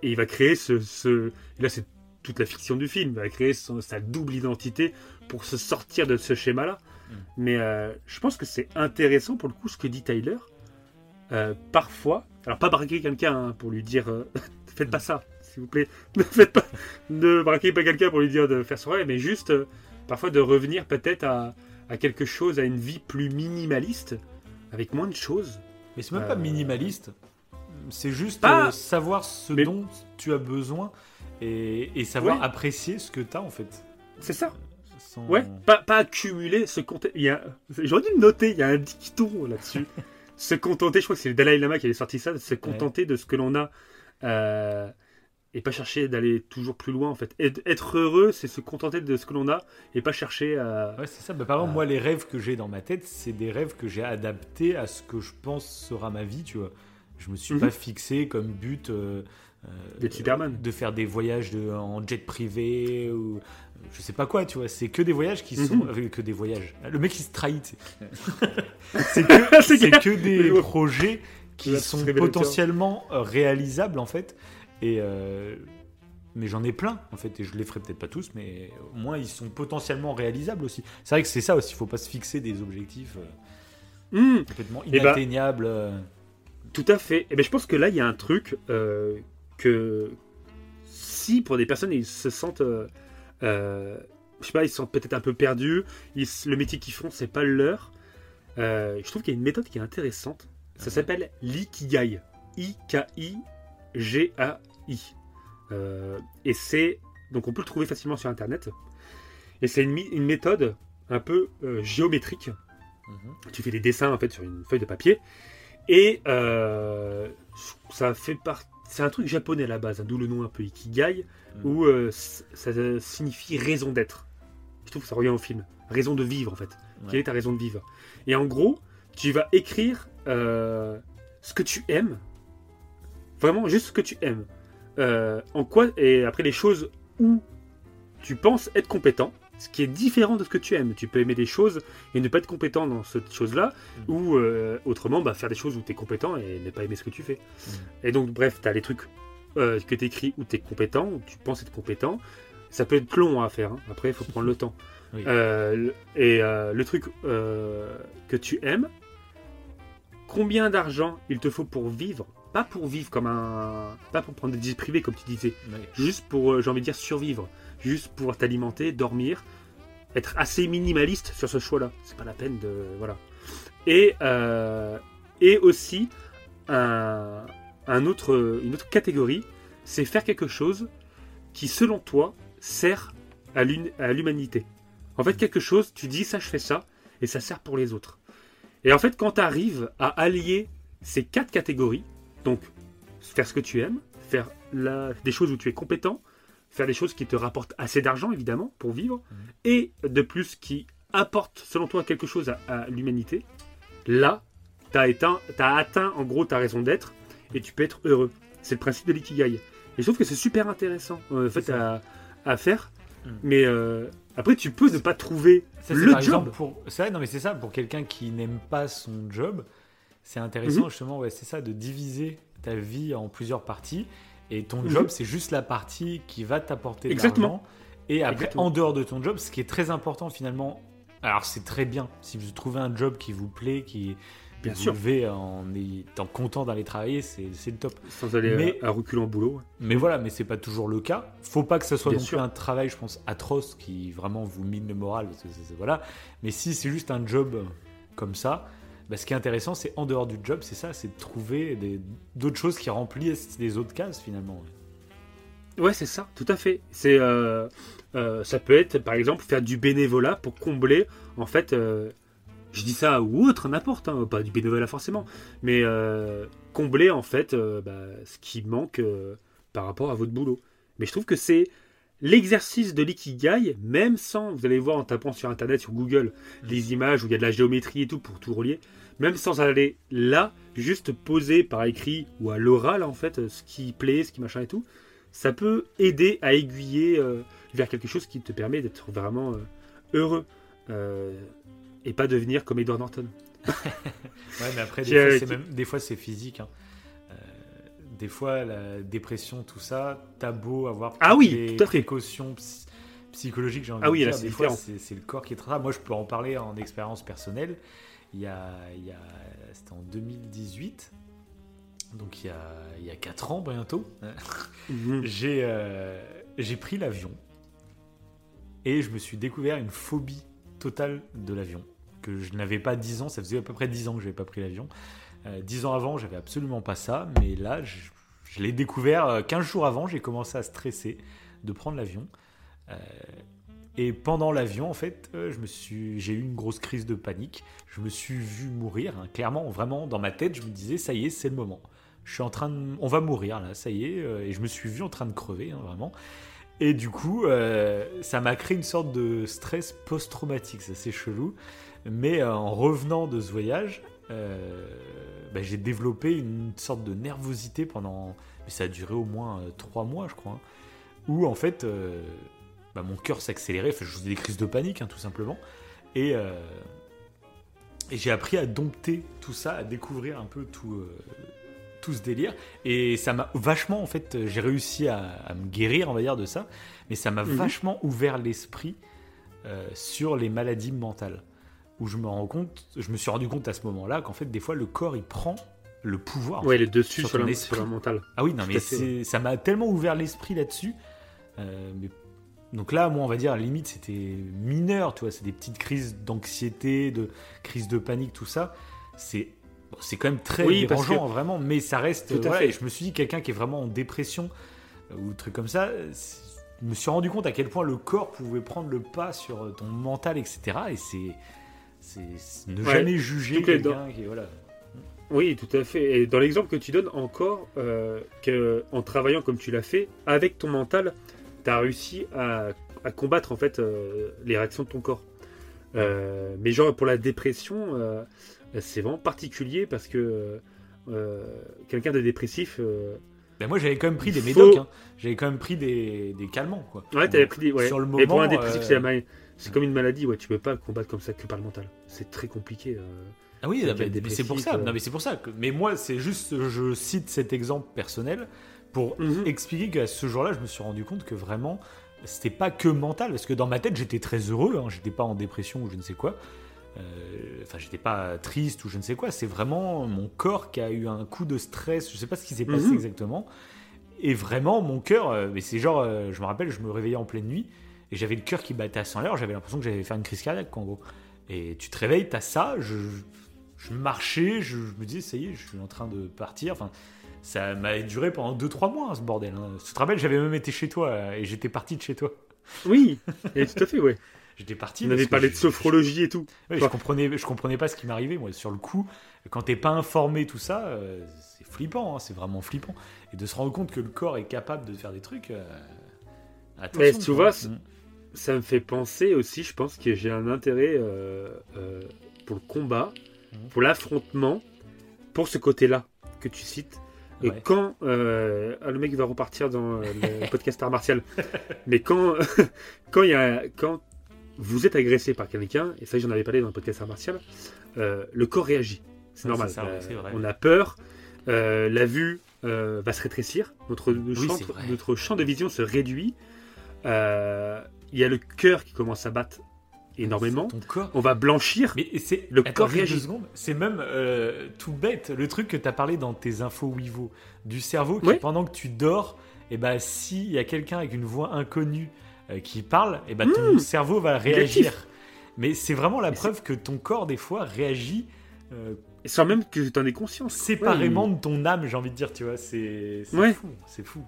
et il va créer ce. ce... et là, c'est toute la fiction du film. Il va créer son- sa double identité pour se sortir de ce schéma-là. Mm. Mais euh, je pense que c'est intéressant pour le coup ce que dit Tyler. Euh, parfois, alors pas braquer quelqu'un hein, pour lui dire euh, faites pas Mm. ça, s'il vous plaît. Ne faites pas, ne braquez pas quelqu'un pour lui dire de faire son rêve, mais juste euh, parfois de revenir peut-être à, à quelque chose, à une vie plus minimaliste, avec moins de choses. Mais c'est même pas minimaliste. C'est juste Pas- savoir ce Mais- dont tu as besoin et, et savoir Ouais. apprécier ce que tu as en fait. C'est ça. Sans- Ouais, pas, pas accumuler, se contenter. A... J'aurais dû le noter, il y a un dicton là-dessus. se contenter, je crois que c'est le Dalai Lama qui avait sorti ça, se contenter de ce que l'on a euh, et pas chercher d'aller toujours plus loin en fait. Être, heureux, c'est se contenter de ce que l'on a et pas chercher à. Ouais, c'est ça. Bah, par exemple, moi, les rêves que j'ai dans ma tête, c'est des rêves que j'ai adaptés à ce que je pense sera ma vie, tu vois. Je me suis Mhm. pas fixé comme but euh, euh, Superman. de faire des voyages de, en jet privé ou je sais pas quoi, tu vois. C'est que des voyages qui Mhm. sont euh, que des voyages. Le mec il se trahit. c'est que, des projets qui Là, sont potentiellement réalisables en fait. Et euh, mais j'en ai plein en fait et je les ferai peut-être pas tous, mais au moins ils sont potentiellement réalisables aussi. C'est vrai que c'est ça aussi. Il faut pas se fixer des objectifs euh, Hmm, complètement Eh ben, inatteignables. Tout à fait. Et ben, je pense que là, il y a un truc euh, que si pour des personnes ils se sentent, euh, euh, je sais pas, ils sentent peut-être un peu perdus, ils le métier qu'ils font c'est pas le leur. euh, je trouve qu'il y a une méthode qui est intéressante. Ça Mhm. s'appelle l'ikigai. I-K-I-G-A-I. Euh, et c'est donc on peut le trouver facilement sur internet. Et c'est une, méthode un peu euh, géométrique Mhm. tu fais des dessins en fait sur une feuille de papier et euh, ça fait part c'est un truc japonais à la base hein, d'où le nom un peu ikigai Mm. où euh, ça signifie raison d'être. Je trouve que ça revient au film. Raison de vivre en fait. Ouais. quelle est ta raison de vivre? Et en gros tu vas écrire euh, ce que tu aimes. Vraiment juste ce que tu aimes. En quoi et après les choses où tu penses être compétent ce qui est différent de ce que tu aimes. Tu peux aimer des choses et ne pas être compétent dans cette chose-là, Mm. ou euh, autrement bah, faire des choses où tu es compétent et ne pas aimer ce que tu fais. Mm. Et donc, bref, tu as les trucs euh, que tu écris où tu es compétent, où tu penses être compétent. Ça peut être long à faire, hein. après il faut prendre le temps. Oui. Euh, et le truc que tu aimes, combien d'argent il te faut pour vivre? Pas pour vivre comme un. Pas pour prendre des jet privés comme tu disais, juste pour, j'ai envie de dire, survivre, juste pouvoir t'alimenter, dormir, être assez minimaliste sur ce choix-là. C'est pas la peine de. Voilà. Et, euh, et aussi, un, un autre, une autre catégorie, c'est faire quelque chose qui, selon toi, sert à l'humanité. En fait, quelque chose, tu dis ça, je fais ça, et ça sert pour les autres. Et en fait, quand tu arrives à allier ces quatre catégories, donc faire ce que tu aimes, faire la- des choses où tu es compétent, faire des choses qui te rapportent assez d'argent, évidemment, pour vivre, Mhm. et de plus qui apporte, selon toi, quelque chose à, à l'humanité, là, tu as, as atteint, en gros, ta raison d'être et tu peux être heureux. C'est le principe de l'ikigai. Et je trouve que c'est super intéressant euh, en fait, à, à faire. Mm. Mais euh, après, tu peux ne pas trouver Ça, le par job. pour c'est vrai, non mais c'est ça pour quelqu'un qui n'aime pas son job c'est intéressant Mhm. justement ouais c'est ça de diviser ta vie en plusieurs parties et ton Mhm. job c'est juste la partie qui va t'apporter de Exactement. l'argent et après Exactement. en dehors de ton job ce qui est très important finalement alors c'est très bien si vous trouvez un job qui vous plaît qui Bien vous sûr. levez en étant content d'aller travailler c'est le top Sans aller Mais- à, à reculer en boulot. mais voilà, mais c'est pas toujours le cas. Faut pas que ce soit Bien non sûr. plus un travail, je pense, atroce qui vraiment vous mine le moral. Parce que voilà. Mais si c'est juste un job comme ça, bah, ce qui est intéressant, c'est en dehors du job, c'est ça, c'est de trouver d'autres choses qui remplissent les autres cases finalement. Ouais, c'est ça, tout à fait. C'est, euh, euh, ça peut être, par exemple, faire du bénévolat pour combler, en fait, euh, je dis ça ou autre, n'importe, hein, pas du bénévolat forcément, mais combler, en fait, bah, ce qui manque par rapport à votre boulot. Mais je trouve que c'est l'exercice de l'ikigai, même sans, vous allez voir en tapant sur Internet, sur Google, des images où il y a de la géométrie et tout pour tout relier, même sans aller là, juste poser par écrit ou à l'oral, en fait, ce qui plaît, ce qui machin et tout, ça peut aider à aiguiller euh, vers quelque chose qui te permet d'être vraiment euh, heureux euh, et pas devenir comme Edward Norton. Ouais, mais après, des fois, euh, c'est même- des fois, c'est physique. hein. Euh, des fois, la dépression, tout ça, t'as beau avoir Ah oui, les tout à fait. précautions psy- psychologiques, j'ai envie Ah oui, de là, dire. c'est Des fois, différent. c'est le corps qui est très. Moi, je peux en parler en expérience personnelle. Il y a, c'était en 2018, donc il y a, il y a 4 ans bientôt. Mhm. J'ai euh, j'ai pris l'avion et je me suis découvert une phobie totale de l'avion. Que je n'avais pas 10 ans, ça faisait à peu près 10 ans que je n'avais pas pris l'avion. Euh, 10 ans avant, j'avais absolument pas ça, mais là, je, je l'ai découvert euh, 15 jours avant, j'ai commencé à stresser de prendre l'avion. Euh, et pendant l'avion, en fait, euh, je me suis, j'ai eu une grosse crise de panique. Je me suis vu mourir, hein. clairement, vraiment, dans ma tête, je me disais, ça y est, c'est le moment. Je suis en train de, on va mourir là, ça y est, euh, et je me suis vu en train de crever, hein, vraiment. Et du coup, euh, ça m'a créé une sorte de stress post-traumatique, c'est assez chelou. Mais en revenant de ce voyage, bah, j'ai développé une sorte de nervosité pendant. Mais ça a duré au moins trois mois, je crois. hein, où en fait, bah, mon cœur s'accélérait. Enfin, je faisais des crises de panique, hein, tout simplement. Et, euh, et j'ai appris à dompter tout ça, à découvrir un peu tout, euh, tout ce délire. Et ça m'a vachement, en fait, j'ai réussi à, à me guérir, on va dire, de ça. Mais ça m'a Mhm. vachement ouvert l'esprit euh, sur les maladies mentales. Où je me rends compte, je me suis rendu compte à ce moment-là qu'en fait, des fois, le corps, il prend le pouvoir. Ouais, le dessus Sur sur, la, sur la mentale. Ah oui, non, Tout mais ça m'a tellement ouvert l'esprit là-dessus. Euh, mais- Donc là, moi, on va dire, à la limite, c'était mineur, tu vois, c'est des petites crises d'anxiété, de crises de panique, tout ça. C'est bon, c'est quand même très Oui, dérangeant, vraiment, mais ça reste. Tout à voilà, fait. et je me suis dit, quelqu'un qui est vraiment en dépression euh, ou truc comme ça, je me suis rendu compte à quel point le corps pouvait prendre le pas sur ton mental, etc. Et c'est. Ne Ouais. jamais juger quelqu'un qui. Voilà. Oui, tout à fait. Et dans l'exemple que tu donnes encore, euh, que en travaillant comme tu l'as fait, avec ton mental, tu as réussi à, à combattre en fait euh, les réactions de ton corps. Euh, mais genre pour la dépression, euh, c'est vraiment particulier parce que quelqu'un de dépressif, Ben moi, j'avais quand même pris des Faut- médocs, hein. j'avais quand même pris des, des calmants, quoi. ouais, t'avais pris des, ouais. Sur le mais pour un moment, dépressif, c'est ma- comme une maladie, ouais. Tu peux pas combattre comme ça que par le mental. C'est très compliqué. Ah oui, ah mais c'est pour ça. Non, mais c'est pour ça. Que... Mais moi, c'est juste, je cite cet exemple personnel pour Mhm. expliquer qu'à ce jour-là, je me suis rendu compte que vraiment, c'était pas que mental, parce que dans ma tête, j'étais très heureux. Hein, j'étais pas en dépression ou je ne sais quoi. Euh, Enfin, j'étais pas triste ou je ne sais quoi. C'est vraiment mon corps qui a eu un coup de stress. Je sais pas ce qui s'est passé Mhm. exactement. Et vraiment, mon cœur, euh, mais c'est genre, euh, je me rappelle, je me réveillais en pleine nuit et j'avais le cœur qui battait à 100 l'heure. J'avais l'impression que j'allais faire une crise cardiaque, quoi, en gros. Et tu te réveilles, t'as ça. Je, je marchais, je, je me disais, ça y est, je suis en train de partir. Enfin, ça m'a duré pendant 2-3 mois, hein, ce bordel. hein. Tu te rappelles, j'avais même été chez toi euh, et j'étais parti de chez toi. Oui, et tout à fait, ouais. J'étais parti. On avait parlé de sophrologie et tout. Ouais, je comprenais, je comprenais pas ce qui m'arrivait, moi, sur le coup. Quand t'es pas informé, tout ça, euh, c'est flippant, hein, c'est vraiment flippant. Et de se rendre compte que le corps est capable de faire des trucs. euh, attention, Mais tu vois, Mm. ça me fait penser aussi, je pense que j'ai un intérêt euh, pour le combat, Mhm. pour l'affrontement, pour ce côté-là que tu cites. Et Ouais. quand euh, ah, le mec va repartir dans euh, le podcast art martial, mais quand quand il y a quand vous êtes agressé par quelqu'un, et ça j'en avais parlé dans le podcast art martial, euh, le corps réagit. C'est Ouais, normal. ça, Euh, on a peur, la vue va se rétrécir, notre, champ, notre de vision se réduit. Il y a le cœur qui commence à battre énormément. Ton corps. On va blanchir. Mais c'est Le Attends, corps réagit. C'est même euh, tout bête. Le truc que tu as parlé dans tes infos Wivo du cerveau qui pendant que tu dors, et ben s'il y a quelqu'un avec une voix inconnue euh, qui parle, et ben ton cerveau va réagir. Négatif. Mais c'est vraiment la Mais preuve que ton corps des fois réagit euh, Sans même que tu en aies conscience. séparément Ouais, de ton âme, j'ai envie de dire, tu vois, c'est c'est Ouais. fou, c'est fou.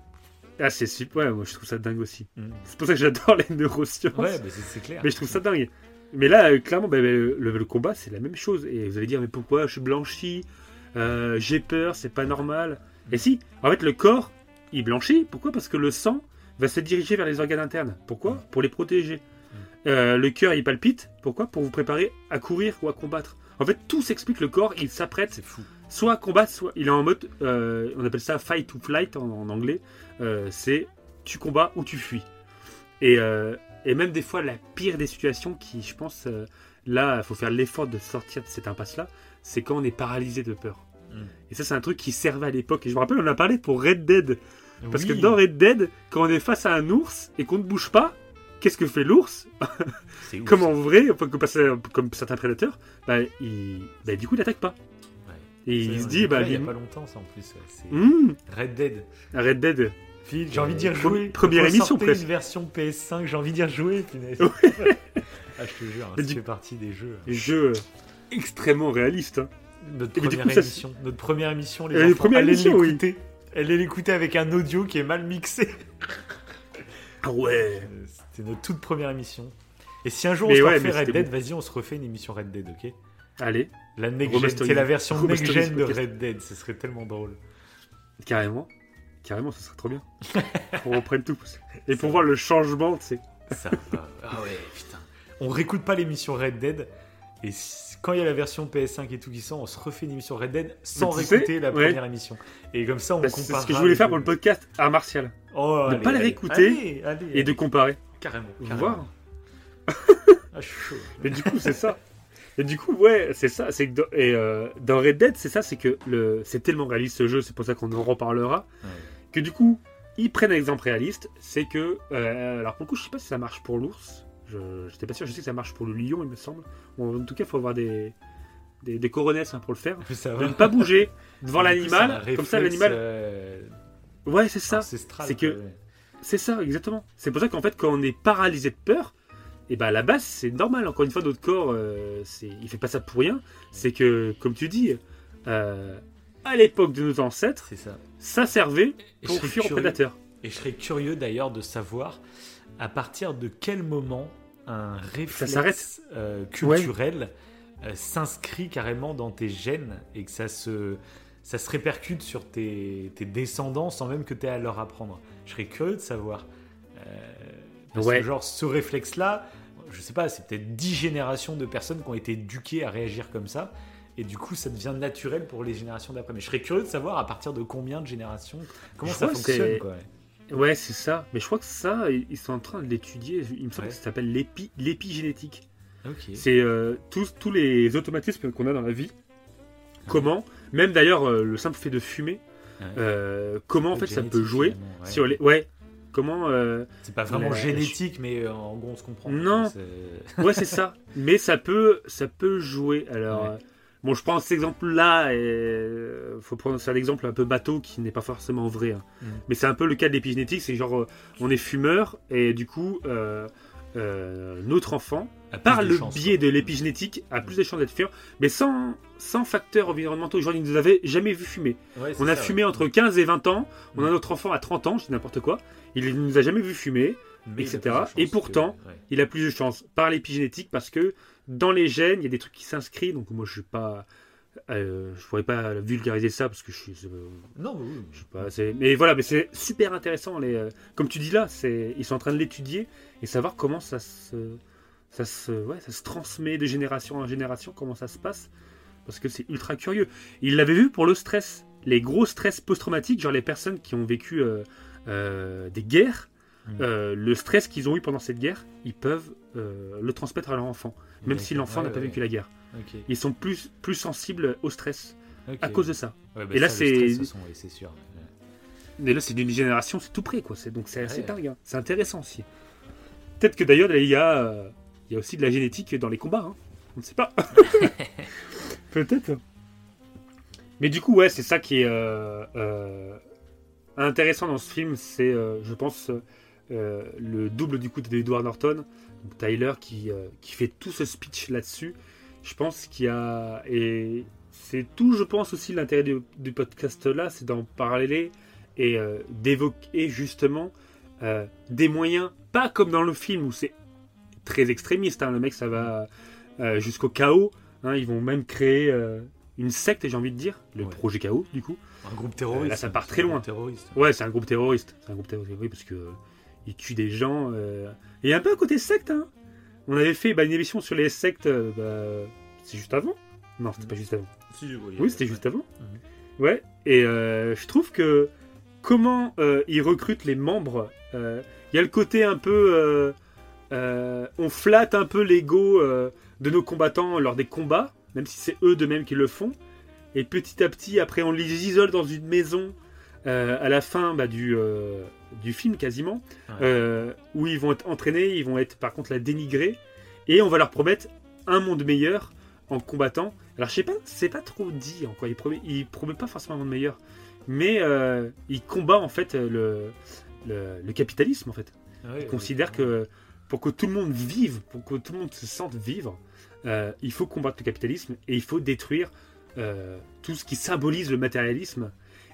Ah, c'est super. Ouais, moi je trouve ça dingue aussi. Mm. C'est pour ça que j'adore les neurosciences. Ouais, bah, c'est- clair. Mais je trouve ça dingue. Mais là, euh, clairement, bah, bah, le, le combat, c'est la même chose. Et vous allez dire, mais pourquoi je suis blanchi Euh, J'ai peur, c'est pas normal. Et si, en fait, le corps, il blanchit. Pourquoi? Parce que le sang va se diriger vers les organes internes. Pourquoi? Pour les protéger. Euh, le cœur, il palpite. Pourquoi? Pour vous préparer à courir ou à combattre. En fait, tout s'explique. Le corps, il s'apprête C'est fou. Soit à combattre, soit il est en mode, euh, on appelle ça fight to flight en, en anglais. Euh, c'est tu combats ou tu fuis. Et, euh, et même des fois, la pire des situations qui, je pense, là, il faut faire l'effort de sortir de cette impasse-là, c'est quand on est paralysé de peur. Mm. Et ça, c'est un truc qui servait à l'époque. Et je me rappelle, on en a parlé pour Red Dead. Parce que dans Red Dead, quand on est face à un ours et qu'on ne bouge pas, qu'est-ce que fait l'ours Comme en vrai, comme, comme certains prédateurs, bah, il, bah, du coup, il n'attaque pas. Et il se dit, bah, il y a pas longtemps ça en plus. ouais, c'est Hum, Red Dead. Red Dead. Phil, j'ai envie de dire jouer. première émission, presque. une version PS5, j'ai envie de dire jouer, ah, je te jure, hein, ça du- fait partie des jeux. Des jeux euh, extrêmement réalistes. hein. Notre première coup, ça, émission. Notre première émission, les Euh, enfants. Allez l'écouter. Allez l'écouter avec un audio qui est mal mixé. Ah ouais. Euh, C'était notre toute première émission. Et si un jour Mais on se ouais, refait Red Dead, vas-y, on se refait une émission Red Dead, ok? Allez, La c'est la version next Remasterisé gen de. Red Dead, ce serait tellement drôle. carrément. Carrément, ce serait trop bien. On reprenne tout. Et pour voir le changement, tu sais. Ça va. Ah ouais, putain. On réécoute pas l'émission Red Dead. Et quand il y a la version PS5 et tout qui sort, on se refait une émission Red Dead sans réécouter la ouais. première émission. Et comme ça, on Bah, compare. c'est ce que je voulais faire pour le podcast art martial. Oh, Ne allez, pas la réécouter allez, Et de comparer. Carrément. carrément. Voir. Ah, je suis chaud. Mais du coup, c'est ça. Et du coup, ouais, c'est ça. C'est que dans, et, euh, dans Red Dead, c'est ça, c'est que le, c'est tellement réaliste ce jeu, c'est pour ça qu'on en reparlera. Ouais. Que du coup, ils prennent un exemple réaliste, c'est que, euh, alors pour le coup, je sais pas si ça marche pour l'ours. Je j'étais pas sûr. Je sais que ça marche pour le lion, il me semble. Bon, en tout cas, il faut avoir des des, des coronesses hein, pour le faire. Ça De ne pas bouger devant l'animal, comme ça l'animal. euh, Ouais, c'est ça. c'est que- ouais. C'est ça, exactement. C'est pour ça qu'en fait, quand on est paralysé de peur, et ben à la base, c'est normal. Encore une fois, notre corps, euh, il fait pas ça pour rien. C'est que, comme tu dis, euh, à l'époque de nos ancêtres, C'est ça. ça servait pour fuir aux prédateurs. Et je serais curieux d'ailleurs de savoir à partir de quel moment un réflexe euh, culturel euh, s'inscrit carrément dans tes gènes et que ça se, ça se répercute sur tes, tes descendants sans même que tu aies à leur apprendre. Je serais curieux de savoir. Euh, parce Ouais. que genre ce réflexe-là, je sais pas, c'est peut-être 10 générations de personnes qui ont été éduquées à réagir comme ça. Et du coup, ça devient naturel pour les générations d'après. Mais je serais curieux de savoir à partir de combien de générations, comment Je ça fonctionne. Quoi. Ouais, c'est ça. Mais je crois que ça, ils sont en train de l'étudier. Il me semble Ouais. que ça s'appelle l'épi, l'épigénétique. C'est euh, tous, tous les automatismes qu'on a dans la vie. Comment, même d'ailleurs euh, le simple fait de fumer, Ouais. euh, comment en fait ça peut jouer sur les. Ouais. Comment. euh, C'est pas vraiment la- génétique, mais euh, en gros, on se comprend. Non. C'est- Ouais, c'est ça. Mais ça peut, ça peut jouer. Alors, Ouais. euh, bon, je prends cet exemple-là. Et faut prendre c'est un exemple un peu bateau qui n'est pas forcément vrai. hein. Mm. Mais c'est un peu le cas de l'épigénétique. C'est genre, on est fumeur et du coup, euh, euh, notre enfant, par le chance, biais quoi. de l'épigénétique, a plus de chances d'être fumeur, mais sans, sans facteurs environnementaux. Genre, ils nous avaient jamais vu fumer. Ouais, On a ça, fumé ouais. entre 15 et 20 ans. On a Mm. notre enfant à 30 ans, je dis n'importe quoi. Il ne nous a jamais vu fumer. Mais il etc. Et que- pourtant, ouais. il a plus de chances par l'épigénétique parce que dans les gènes, il y a des trucs qui s'inscrivent. Donc moi, je suis pas, Euh, je pourrais pas vulgariser ça parce que je suis. euh, Non, oui. je sais pas, c'est- mais voilà, mais c'est super intéressant. Les, euh, comme tu dis là, c'est, ils sont en train de l'étudier et savoir comment ça se, ça se, ouais, ça se transmet de génération en génération, comment ça se passe, parce que c'est ultra curieux. Ils l'avaient vu pour le stress, les gros stress post-traumatiques, genre les personnes qui ont vécu des guerres, Mm. le stress qu'ils ont eu pendant cette guerre, ils peuvent euh, le transmettre à leur enfant, même si l'enfant n'a pas vécu la guerre. Ils sont plus, plus sensibles au stress à cause de ça. Ouais, bah Et là, ça, stress, façon, sûr. Ouais. Mais là, c'est d'une génération, c'est tout près, quoi. C'est, donc c'est assez Ouais. dingue. hein. C'est intéressant aussi. Peut-être que d'ailleurs, il y a, euh, il y a aussi de la génétique dans les combats. hein. On ne sait pas. Peut-être. Mais du coup, ouais, c'est ça qui est euh, euh, intéressant dans ce film. C'est, je pense, le double du coup d'Edward Norton, donc Tyler, qui, euh, qui fait tout ce speech là-dessus. Je pense qu'il y a. Et c'est tout, je pense, aussi l'intérêt du, du podcast là, c'est d'en parler et euh, d'évoquer justement euh, des moyens, pas comme dans le film où c'est très extrémiste, hein, le mec ça va jusqu'au chaos, hein, ils vont même créer une secte, j'ai envie de dire, le Ouais. projet chaos du coup. Un groupe terroriste. Là, ça part très un loin. groupe Terroriste. Ouais, c'est un groupe terroriste, c'est un groupe terroriste, oui, parce que ils tuent des gens. euh, Et il y a un peu un côté secte, hein. On avait fait bah, une émission sur les sectes, euh, bah, c'est juste avant Non, c'était pas juste avant. Si, oui, Oui, c'était juste avant. Mhm. Ouais, et euh, je trouve que comment euh, ils recrutent les membres, il y a le côté un peu. on flatte un peu l'ego de nos combattants lors des combats, même si c'est eux de même qui le font. Et petit à petit, après, on les isole dans une maison à la fin bah, du, euh, du film quasiment, Ouais. euh, où ils vont être entraînés, ils vont être par contre la dénigrer, et on va leur promettre un monde meilleur en combattant. Alors je sais pas, c'est pas trop dit en quoi. Il promet, il promet pas forcément un monde meilleur, mais euh, il combat en fait le, le, le capitalisme en fait. Ouais, Il considère que pour que tout le monde vive, pour que tout le monde se sente vivre, euh, il faut combattre le capitalisme et il faut détruire euh, tout ce qui symbolise le matérialisme.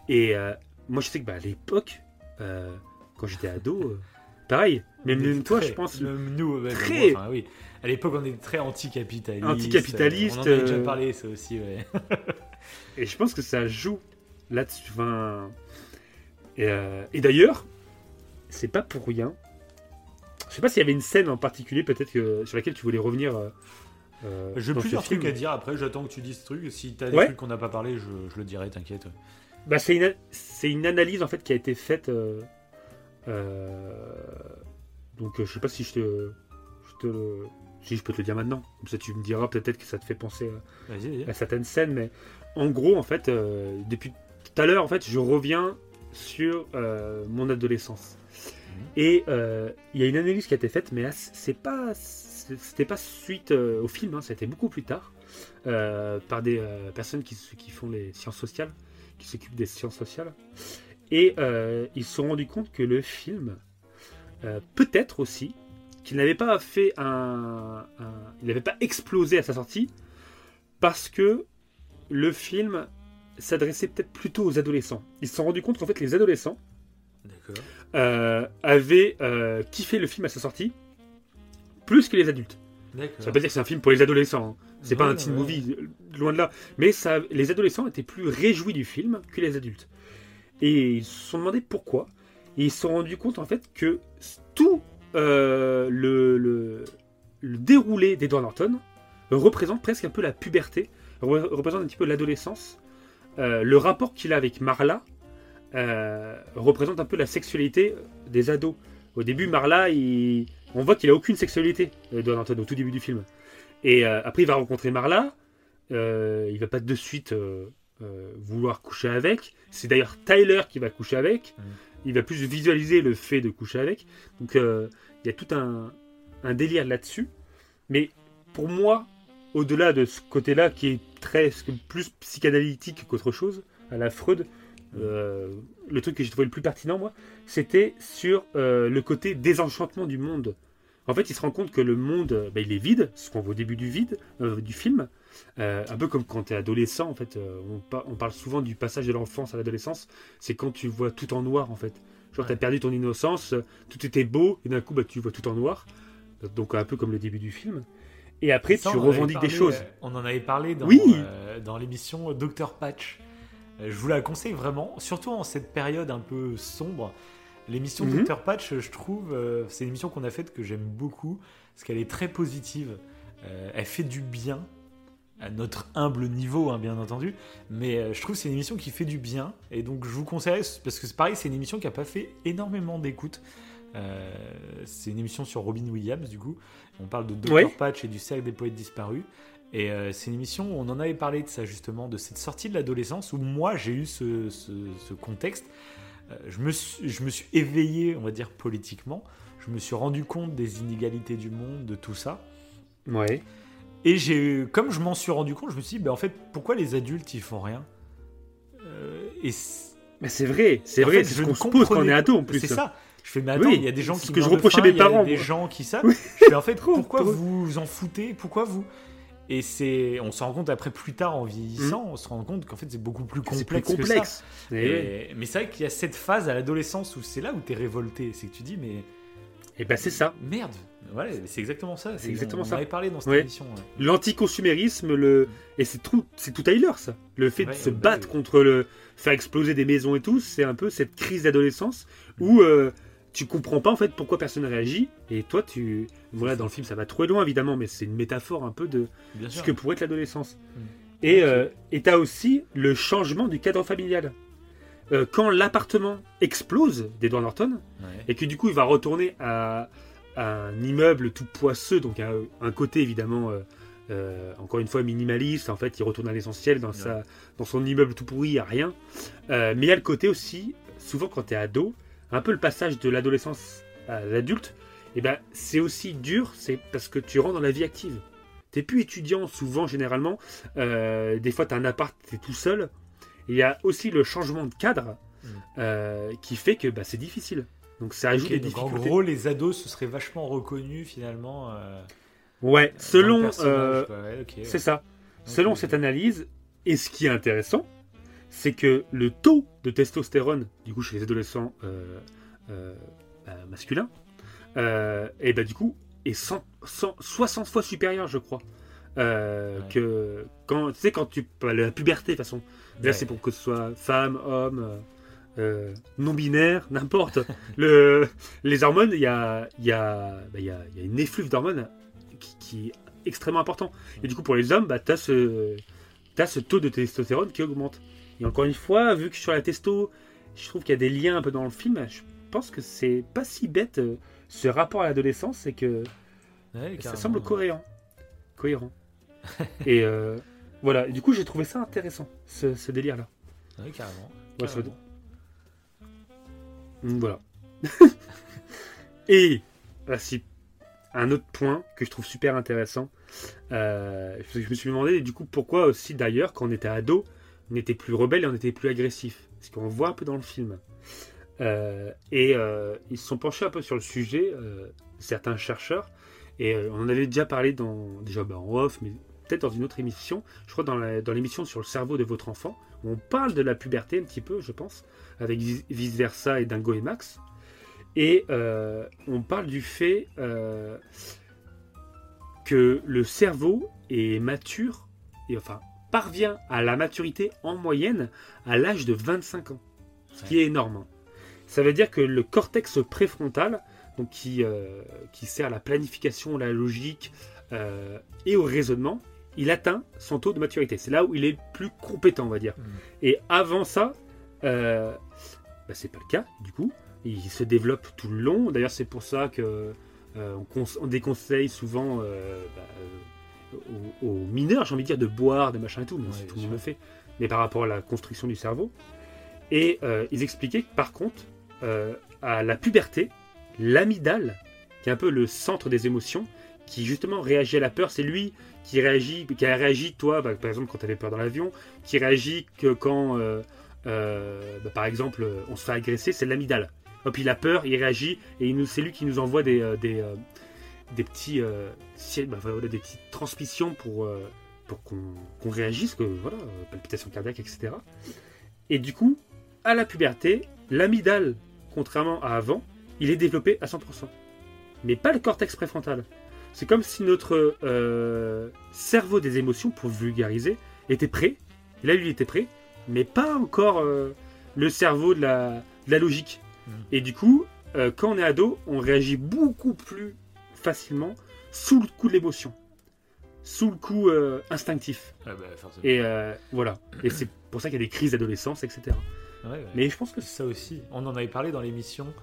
Et euh, moi je sais que bah, à l'époque, euh, quand j'étais ado, euh, pareil. Même, même toi, très- je pense. Même nous, ouais, très- même moi, enfin, oui. À l'époque, on était très anticapitaliste. Anticapitaliste, On en a déjà euh, parlé, ça aussi, ouais. Et je pense que ça joue là-dessus. Enfin, et, euh, et d'ailleurs, c'est pas pour rien. Je sais pas s'il y avait une scène en particulier, peut-être que sur laquelle tu voulais revenir. euh, euh, J'ai plusieurs trucs à dire après, j'attends que tu dises ce truc. Si t'as des Ouais. trucs qu'on n'a pas parlé, je, je le dirai, t'inquiète. Bah, c'est une, c'est une analyse en fait qui a été faite. euh, euh, donc, euh, je sais pas si je te, je te le- si je peux te le dire maintenant. Comme ça, tu me diras peut-être que ça te fait penser à, certaines scènes, mais en gros, en fait, euh, depuis tout à l'heure, en fait, je reviens sur mon adolescence. Et euh, il y a une analyse qui a été faite, mais c'est pas, c'était pas suite au film, hein, c'était beaucoup plus tard, par des personnes qui, qui font les sciences sociales, qui s'occupent des sciences sociales. Et euh, ils se sont rendus compte que le film, euh, peut-être aussi, qu'il n'avait pas fait un, un- il n'avait pas explosé à sa sortie, parce que le film s'adressait peut-être plutôt aux adolescents. Ils se sont rendus compte qu'en fait les adolescents euh, avaient kiffé le film à sa sortie plus que les adultes. Ça veut pas dire que c'est un film pour les adolescents. hein. C'est pas un teen ouais. movie, loin de là. Mais ça, les adolescents étaient plus réjouis du film que les adultes. Et ils se sont demandé pourquoi. Et ils se sont rendus compte en fait que tout euh, le, le, le déroulé d'Edward Norton représente presque un peu la puberté, re- représente un petit peu l'adolescence. Euh, le rapport qu'il a avec Marla euh, représente un peu la sexualité des ados. Au début, Marla, il- on voit qu'il a aucune sexualité, Edward Norton, au tout début du film. Et euh, après, il va rencontrer Marla. Euh, il va pas de suite euh, euh, vouloir coucher avec. C'est d'ailleurs Tyler qui va coucher avec. Mm. Il va plus visualiser le fait de coucher avec. Donc il y a tout un, un délire là-dessus. Mais pour moi, au-delà de ce côté-là qui est très plus psychanalytique qu'autre chose, à la Freud, euh, le truc que j'ai trouvé le plus pertinent, moi, c'était sur euh, le côté désenchantement du monde. En fait, il se rend compte que le monde, bah, il est vide, ce qu'on voit au début du vide, euh, du film. Euh, un peu comme quand tu es adolescent, en fait. euh, on, par- on parle souvent du passage de l'enfance à l'adolescence. C'est quand tu vois tout en noir, en fait. Genre, Ouais. tu as perdu ton innocence, tout était beau, et d'un coup, bah, tu vois tout en noir. Donc, un peu comme le début du film. Et après, Ça, tu revendiques des choses. On en avait parlé dans, Oui. dans l'émission Dr Patch. Je vous la conseille vraiment, surtout en cette période un peu sombre. L'émission Mhm. Dr Patch, je trouve, euh, c'est une émission qu'on a faite que j'aime beaucoup, parce qu'elle est très positive. Euh, elle fait du bien, à notre humble niveau, hein, bien entendu. Mais euh, je trouve que c'est une émission qui fait du bien. Et donc je vous conseille, parce que c'est pareil, c'est une émission qui n'a pas fait énormément d'écoute. C'est une émission sur Robin Williams, du coup. On parle de Dr. Patch et du cercle des poètes disparus. Et euh, c'est une émission où on en avait parlé de ça, justement, de cette sortie de l'adolescence, où moi j'ai eu ce, ce- ce contexte. Euh, je, me suis, je me suis éveillé, on va dire, politiquement. Je me suis rendu compte des inégalités du monde, de tout ça. Ouais. Et j'ai, comme je m'en suis rendu compte, je me suis dit, ben, en fait, pourquoi les adultes ils font rien? Euh, Et Mais c'est vrai, c'est vrai, c'est ce qu'on se pose quand on est ado en plus. C'est ça. Je fais, mais attends, Oui, il y a des gens qui ce que je reprochais à mes il y a parents, des moi. gens qui ça. Oui. Je fais, en fait, pourquoi vous vous en foutez? Pourquoi vous? Et c'est, on se rend compte après plus tard en vieillissant, on se rend compte qu'en fait c'est beaucoup plus Mm. Complexe, que ça. Et. Et- mais c'est vrai qu'il y a cette phase à l'adolescence où c'est là où t'es révolté, c'est que tu dis mais Et ben c'est ça. merde, voilà, c'est exactement ça. C'est exactement on, ça. On avait parlé dans cette Ouais. émission. ouais. L'anticonsumérisme, le et c'est tout, c'est tout Tyler ça. Le fait Ouais, de se battre contre le faire exploser des maisons et tout, c'est un peu cette crise d'adolescence où euh, tu comprends pas en fait pourquoi personne réagit et toi tu voilà dans le film ça va trop loin évidemment mais c'est une métaphore un peu de Bien ce sûr. que pourrait être l'adolescence. Mm. Et euh, et t'as aussi le changement du cadre familial. Euh, quand l'appartement explose d'Edward Norton, Ouais. et que du coup il va retourner à, à un immeuble tout poisseux, donc à un côté évidemment euh, euh, encore une fois minimaliste, en fait il retourne à l'essentiel dans, sa, dans son immeuble tout pourri, a rien. Euh, mais il y a le côté aussi, souvent quand tu es ado, un peu le passage de l'adolescence à l'adulte, et ben c'est aussi dur, c'est parce que tu rentres dans la vie active. T'es plus étudiant souvent généralement, euh, des fois tu as un appart, tu es tout seul. Il y a aussi le changement de cadre Mm. euh, qui fait que bah, c'est difficile. Donc ça ajoute Ok, des donc en difficultés. gros, les ados se seraient vachement reconnus finalement. euh, ouais, selon. Ouais, c'est ça. Selon cette analyse, et ce qui est intéressant, c'est que le taux de testostérone, du coup chez les adolescents euh, euh, bah, masculins, euh, et bah du coup est 100 100 60 fois supérieur, je crois. Euh, Ouais. que quand tu sais quand tu la puberté de toute façon là Ouais. c'est pour que ce soit femme homme euh, euh, non binaire n'importe le les hormones il y a il y a bah, y a, y a une effluve d'hormones qui, qui est extrêmement important et du coup pour les hommes bah t'as ce t'as ce taux de testostérone qui augmente et encore une fois vu que sur la testo je trouve qu'il y a des liens un peu dans le film je pense que c'est pas si bête euh, ce rapport à l'adolescence c'est que Ouais, ça semble cohérent. Cohérent. et euh, voilà, Et du coup j'ai trouvé ça intéressant, ce, ce délire-là. Ouais, carrément. Ouais, Voilà. et voici un autre point que je trouve super intéressant. Euh, je je me suis demandé du coup pourquoi aussi d'ailleurs quand on était ado, on était plus rebelle et on était plus agressif. Parce qu'on voit un peu dans le film. Euh, et euh, ils se sont penchés un peu sur le sujet, euh, certains chercheurs, et on en avait déjà parlé dans, déjà bah, en off, mais peut-être dans une autre émission, je crois dans dans l'émission sur le cerveau de votre enfant, où on parle de la puberté un petit peu, je pense, avec Vice Versa et Dingo et Max. Et on parle du fait que le cerveau est mature, et enfin parvient à la maturité en moyenne à l'âge de 25 ans, ce qui est énorme. hein. Ça veut dire que le cortex préfrontal, donc qui, euh, qui sert à la planification, la logique euh, et au raisonnement, il atteint son taux de maturité. C'est là où il est le plus compétent, on va dire. Mm. Et avant ça, euh, bah, c'est pas le cas, du coup. Il se développe tout le long. D'ailleurs, c'est pour ça que euh, on, cons- on déconseille souvent bah, aux, aux mineurs, j'ai envie de dire, de boire, de machin et tout, même Ouais, si bien tout le monde le fait, mais par rapport à la construction du cerveau. Et euh, ils expliquaient que par contre, euh, à la puberté, l'amygdale, qui est un peu le centre des émotions, qui justement réagit à la peur, c'est lui qui réagit, qui a réagi, toi, bah, par exemple, quand tu avais peur dans l'avion, qui réagit que quand, euh, bah, par exemple, on se fait agresser, c'est l'amygdale. Hop, il a peur, il réagit, et c'est lui qui nous envoie des, des, des petits, euh, bah, voilà, des petites transmissions pour, euh, pour qu'on réagisse, que voilà, palpitations cardiaques, etc. Et du coup, à la puberté, l'amygdale, contrairement à avant, il est développé à 100%. Mais pas le cortex préfrontal. C'est comme si notre euh, cerveau des émotions, pour vulgariser, était prêt. Et là, lui, il était prêt, mais pas encore le cerveau de la, de la logique. Mm. Et du coup, quand on est ado, on réagit beaucoup plus facilement sous le coup de l'émotion, sous le coup euh, instinctif. Ah bah. Et euh, voilà. Et c'est pour ça qu'il y a des crises d'adolescence, etc. Ouais, ouais. Mais je pense que ça aussi, on en avait parlé dans l'émission.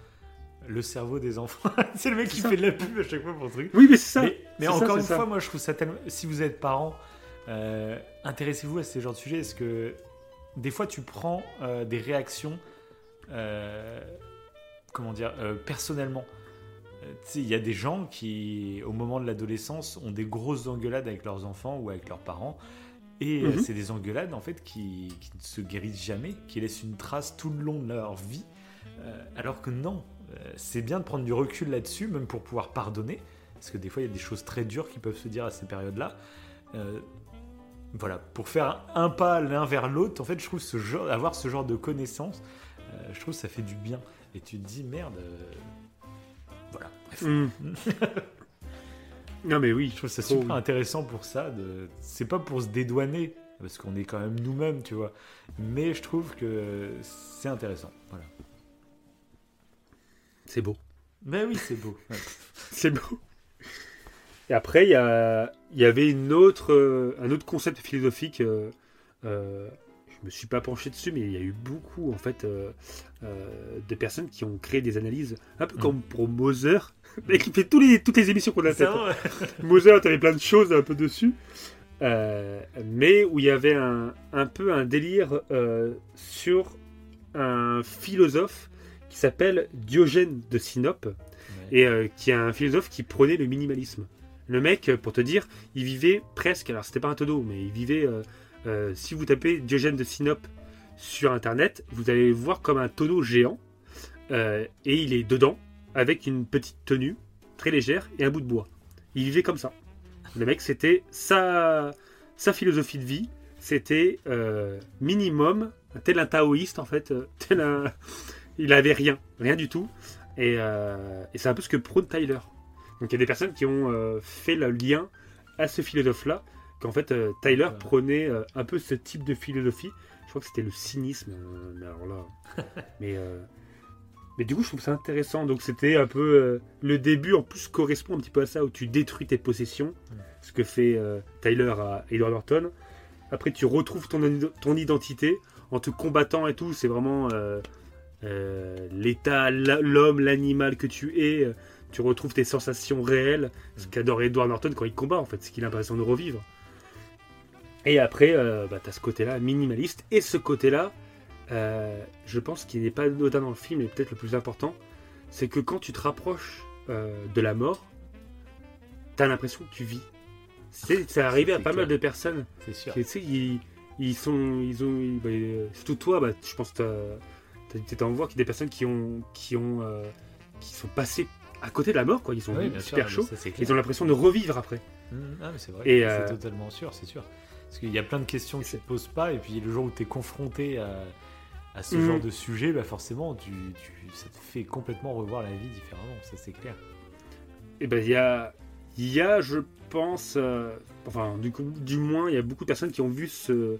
Le cerveau des enfants. c'est le mec C'est qui ça. fait de la pub à chaque fois pour le truc. oui, mais c'est ça. Mais, mais C'est ça, encore c'est une ça. fois, moi je trouve ça tellement. Si vous êtes parent, euh, intéressez-vous à ces genres de sujets. Parce que des fois, tu prends euh, des réactions. euh, comment dire Personnellement? Il y a des gens qui, au moment de l'adolescence, ont des grosses engueulades avec leurs enfants ou avec leurs parents. Et euh, Mhm. c'est des engueulades en fait qui, qui ne se guérissent jamais, qui laissent une trace tout le long de leur vie. Euh, alors que non, euh, c'est bien de prendre du recul là-dessus, même pour pouvoir pardonner. Parce que des fois, il y a des choses très dures qui peuvent se dire à ces périodes-là. Euh, voilà, pour faire un pas l'un vers l'autre, en fait, je trouve ce genre, avoir ce genre de connaissances, je trouve que ça fait du bien. Et tu te dis, merde, voilà. Hmm. non, mais oui. Je trouve ça Trop, super oui. intéressant pour ça. De... C'est pas pour se dédouaner, parce qu'on est quand même nous-mêmes, tu vois. Mais je trouve que c'est intéressant. Voilà. C'est beau. Mais oui, c'est beau. Ouais. C'est beau. Et après, il y, a- il y avait une autre, euh, un autre concept philosophique. euh, euh, je me suis pas penché dessus, mais il y a eu beaucoup en fait euh, euh, de personnes qui ont créé des analyses, un peu Mm. comme pour Moser, mais qui fait tous les, toutes les émissions qu'on a faites. Moser, tu avais plein de choses un peu dessus. Euh, mais où il y avait un, un peu un délire euh, sur un philosophe qui s'appelle Diogène de Sinope Ouais. et qui est un philosophe qui prenait le minimalisme. Le mec, pour te dire, il vivait presque, alors c'était pas un tonneau, mais il vivait, si vous tapez Diogène de Sinope sur internet, vous allez le voir comme un tonneau géant, euh, et il est dedans, avec une petite tenue très légère et un bout de bois. Il vivait comme ça. Le mec, c'était sa, sa philosophie de vie, c'était euh, minimum, tel un taoïste en fait, euh, tel un... Il avait rien, rien du tout. Et, euh, et c'est un peu ce que prône Tyler. Donc il y a des personnes qui ont fait le lien à ce philosophe-là, qu'en fait Tyler prenait un peu ce type de philosophie. Je crois que c'était le cynisme, euh, mais alors là. mais, euh, mais du coup, je trouve ça intéressant. Donc c'était un peu euh, le début, en plus, correspond un petit peu à ça, où tu détruis tes possessions, Mm. ce que fait Tyler à Edward Norton. Après, tu retrouves ton, ton identité en te combattant et tout. C'est vraiment euh, l'état, l'homme, l'animal que tu es. Tu retrouves tes sensations réelles. Ce qu'adore Edward Norton quand il combat, en fait, ce qu'il a l'impression de revivre. Et après, euh, bah, tu as ce côté-là minimaliste. Et ce côté-là, euh, je pense qu'il n'est pas anodin dans le film, et peut-être le plus important, c'est que quand tu te rapproches euh, de la mort, tu as l'impression que tu vis. C'est c'est arrivé à pas clair. mal de personnes. C'est sûr. Tu sais, ils, ils sont. Ils ont, ils- bah, surtout toi, bah, je pense que tu en voir qu'il y a des personnes qui ont. Qui, ont qui sont passées à côté de la mort, quoi. Ils sont Oui, super sûr, chauds. ça. Ils ont l'impression de revivre après. Mmh, ah, mais c'est vrai, Et, c'est totalement sûr, c'est sûr. Parce qu'il y a plein de questions que tu c'est- te poses pas, et puis le jour où tu es confronté à, à ce Mhm. genre de sujet, bah forcément, tu, tu- ça te fait complètement revoir la vie différemment, ça c'est clair. Et ben il y a, y a, je pense, euh, enfin du, coup, du moins, il y a beaucoup de personnes qui ont vu ce,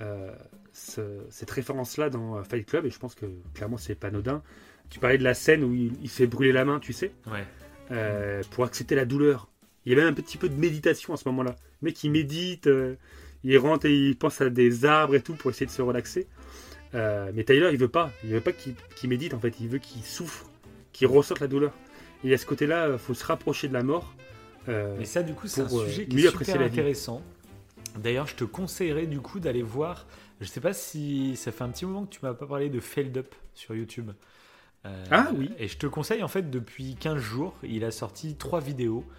euh, ce- cette référence-là dans euh, Fight Club, et je pense que clairement c'est pas anodin. Tu parlais de la scène où il, il fait brûler la main, tu sais, Ouais. euh, pour accepter la douleur. Il y avait un petit peu de méditation à ce moment-là. Le mec il médite, il rentre et il pense à des arbres et tout pour essayer de se relaxer. Euh, mais Tyler il veut pas, il veut pas qu'il médite en fait, il veut qu'il souffre, qu'il ressente la douleur. Et à ce côté-là, il faut se rapprocher de la mort. Euh, Mais ça, du coup, c'est un euh, sujet qui est super intéressant. D'ailleurs, je te conseillerais du coup d'aller voir. Je sais pas si ça fait un petit moment que tu m'as pas parlé de Failed Up sur YouTube. Euh, Ah, oui. Et je te conseille en fait depuis 15 jours, il a sorti trois vidéos euh,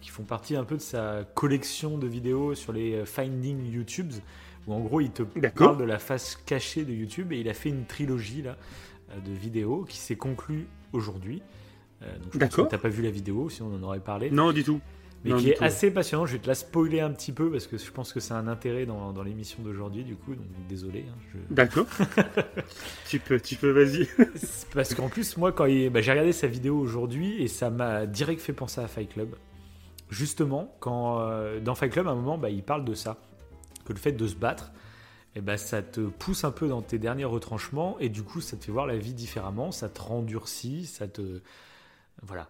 qui font partie un peu de sa collection de vidéos sur les euh, Finding YouTubes, où en gros il te parle de la face cachée de YouTube et il a fait une trilogie là euh, de vidéos qui s'est conclue aujourd'hui. Euh, donc je pense D'accord. que t'as pas vu la vidéo, sinon on en aurait parlé Non, du tout. Mais Non, qui est tout. assez passionnant. Je vais te la spoiler un petit peu parce que je pense que c'est un intérêt dans, dans l'émission d'aujourd'hui, du coup, donc désolé. hein, je- D'accord. tu peux, tu peux, vas-y. Parce qu'en plus, moi, quand il- bah, j'ai regardé sa vidéo aujourd'hui et ça m'a direct fait penser à Fight Club. justement, quand euh, dans Fight Club, à un moment, bah, il parle de ça, que le fait de se battre, eh ben, ça te pousse un peu dans tes derniers retranchements et du coup, ça te fait voir la vie différemment, ça te rendurcit, ça te voilà.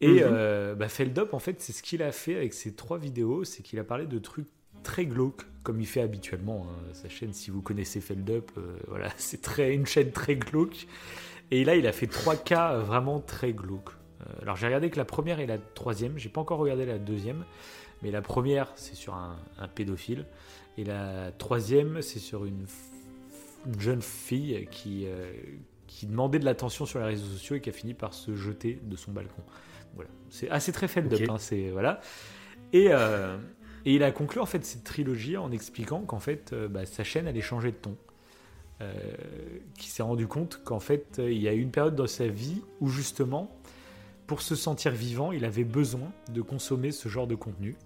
Et mm bah, Feldup, en fait, c'est ce qu'il a fait avec ses trois vidéos, c'est qu'il a parlé de trucs très glauques, comme il fait habituellement. Hein. Sa chaîne, si vous connaissez Feldup, euh, voilà, c'est très une chaîne très glauque. Et là, il a fait trois cas vraiment très glauques. Euh, alors, j'ai regardé que la première et la troisième. J'ai pas encore regardé la deuxième, mais la première, c'est sur un, pédophile, et la troisième, c'est sur une, jeune fille qui euh, qui demandait de l'attention sur les réseaux sociaux et qui a fini par se jeter de son balcon. Voilà, c'est assez très Feldup. Hein, c'est voilà. Et et il a conclu en fait cette trilogie en expliquant qu'en fait euh, bah, sa chaîne allait changer de ton. Euh, qui s'est rendu compte qu'en fait euh, il y a eu une période dans sa vie où justement pour se sentir vivant il avait besoin de consommer ce genre de contenu.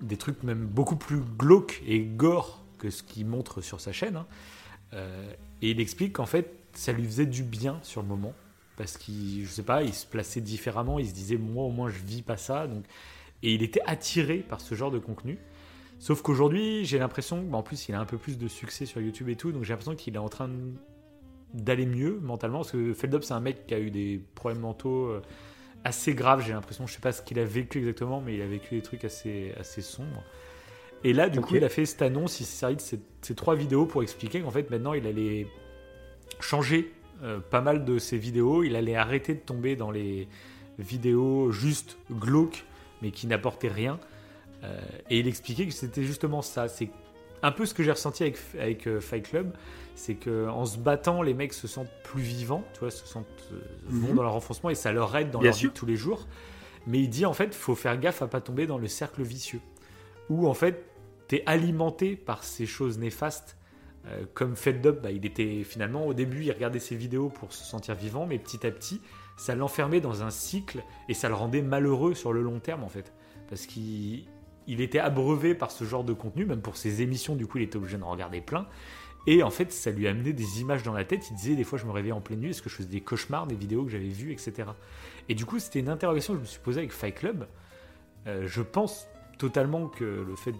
des trucs même beaucoup plus glauques et gore que ce qu'il montre sur sa chaîne. Hein. et il explique qu'en fait ça lui faisait du bien sur le moment parce qu'il je sais pas il se plaçait différemment il se disait moi au moins je vis pas ça donc et il était attiré par ce genre de contenu. Sauf qu'aujourd'hui, j'ai l'impression, bah, en plus, il a un peu plus de succès sur YouTube et tout, donc j'ai l'impression qu'il est en train d'aller mieux mentalement, parce que Feldup, c'est un mec qui a eu des problèmes mentaux euh, assez graves, j'ai l'impression. Je sais pas ce qu'il a vécu exactement, mais il a vécu des trucs assez, assez sombres. Et là, du coup, il a fait cette annonce, il s'est servi de ces, trois vidéos pour expliquer qu'en fait, maintenant, il allait changer euh, pas mal de ses vidéos, il allait arrêter de tomber dans les vidéos juste glauques mais qui n'apportait rien. Euh, et il expliquait que c'était justement ça. C'est un peu ce que j'ai ressenti avec, avec euh, Fight Club, c'est que en se battant, les mecs se sentent plus vivants, tu vois, se sentent vont mhm. dans leur renfoncement et ça leur aide dans leur vie de tous les jours. Mais il dit en fait, faut faire gaffe à pas tomber dans le cercle vicieux, où en fait, tu es alimenté par ces choses néfastes. Comme Feldup, bah, il était finalement au début, il regardait ses vidéos pour se sentir vivant, mais petit à petit, ça l'enfermait dans un cycle et ça le rendait malheureux sur le long terme en fait. Parce qu'il il était abreuvé par ce genre de contenu, même pour ses émissions, du coup il était obligé d'en regarder plein. Et en fait, ça lui amenait des images dans la tête. Il disait des fois, je me réveillais en pleine nuit, est-ce que je faisais des cauchemars, des vidéos que j'avais vues, etc. Et du coup, c'était une interrogation que je me suis posée avec Fight Club. Euh, je pense totalement que le fait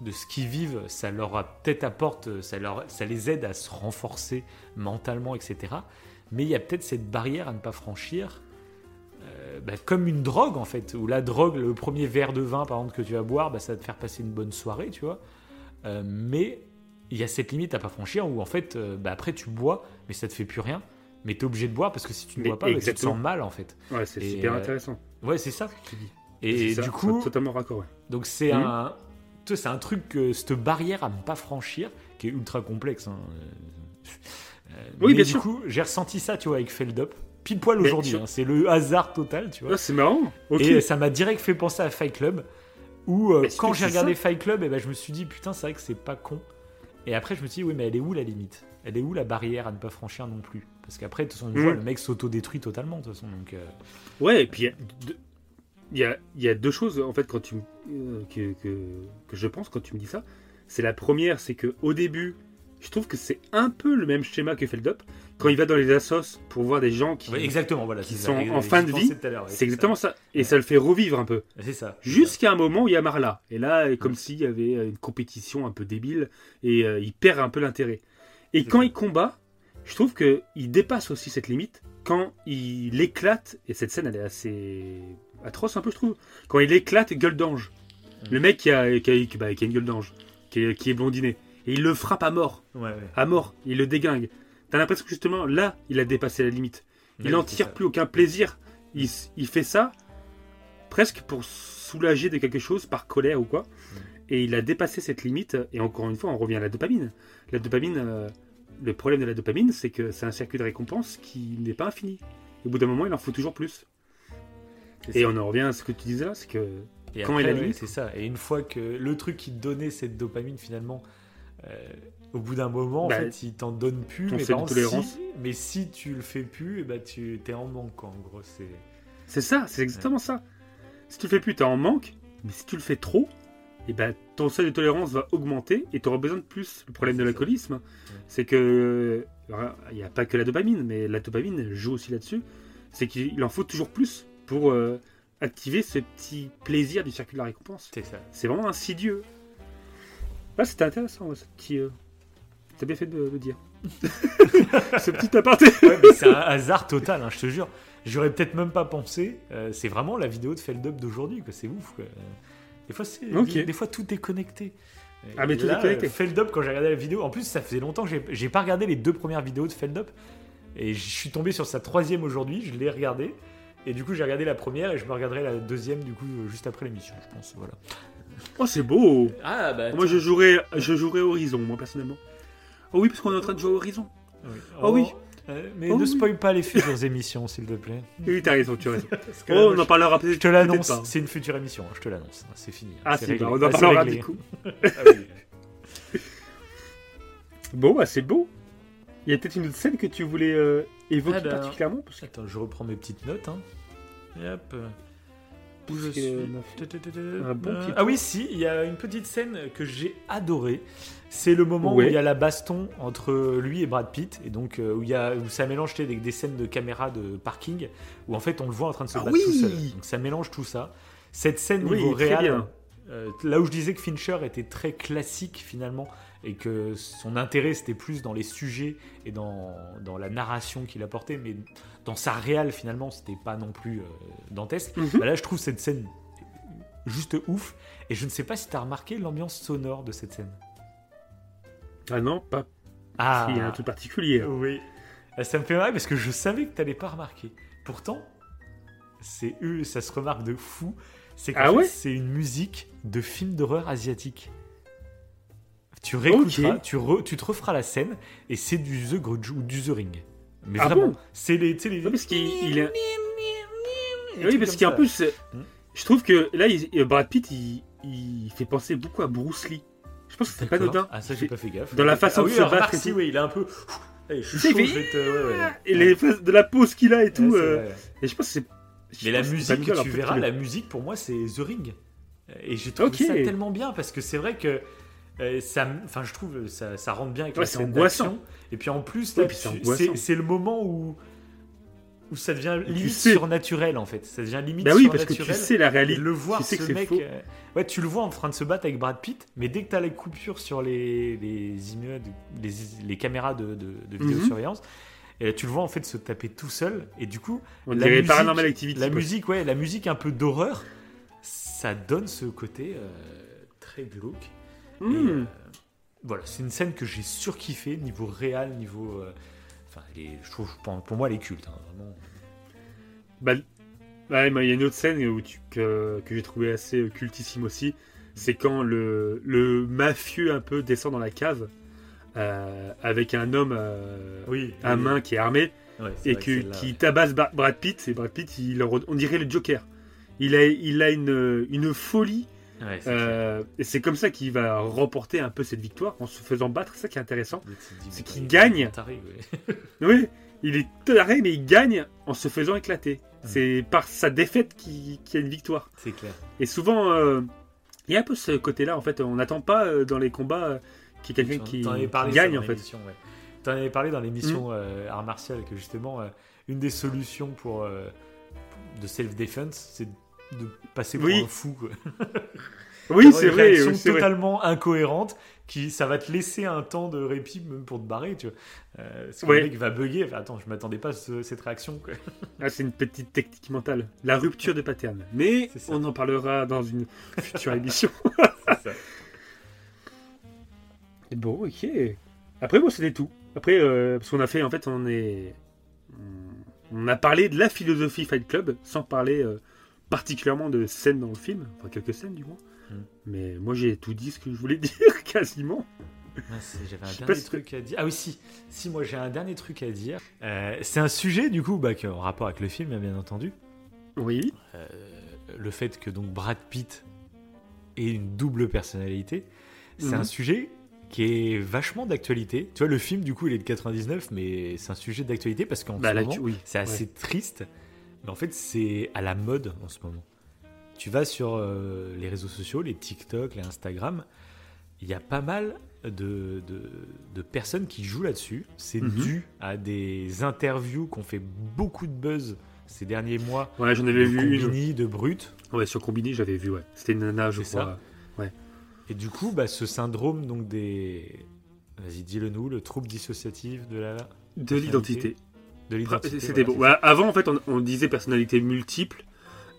de ce qu'ils vivent, ça leur peut-être apporte, ça, leur, ça les aide à se renforcer mentalement, etc mais il y a peut-être cette barrière à ne pas franchir, euh, bah, comme une drogue en fait, où la drogue, le premier verre de vin par exemple que tu vas boire, bah, ça va te faire passer une bonne soirée, tu vois. Euh, mais il y a cette limite à pas franchir où en fait, euh, bah, après tu bois, mais ça te fait plus rien. Mais tu es obligé de boire parce que si tu ne bois pas, tu te sens mal en fait. Ouais, c'est super intéressant. Ouais, c'est ça que tu dis. Et du coup, totalement raccord. Donc c'est mmh. un, c'est un truc, cette barrière à ne pas franchir, qui est ultra complexe. Hein. Euh, oui, bien du coup, j'ai ressenti ça, tu vois, avec Feldup. Pile poil aujourd'hui, hein. c'est le hasard total, tu vois. Ah, c'est marrant. Et ça m'a direct fait penser à Fight Club, où euh, quand j'ai regardé Fight Club, et eh ben, je me suis dit, putain, c'est vrai que c'est pas con. Et après, je me suis dit, oui, mais elle est où la limite? Elle est où la barrière à ne pas franchir non plus? Parce qu'après, de toute façon, mm. le mec s'autodétruit totalement, de toute façon. Donc, euh. Ouais, et puis il y a, y a, deux choses, en fait, quand tu, que, que, que, je pense quand tu me dis ça. C'est la première, c'est que au début, je trouve que c'est un peu le même schéma que Feldup. Quand il va dans les assos pour voir des gens qui, exactement, voilà, qui sont en fin de vie, c'est exactement ça. Et ça le fait revivre un peu. C'est ça. Jusqu'à un moment où il y a Marla. Et là, comme s'il y avait une compétition un peu débile et euh, il perd un peu l'intérêt. Et quand il combat, je trouve qu'il dépasse aussi cette limite quand il éclate. Et cette scène, elle est assez atroce un peu, je trouve. Quand il éclate gueule d'ange. Le mec qui a, qui bah, une gueule d'ange, qui, qui est blondiné et il le frappe à mort. À mort, il le déglingue. T'as l'impression que justement là, il a dépassé la limite. Il n'en tire plus aucun plaisir. Il, fait ça presque pour soulager de quelque chose par colère ou quoi. Et il a dépassé cette limite. Et encore une fois, on revient à la dopamine. La dopamine, euh, le problème de la dopamine, c'est que c'est un circuit de récompense qui n'est pas infini. Au bout d'un moment, il en faut toujours plus. Et on en revient à ce que tu disais là, c'est que quand il a c'est ça. Et une fois que le truc qui te donnait cette dopamine finalement euh, au bout d'un moment, en bah, fait, il t'en donne plus. Mais, si, mais si tu le fais plus, et eh bah, tu es en manque, en gros. C'est, c'est ça, c'est exactement ça. Si tu le fais plus, tu es en manque. Mais si tu le fais trop, et eh ben ton seuil de tolérance va augmenter et tu auras besoin de plus. Le problème de l'alcoolisme, c'est que il n'y a pas que la dopamine, mais la dopamine joue aussi là-dessus. C'est qu'il en faut toujours plus pour, euh, activer ce petit plaisir du circuit de la récompense. C'est ça. C'est vraiment insidieux. Ouais, c'était intéressant, ouais, ce petit. euh, T'as bien fait de le dire. ce petit aparté. Ouais, mais c'est un hasard total, hein, je te jure. J'aurais peut-être même pas pensé. Euh, c'est vraiment la vidéo de Feldup d'aujourd'hui, quoi. C'est ouf, quoi. Des fois, c'est, Ok. des, des fois, tout est connecté. Ah, mais Et tout est là, connecté. euh, Feldup, quand j'ai regardé la vidéo, en plus, ça faisait longtemps que j'ai, j'ai pas regardé les deux premières vidéos de Feldup. Et je suis tombé sur sa troisième aujourd'hui, je l'ai regardée. Et du coup, j'ai regardé la première et je me regarderai la deuxième, du coup, euh, juste après l'émission, je pense. Voilà. Oh, c'est beau. Ah, bah. Moi, je jouerais, je jouerais Horizon, moi, personnellement. Oh oui, parce qu'on est en train de jouer Horizon. Oh oui. Euh, mais Oh ne oui. spoil pas les futures émissions, s'il te plaît. Oui, t'as raison, tu as raison. Oh, on moi, en parlera peut-être. Je te l'annonce, c'est une future émission, hein, je te l'annonce. C'est fini. hein, Ah, c'est réglé. bah, on en Ah, parlera du coup. Ah oui. Bon, bah, c'est beau. Il y a peut-être une autre scène que tu voulais euh, évoquer Ah, bah, particulièrement parce que... Attends, je reprends mes petites notes. Hein. Où je suis euh, un bon petit Ah oui, si, il y a une petite scène que j'ai adorée. C'est le moment Ouais. où il y a la baston entre lui et Brad Pitt, et donc euh, où, il y a, où ça mélange sais, des, des scènes de caméra de parking, où en fait on le voit en train de se Ah battre oui tout seul. Donc ça mélange tout ça. Cette scène Oui, niveau réel, euh, là où je disais que Fincher était très classique finalement, et que son intérêt c'était plus dans les sujets et dans, dans la narration qu'il apportait, mais dans sa réal finalement c'était pas non plus euh, dantesque. Mhm. Bah là, je trouve cette scène juste ouf. Et je ne sais pas si tu as remarqué l'ambiance sonore de cette scène. Ah non, pas. Ah, Il y a un truc particulier. oui. Ah, Ça me fait marrer parce que je savais que tu n'allais pas remarquer. Pourtant, c'est eux, ça se remarque de fou. C'est Ah ouais? c'est une musique de film d'horreur asiatique. Tu réécouteras, tu, re- tu te referas la scène et c'est du The Grudge ou du The Ring. Mais Ah vraiment, bon c'est les, tu sais, les. Non, parce qu'il. Des Oui, parce qu'en plus, euh, Hmm. je trouve que là, il- euh, Brad Pitt, il, il fait penser beaucoup à Bruce Lee. Je pense que c'est pas anodin. Ah, ça, j'ai pas fait gaffe. dans la façon ah, de oui, se alors, battre remarque, et si, tout. oui, il est un peu. Allez, je suis chaud, fait- je vais te- ouais, ouais. Et les phases de la pose qu'il a et tout. Ouais, euh. Et je pense que c'est. Mais la musique que tu verras, la musique pour moi c'est The Ring. Et j'ai trouvé ça tellement bien parce que c'est vrai que euh, ça, enfin je trouve ça, ça rentre bien avec Ouais, la scène d'action. Et puis en plus, Ouais, c'est le moment où où ça devient tu limite sais. surnaturel en fait. Ça devient limite Bah oui, parce que surnaturel. tu sais la réalité. le voir tu sais ce mec, euh, ouais, tu le vois en train de se battre avec Brad Pitt, mais dès que tu as les coupures sur les, les immeubles, les, les caméras de, de, de Mhm. vidéosurveillance, et là, tu le vois en fait se taper tout seul, et du coup, On la musique- Paranormal Activity. la musique, ouais, la musique un peu d'horreur, ça donne ce côté euh, très glauque. Et, Hmm. euh, voilà, c'est une scène que j'ai surkiffé niveau réel, niveau. euh, Enfin, elle est- je trouve, pour, pour moi, elle est culte. hein, vraiment. Bah, ouais, mais il y a une autre scène où tu, que, que j'ai trouvé assez cultissime aussi. C'est quand le, le mafieux un peu descend dans la cave euh, avec un homme euh, Oui. à main qui est armé Ouais, et que- que qui ouais. tabasse Ba- Brad Pitt. Et Brad Pitt, il, on dirait le Joker. Il a, il a une, une folie Ouais, euh, et c'est comme ça qu'il va remporter un peu cette victoire en se faisant battre. C'est ça qui est intéressant. Tu c'est qu'il gagne. taré, ouais. Oui, il est taré, mais il gagne en se faisant éclater. C'est par sa défaite qu'il y a une victoire. C'est clair. Et souvent, euh, il y a un peu ce côté-là, en fait. On n'attend pas euh, dans les combats qu'il y ait quelqu'un qui, gagne, en fait. Ouais. T'en avais parlé dans l'émission euh, Art Martial que justement, une des solutions pour de self-defense, c'est de passer pour Oui. un fou. quoi. Oui, c'est une vrai, réaction oui, c'est vrai. totalement incohérente qui ça va te laisser un temps de répit même pour te barrer tu vois euh, parce que Ouais. le mec va bugger enfin, attends je m'attendais pas à ce- cette réaction quoi. Ah, c'est une petite technique mentale. La rupture de pattern. Mais on en parlera dans une future émission. Ça. Bon, ok. Après, bon, c'était tout. Après, euh, parce qu'on a fait, en fait, on est. on- On a parlé de la philosophie Fight Club sans parler euh, particulièrement de scènes dans le film. Enfin, quelques scènes du moins. Mm. Mais moi, j'ai tout dit ce que je voulais dire, quasiment. J'avais un dernier truc à dire. Ah oui, si. Si, moi j'ai un dernier truc à dire. Euh, c'est un sujet, du coup, bah, qui en rapport avec le film, hein, bien entendu. Oui. Euh, le fait que donc Brad Pitt ait une double personnalité, c'est Mhm. un sujet qui est vachement d'actualité. Tu vois, le film, du coup, il est de 99, mais c'est un sujet d'actualité parce qu'en Bah, ce moment, tu- oui. c'est assez triste. Mais en fait, c'est à la mode en ce moment. Tu vas sur euh, les réseaux sociaux, les TikTok, les Instagram, il y a pas mal de, de, de personnes qui jouent là-dessus. C'est Mhm. dû à des interviews qui ont fait beaucoup de buzz ces derniers mois. Ouais, j'en avais de vu une. Combini, de Brut. Ouais, sur Combini, j'avais vu, ouais. C'était une nana, je C'est crois. Et du coup, bah, ce syndrome donc des. Vas-y, dis-le nous, le trouble dissociatif de la. De l'identité. De l'identité. C'était voilà, Ouais, avant, en fait, on, on disait personnalité multiple.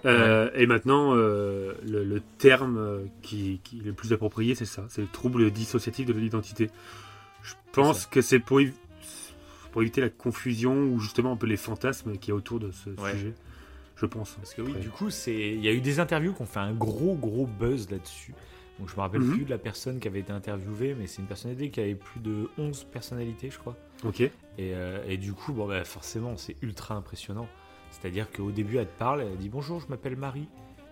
euh, Et maintenant, euh, le, le terme euh, qui, qui est le plus approprié, c'est ça. C'est le trouble dissociatif de l'identité. Je pense que c'est pour, évi- pour éviter la confusion ou justement un peu les fantasmes qu'il y a autour de ce Ouais. sujet. Je pense. Parce que oui, Après. du coup, il y a eu des interviews qui ont fait un gros gros buzz là-dessus. Donc je me rappelle Mhm. plus de la personne qui avait été interviewée, mais c'est une personnalité qui avait plus de 11 personnalités, je crois. Ok. Et, euh, et du coup, bon, bah, forcément, c'est ultra impressionnant. C'est-à-dire qu'au début, elle te parle, elle dit bonjour, je m'appelle Marie.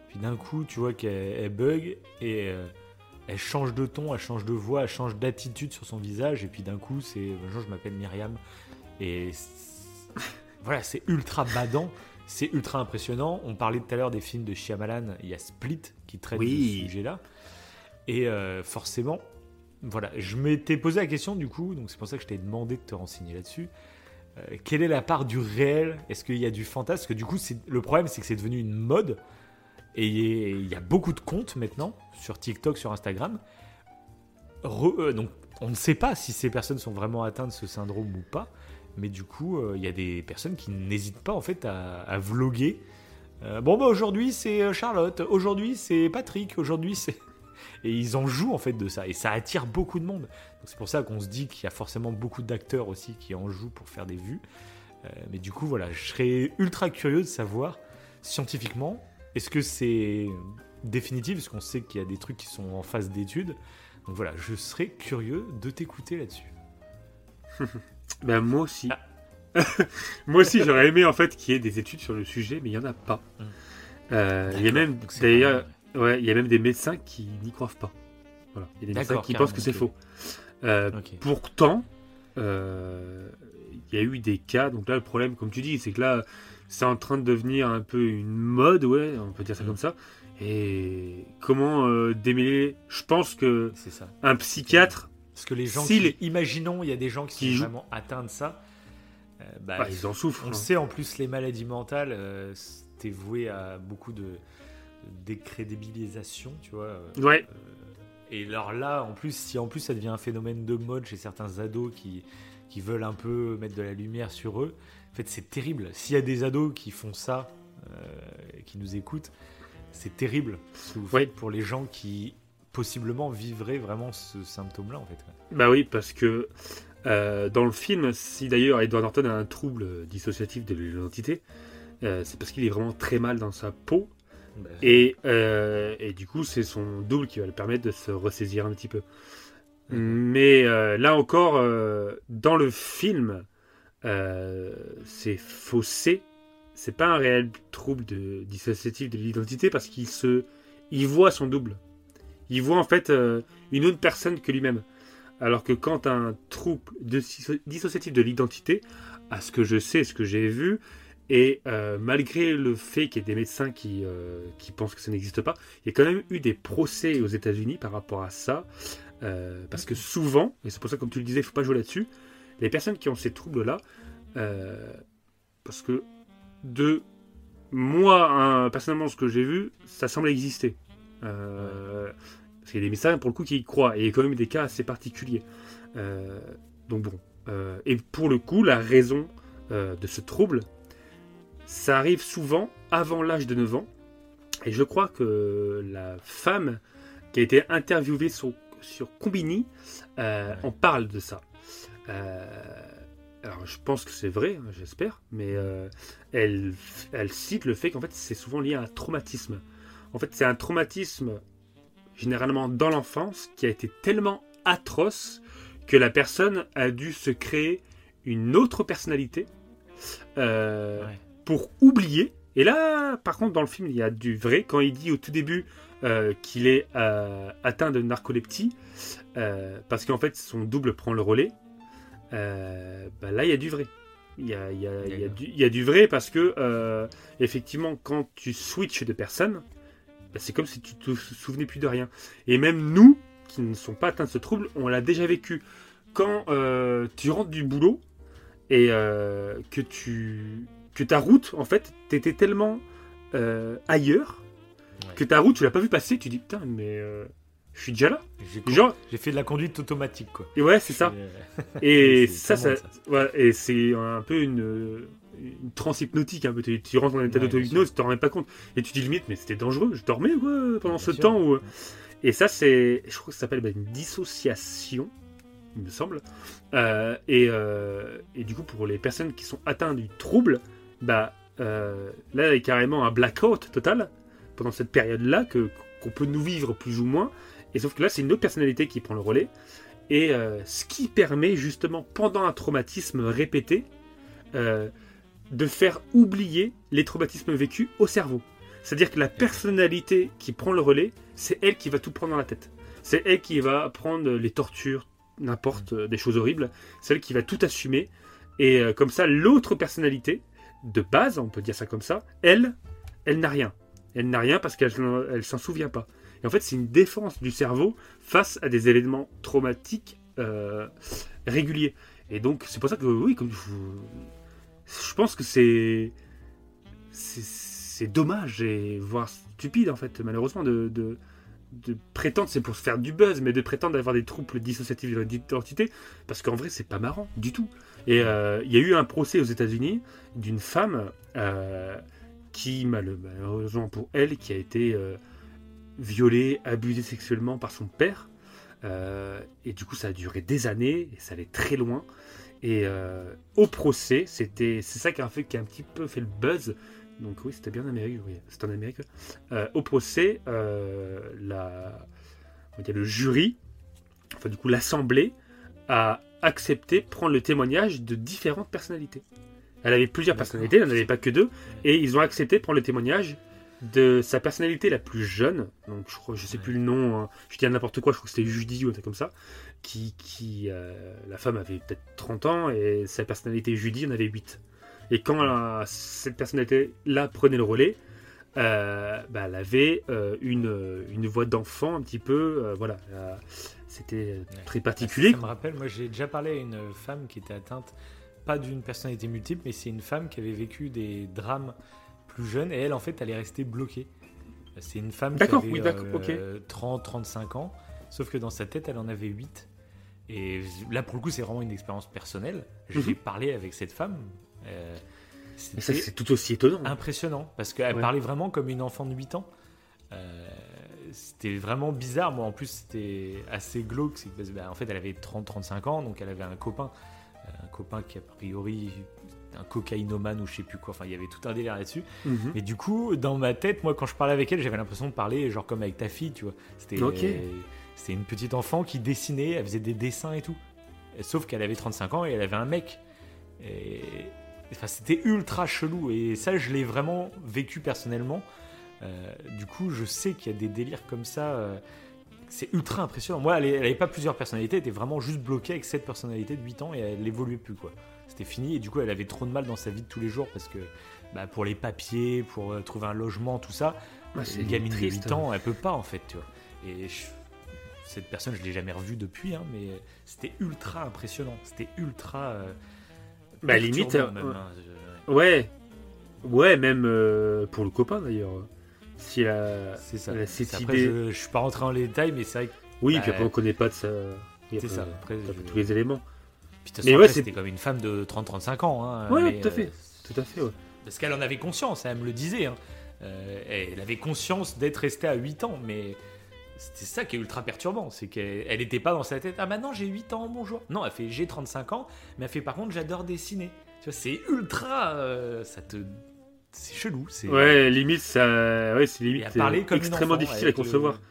Puis d'un coup, tu vois qu'elle elle bug et euh, elle change de ton, elle change de voix, elle change d'attitude sur son visage. Et puis d'un coup, c'est bonjour, je m'appelle Myriam. Et voilà, c'est ultra badant, c'est ultra impressionnant. On parlait tout à l'heure des films de Shyamalan, il y a Split qui traite Oui. de ce sujet-là. Et euh, forcément, voilà, je m'étais posé la question du coup, donc c'est pour ça que je t'ai demandé de te renseigner là-dessus. Euh, quelle est la part du réel? Est-ce qu'il y a du fantasme? Parce que du coup, le problème, c'est que c'est devenu une mode. Et il y a beaucoup de comptes maintenant sur TikTok, sur Instagram. Euh, donc, on ne sait pas si ces personnes sont vraiment atteintes de ce syndrome ou pas. Mais du coup, euh, il y a des personnes qui n'hésitent pas en fait à, à vloguer. Bon, bah aujourd'hui c'est Charlotte, aujourd'hui c'est Patrick, aujourd'hui c'est. Et ils en jouent en fait de ça. Et ça attire beaucoup de monde. Donc c'est pour ça qu'on se dit qu'il y a forcément beaucoup d'acteurs aussi qui en jouent pour faire des vues. Euh, mais du coup, voilà, je serais ultra curieux de savoir scientifiquement, est-ce que c'est définitif? Parce qu'on sait qu'il y a des trucs qui sont en phase d'étude. Donc voilà, je serais curieux de t'écouter là-dessus. Ben, moi aussi. Ah. moi aussi, j'aurais aimé en fait qu'il y ait des études sur le sujet, mais il n'y en a pas. Mm. Euh, il y a même, d'ailleurs, ouais, il y a même des médecins qui n'y croient pas. Voilà. Il y a des médecins qui pensent que c'est faux. Euh. Pourtant, euh, il y a eu des cas. Donc là, le problème, comme tu dis, c'est que là, c'est en train de devenir un peu une mode, ouais, on peut dire ça Mm. comme ça. Et comment euh, démêler Je pense que ça. un psychiatre, Parce que les gens, Si qui- les- imaginons, il y a des gens qui, Qui sont jouent- vraiment atteints de ça. bah, bah, ils en souffrent. On le hein. sait en plus, les maladies mentales, c'était voué à beaucoup de décrédibilisation, tu vois. euh, Ouais, Et alors là, en plus, si en plus ça devient un phénomène de mode chez certains ados qui, qui veulent un peu mettre de la lumière sur eux, en fait, c'est terrible. S'il y a des ados qui font ça, euh, qui nous écoutent, c'est terrible ce que vous Ouais. faites pour les gens qui possiblement vivraient vraiment ce symptôme-là, en fait. Bah oui, parce que euh, dans le film, si d'ailleurs Edward Norton a un trouble dissociatif de l'identité, euh, c'est parce qu'il est vraiment très mal dans sa peau. Bah, Et, euh, et du coup, c'est son double qui va le permettre de se ressaisir un petit peu. Mais euh, là encore, euh, dans le film, c'est faussé. C'est pas un réel trouble de, dissociatif de l'identité parce qu'il se, il voit son double. Il voit en fait une autre personne que lui-même. Alors que quand un trouble de disso- dissociatif de l'identité, à ce que je sais, ce que j'ai vu, et euh, malgré le fait qu'il y ait des médecins qui, euh, qui pensent que ça n'existe pas, il y a quand même eu des procès aux États-Unis par rapport à ça. euh, parce que souvent, et c'est pour ça, comme tu le disais, il ne faut pas jouer là-dessus, les personnes qui ont ces troubles-là, parce que de moi, hein, personnellement, ce que j'ai vu, ça semble exister. Parce qu'il y a des médecins, pour le coup, qui y croient. Et il y a quand même des cas assez particuliers. Donc bon. Et pour le coup, la raison de ce trouble, ça arrive souvent avant l'âge de 9 ans. Et je crois que la femme qui a été interviewée sur, sur Combini euh, en parle de ça. Euh, alors je pense que c'est vrai, hein, j'espère, mais euh, elle, elle cite le fait qu'en fait c'est souvent lié à un traumatisme. En fait c'est un traumatisme généralement dans l'enfance qui a été tellement atroce que la personne a dû se créer une autre personnalité euh, Ouais. Pour oublier. Et là, par contre, dans le film, il y a du vrai. Quand il dit au tout début euh, qu'il est euh, atteint de narcolepsie, euh, parce qu'en fait, son double prend le relais, bah là, il y a du vrai. Il y a, il y a- il y a du, il y a du vrai parce que, effectivement, quand tu switches de personne, bah, c'est comme si tu te souvenais plus de rien. Et même nous, qui ne sont pas atteints de ce trouble, on l'a déjà vécu. Quand tu rentres du boulot et que tu que ta route, en fait, t'étais tellement euh, ailleurs Ouais. que ta route, tu l'as pas vu passer. Tu dis putain, mais euh, je suis déjà là. J'ai Genre, j'ai fait de la conduite automatique, quoi. et ouais, c'est ça. Et, C'est ça, ça, voilà, et c'est un peu une, une transe hypnotique. Peu. Tu, tu rentres dans un état Ouais, d'auto-hypnose, tu t'en rends pas compte. Et tu dis limite, mais c'était dangereux. Je dormais quoi, pendant Bien ce sûr. temps. Où... Et ça, c'est, je crois que ça s'appelle bah, une dissociation, il me semble. Euh, et, euh, et du coup, pour les personnes qui sont atteintes du trouble, bah, euh, là, il y a carrément un blackout total pendant cette période-là que qu'on peut nous vivre plus ou moins. Et sauf que là, c'est une autre personnalité qui prend le relais. Et euh, ce qui permet justement, pendant un traumatisme répété, euh, de faire oublier les traumatismes vécus au cerveau. C'est-à-dire que la personnalité qui prend le relais, c'est elle qui va tout prendre dans la tête. C'est elle qui va prendre les tortures, n'importe, des choses horribles. C'est elle qui va tout assumer. Et comme ça, l'autre personnalité, de base, on peut dire ça comme ça, elle, elle n'a rien. Elle n'a rien parce qu'elle elle s'en souvient pas. Et en fait, c'est une défense du cerveau face à des événements traumatiques euh, réguliers. Et donc, c'est pour ça que, oui, comme je pense que c'est. c'est- dommage et voire stupide, en fait, malheureusement, de, de, de prétendre, c'est pour se faire du buzz, mais de prétendre avoir des troubles dissociatifs de l'identité, parce qu'en vrai, c'est pas marrant du tout. Et euh, il y a eu un procès aux États-Unis d'une femme euh, qui, mal- malheureusement pour elle, qui a été euh, violée, abusée sexuellement par son père. Et du coup, ça a duré des années et ça allait très loin. Et au procès, c'était, c'est ça qui a, fait, qui a un petit peu fait le buzz. Donc oui, c'était bien en Amérique, c'était en Amérique. Au procès, la, on va dire le jury, enfin du coup l'assemblée, a accepté prendre le témoignage de différentes personnalités. Elle avait plusieurs personnalités, elle n'en avait pas que deux, et ils ont accepté de prendre le témoignage de sa personnalité la plus jeune, donc je crois, je sais plus le nom, hein, je dis n'importe quoi, je crois que c'était Judy ou un truc comme ça, qui, qui euh, la femme avait peut-être 30 ans et sa personnalité Judy en avait 8. Et quand la- cette personnalité-là prenait le relais, euh, bah, elle avait euh, une, une voix d'enfant un petit peu, voilà, euh, c'était très particulier. Ça me rappelle, moi j'ai déjà parlé à une femme qui était atteinte, pas d'une personnalité multiple, mais c'est une femme qui avait vécu des drames plus jeunes et elle en fait elle est restée bloquée. C'est une femme qui avait oui, d'accord, euh, 30-35 ans, sauf que dans sa tête elle en avait 8. Et là pour le coup c'est vraiment une expérience personnelle. J'ai Mhm. parlé avec cette femme. euh, c'est tout aussi étonnant. impressionnant parce qu'elle Ouais. parlait vraiment comme une enfant de 8 ans. Euh, c'était vraiment bizarre. Moi, en plus, c'était assez glauque. c'est que, parce que, bah, en fait, elle avait 30-35 ans, donc elle avait un copain, euh, un copain qui a priori un cocaïnomane ou je sais plus quoi. Enfin, il y avait tout un délire là-dessus. Mhm. Mais du coup, dans ma tête, moi, quand je parlais avec elle, j'avais l'impression de parler genre comme avec ta fille, tu vois. C'était Ok. c'était une petite enfant qui dessinait, elle faisait des dessins et tout. Sauf qu'elle avait 35 ans et elle avait un mec. Et enfin, c'était ultra chelou. Et ça, je l'ai vraiment vécu personnellement. Euh, du coup, je sais qu'il y a des délires comme ça. euh, c'est ultra impressionnant. Moi, elle n'avait pas plusieurs personnalités, elle était vraiment juste bloquée avec cette personnalité de 8 ans et elle n'évoluait plus. quoi. C'était fini. Et du coup, elle avait trop de mal dans sa vie de tous les jours parce que bah, pour les papiers, pour euh, trouver un logement, tout ça, Ah, c'est une gamine de triste. 8 ans, elle peut pas en fait, tu vois. Et je- cette personne, je l'ai jamais revue depuis, hein, mais c'était ultra impressionnant. C'était ultra. euh, Bah, limite, euh, hein. Je- Ouais, ouais, même euh, pour le copain d'ailleurs. Si elle a- C'est ça. elle a cette Après, idée. je, je suis pas rentré en détail, mais c'est vrai que Oui, Bah, puis après on connaît pas de ça. C'est ça. Après, je- tous les éléments. Puis, Mais ouais, c'était comme une femme de 30-35 ans. Hein, Ouais, mais, tout à euh, fait. Tout à fait, ouais. parce qu'elle en avait conscience, elle me le disait. hein. Euh, elle avait conscience d'être restée à 8 ans, mais c'était ça qui est ultra perturbant. C'est qu'elle n'était pas dans sa tête. Ah, maintenant j'ai 8 ans, bonjour. Non, elle fait j'ai 35 ans, mais elle fait par contre j'adore dessiner. Tu vois, c'est ultra. euh, ça te. C'est chelou. C'est Ouais, limite, ça. Ouais, c'est limite à parler euh, comme extrêmement enfant, difficile à le- concevoir.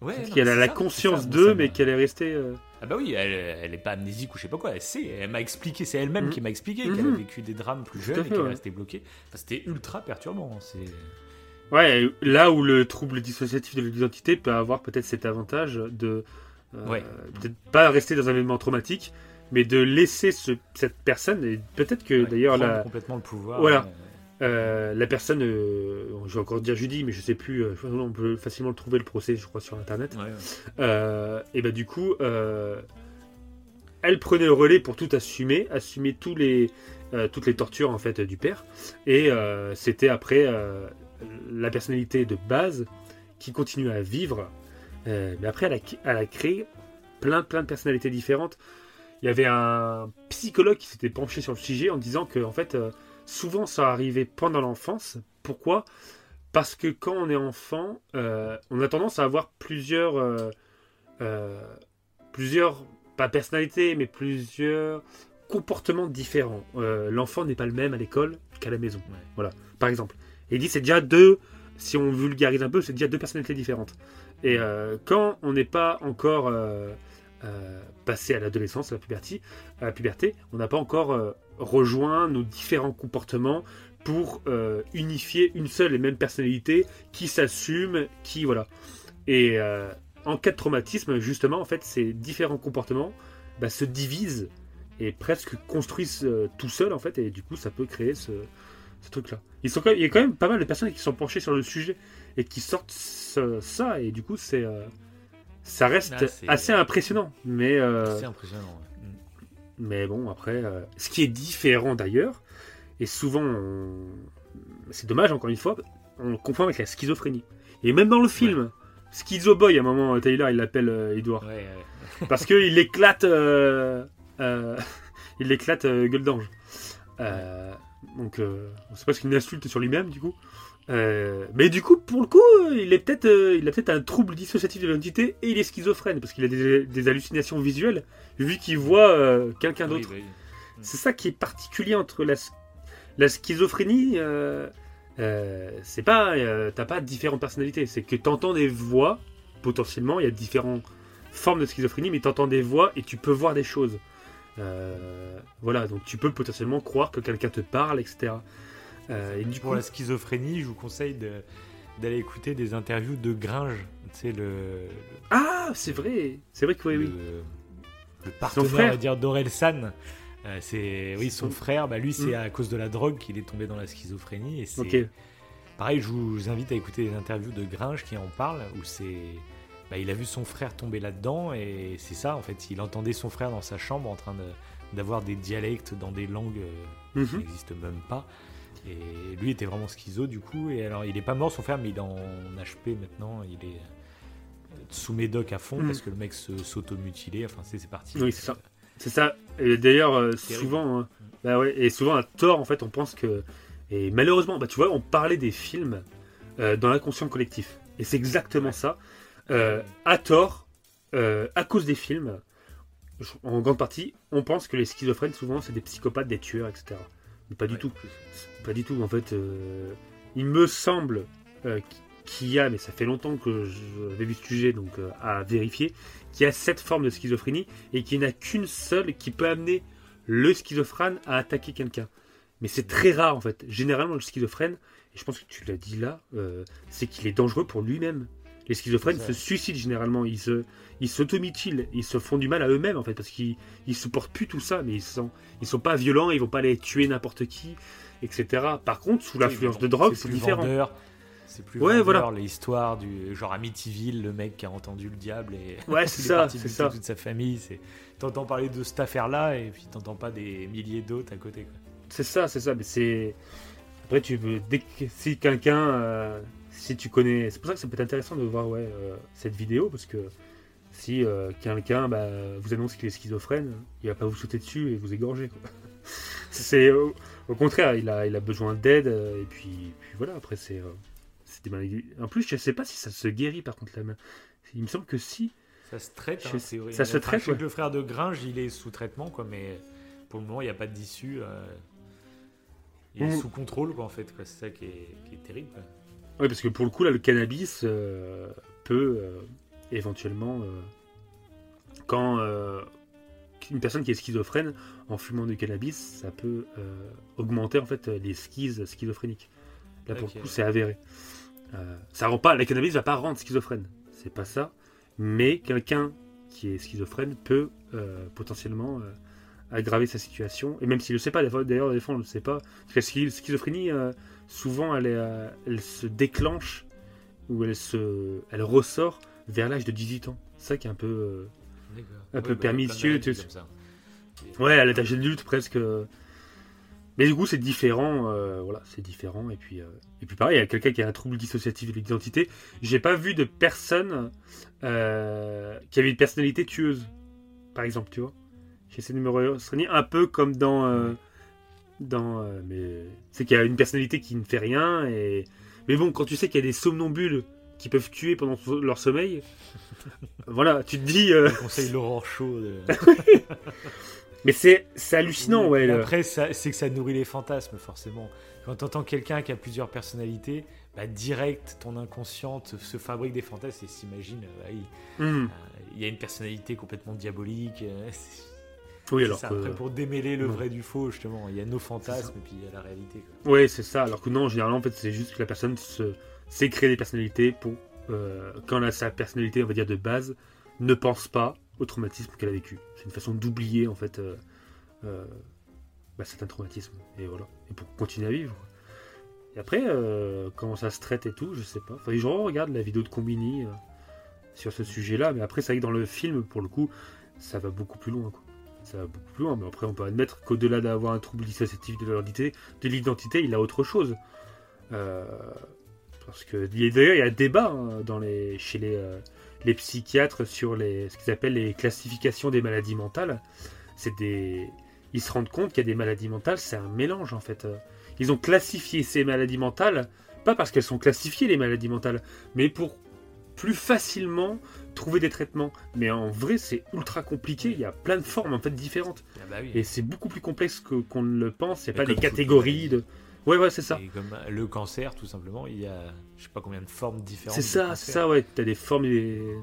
Ouais, Parce non, qu'elle a la ça, conscience ça, d'eux, mais m'a- qu'elle est restée. euh, Ah bah oui, elle, elle est pas amnésique ou je sais pas quoi, elle sait, elle m'a expliqué, c'est elle-même Mhm. qui m'a expliqué qu'elle a Mhm. vécu des drames plus jeunes et qu'elle ouais. est restée bloquée. Enfin, c'était ultra perturbant. C'est... Ouais, là où le trouble dissociatif de l'identité peut avoir peut-être cet avantage de. euh, Ouais. Peut-être pas rester dans un événement traumatique, mais de laisser ce- cette personne, et peut-être que Ouais, d'ailleurs la, complètement le pouvoir. Voilà. ouais. Euh, la personne, euh, je vais encore dire Judy, mais je sais plus, euh, on peut facilement le trouver le procès, je crois, sur internet. Ouais, ouais. Et bah du coup, elle prenait le relais pour tout assumer, assumer tous les, toutes les tortures en fait du père. Et c'était après la personnalité de base qui continue à vivre. Mais après, elle a, elle a créé plein, plein de personnalités différentes. Il y avait un psychologue qui s'était penché sur le sujet en disant que en fait, souvent ça arrivait pendant l'enfance. Pourquoi? Parce que quand on est enfant, euh, on a tendance à avoir plusieurs, euh, euh, plusieurs, pas personnalités, mais plusieurs comportements différents. L'enfant n'est pas le même à l'école qu'à la maison. Ouais. Voilà, par exemple. Et il dit c'est déjà deux, si on vulgarise un peu, c'est déjà deux personnalités différentes. Et quand on n'est pas encore passé à l'adolescence, à la puberté, à la puberté, on n'a pas encore rejoint nos différents comportements pour euh, unifier une seule et même personnalité qui s'assume, qui voilà. Et euh, en cas de traumatisme, justement, en fait, ces différents comportements bah, se divisent et presque construisent euh, tout seul en fait, et du coup, ça peut créer ce, ce truc-là. Ils sont quand même- il y a quand même pas mal de personnes qui sont penchées sur le sujet et qui sortent ce- ça, et du coup, c'est ça reste assez impressionnant. Mais impressionnant. ouais. Mais bon, après, euh, ce qui est différent d'ailleurs, et souvent, on- c'est dommage encore une fois, on le confond avec la schizophrénie. Et même dans le film, Schizo Boy, à un moment, Taylor, il l'appelle euh, Edouard. Ouais, ouais. Parce qu'il éclate. euh, euh, il éclate euh, gueule d'ange. Euh, donc, euh, on sait pas ce qu'il insulte sur lui-même, du coup. Euh, mais du coup, pour le coup, euh, il est peut-être, euh, il a peut-être un trouble dissociatif de l'identité et il est schizophrène parce qu'il a des, des hallucinations visuelles vu qu'il voit euh, quelqu'un d'autre. oui. C'est ça qui est particulier entre la, sch- la schizophrénie. euh, c'est pas, t'as pas différentes personnalités. C'est que t'entends des voix. Potentiellement, il y a différentes formes de schizophrénie, mais t'entends des voix et tu peux voir des choses. Voilà, donc tu peux potentiellement croire que quelqu'un te parle, etc. Euh, et du Pour coup, la schizophrénie, je vous conseille de- d'aller écouter des interviews de Gringe. Sais, le, le- ah, c'est vrai, c'est vrai que oui, oui. le, le partenaire, frère. va dire, d'Orelsan. Euh, c'est oui son frère bah lui c'est Mm. à cause de la drogue qu'il est tombé dans la schizophrénie et c'est pareil je vous, je vous invite à écouter les interviews de Gringe qui en parle où c'est bah, il a vu son frère tomber là-dedans et c'est ça en fait il entendait son frère dans sa chambre en train de- d'avoir des dialectes dans des langues euh, qui Mhm. n'existent même pas et lui était vraiment schizo du coup et alors il est pas mort son frère mais il est en HP maintenant il est sous médoc à fond Mhm. parce que le mec s'automutilait enfin c'est parti Oui, c'est ça. C'est ça. Et d'ailleurs, euh, souvent, hein, bah ouais, et souvent à tort, en fait, on pense que. Et malheureusement, bah, tu vois, on parlait des films euh, dans l'inconscient collectif. Et c'est exactement ça. Euh, à tort, euh, à cause des films, en grande partie, on pense que les schizophrènes, souvent, c'est des psychopathes, des tueurs, etc. Mais pas du Ouais, tout. Pas du tout. En fait, euh, il me semble euh, qu'il y a, mais ça fait longtemps que j'avais vu ce sujet, donc euh, à vérifier, qu'il y a cette forme de schizophrénie et qu'il n'y en a qu'une seule qui peut amener le schizophrène à attaquer quelqu'un. Mais c'est très rare en fait. Généralement, le schizophrène, et je pense que tu l'as dit là, c'est qu'il est dangereux pour lui-même. Les schizophrènes se suicident généralement, ils se, ils s'automutilent, ils se font du mal à eux-mêmes en fait, parce qu'ils ils supportent plus tout ça, mais ils sont, ils sont pas violents, ils vont pas aller tuer n'importe qui, etc. Par contre, sous l'influence de drogue, c'est différent. vendeur, C'est plus Ouais, vendeur, voilà. l'histoire du genre Amityville, le mec qui a entendu le diable et Ouais, c'est est ça, c'est ça. toute sa famille. C'est t'entends parler de cette affaire-là et puis t'entends pas des milliers d'autres à côté. C'est ça, c'est ça. Mais c'est. Après, tu veux. Dès que... Si quelqu'un. euh, Si tu connais. C'est pour ça que ça peut être intéressant de voir ouais, euh, cette vidéo. Parce que si euh, quelqu'un bah, vous annonce qu'il est schizophrène, il va pas vous sauter dessus et vous égorger. C'est. Au, au contraire, il a, il a besoin d'aide. euh, Et puis, puis voilà, après, c'est. euh, c'est des maladies. En plus, je sais pas si ça se guérit par contre la main. Il me semble que si. Ça se traite, hein, horrible. ça se traite, sais ouais. le frère de Gringe, il est sous traitement, quoi, mais pour le moment, il n'y a pas d'issue. euh, Il est Mhm. sous contrôle, quoi, en fait. C'est ça qui est, qui est terrible. quoi. Oui, parce que pour le coup, là, le cannabis euh, peut euh, éventuellement, euh, quand euh, une personne qui est schizophrène, en fumant du cannabis, ça peut euh, augmenter en fait les schizes schizophréniques. Là, pour le coup, c'est avéré. Ça rend pas, le cannabis va pas rendre schizophrène, c'est pas ça. Mais quelqu'un qui est schizophrène peut euh, potentiellement euh, aggraver sa situation. Et même s'il le sait pas, d'ailleurs, des fois on le sait pas. Parce que la schi- schizophrénie, euh, souvent, elle, est, elle se déclenche ou elle, se, elle ressort vers l'âge de 18 ans. C'est ça qui est un peu. euh. Un peu bah, pernicieux, tu-. Ouais, à l'âge adulte presque. Mais du coup, c'est différent. euh, voilà, c'est différent. Et puis, euh, et puis pareil, il y a quelqu'un qui a un trouble dissociatif de l'identité. J'ai pas vu de personne euh, qui avait une personnalité tueuse, par exemple, tu vois. J'essaie de me restreindre un peu comme dans. euh, dans euh, mais c'est qu'il y a une personnalité qui ne fait rien. Et... Mais bon, quand tu sais qu'il y a des somnambules qui peuvent tuer pendant leur sommeil, voilà, tu te dis. euh, Je conseille l'aurore chaud. de- Mais c'est hallucinant, ouais. Le- Après, c'est que ça nourrit les fantasmes, forcément. Quand t'entends quelqu'un qui a plusieurs personnalités, bah, direct, ton inconscient se fabrique des fantasmes et s'imagine, euh, ah, il, Hmm. euh, il y a une personnalité complètement diabolique. euh, Oui, alors ça. que. Après, pour démêler le non. vrai du faux, justement, il y a nos fantasmes et puis il y a la réalité. quoi. Ouais, c'est ça. Alors que non, généralement, en fait, c'est juste que la personne se s'est créé des personnalités pour euh, quand sa personnalité, on va dire de base, ne pense pas au traumatisme qu'elle a vécu. C'est une façon d'oublier en fait euh, euh, bah, certains traumatismes et voilà, et pour continuer à vivre. Et après, comment ça se traite et tout, je sais pas. Enfin, je regarde la vidéo de Combini sur ce sujet-là, mais après, c'est vrai que dans le film, pour le coup, ça va beaucoup plus loin. Ça va beaucoup plus loin, mais après, on peut admettre qu'au-delà d'avoir un trouble dissociatif de l'identité, de l'identité, il a autre chose. Euh, parce que d'ailleurs, il y a un débat hein, dans les, chez les, euh, les psychiatres sur les, ce qu'ils appellent les classifications des maladies mentales. C'est des, ils se rendent compte qu'il y a des maladies mentales, c'est un mélange en fait. Ils ont classifié ces maladies mentales, pas parce qu'elles sont classifiées les maladies mentales, mais pour plus facilement trouver des traitements. Mais en vrai, c'est ultra compliqué. Il y a plein de formes en fait différentes. Ah bah oui. Et c'est beaucoup plus complexe que- qu'on ne le pense. Il n'y a pas des catégories de. Ouais, ouais, c'est ça. Et comme le cancer, tout simplement, il y a je sais pas combien de formes différentes. C'est ça, c'est ça, ouais. T'as des formes et, des-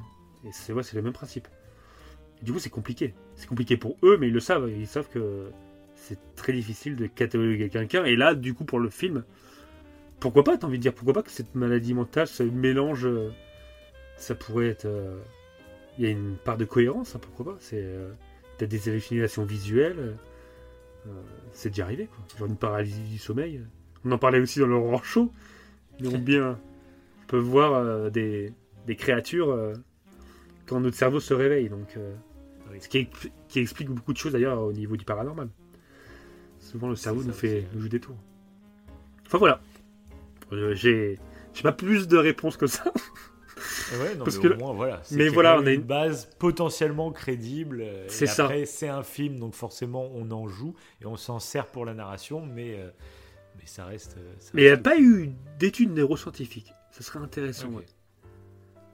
et c'est ouais, le même principe. Et du coup, c'est compliqué. C'est compliqué pour eux, mais ils le savent. Ils savent que c'est très difficile de cataloguer quelqu'un. Et là, du coup, pour le film, pourquoi pas T'as envie de dire pourquoi pas que cette maladie mentale, ce mélange, euh, ça pourrait être. euh, Il y a une part de cohérence, hein, pourquoi pas C'est euh, t'as des hallucinations visuelles. Euh, c'est déjà arrivé, quoi. Genre une paralysie du sommeil. On en parlait aussi dans show. Ils ont bien on peut voir euh, des, des créatures euh, quand notre cerveau se réveille. Donc, euh, Oui. Ce qui, expl- qui explique beaucoup de choses d'ailleurs au niveau du paranormal. Souvent le cerveau nous fait nous joue des tours. Enfin voilà. J'ai j'ai pas plus de réponses que ça. Ouais, non, Parce mais que au le- moins, voilà. c'est mais voilà, on a une base potentiellement crédible. euh, C'est ça. Après, c'est un film, donc forcément, on en joue et on s'en sert pour la narration, mais, euh, mais ça reste. euh, ça Mais il n'y a pas eu d'études neuroscientifiques. Ça serait intéressant. Ouais.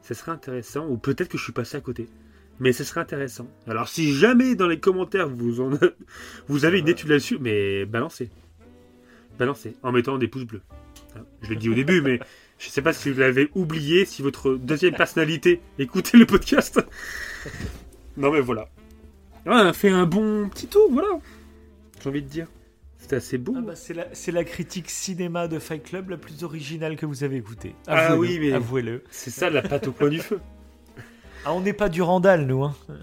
Ça serait intéressant. Ou peut-être que je suis passé à côté. Mais ce serait intéressant. Alors si jamais dans les commentaires vous, en vous avez une étude là-dessus, mais balancez. Balancez. En mettant des pouces bleus. Hein, Je l'ai dit au début, mais je sais pas si vous l'avez oublié, si votre deuxième personnalité écoutez le podcast. non mais voilà. Ouais, on a fait un bon petit tour, voilà. J'ai envie de dire. C'était assez beau. Ah bah, c'est la, la critique cinéma de Fight Club la plus originale que vous avez écoutée. Ah oui, mais- Avouez-le. C'est ça la pâte au coin du feu. Ah, on n'est pas du Randall, nous. Hein.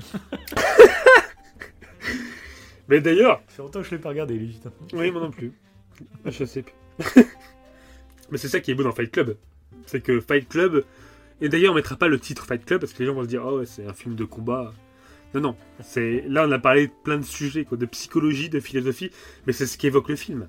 Mais d'ailleurs, Ça fait longtemps que je l'ai pas regardé, lui. putain. oui, moi non plus. Je sais plus. Mais c'est ça qui est beau dans Fight Club. C'est que Fight Club. Et d'ailleurs, on mettra pas le titre Fight Club parce que les gens vont se dire, oh ouais, c'est un film de combat. Non, non. C'est là, on a parlé de plein de sujets, quoi, de psychologie, de philosophie, mais c'est ce qu'évoque le film.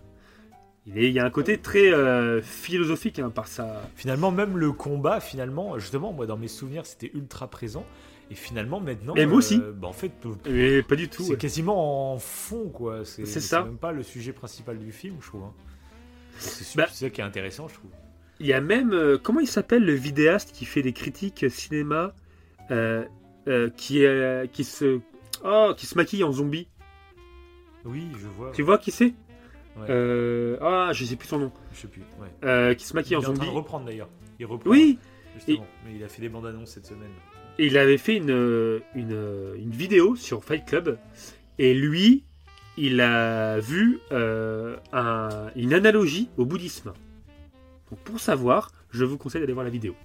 Il, est- il y a un côté très euh, philosophique hein, par ça. Finalement, même le combat, finalement, justement, moi, dans mes souvenirs, c'était ultra présent. Et finalement, maintenant. Mais moi aussi. bah, en fait, Mais pas du tout. c'est ouais. quasiment en fond, quoi. C'est ça. même pas le sujet principal du film, je trouve. hein. C'est Bah. c'est ça qui est intéressant, je trouve. Il y a même. euh, comment il s'appelle le vidéaste qui fait des critiques cinéma euh, euh, qui, qui, se, oh, qui se maquille en zombie Oui, je vois. Tu vois qui c'est? Ouais. Ah, je sais plus son nom. Je sais plus. Ouais. Qui se Il maquille est en en train zombie. de reprendre d'ailleurs. Il reprend. Oui, Justement. Mais il a fait des bandes annonces cette semaine. et il avait fait une, une, une vidéo sur Fight Club. Et lui, il a vu un- une analogie au bouddhisme. Donc pour savoir, je vous conseille d'aller voir la vidéo.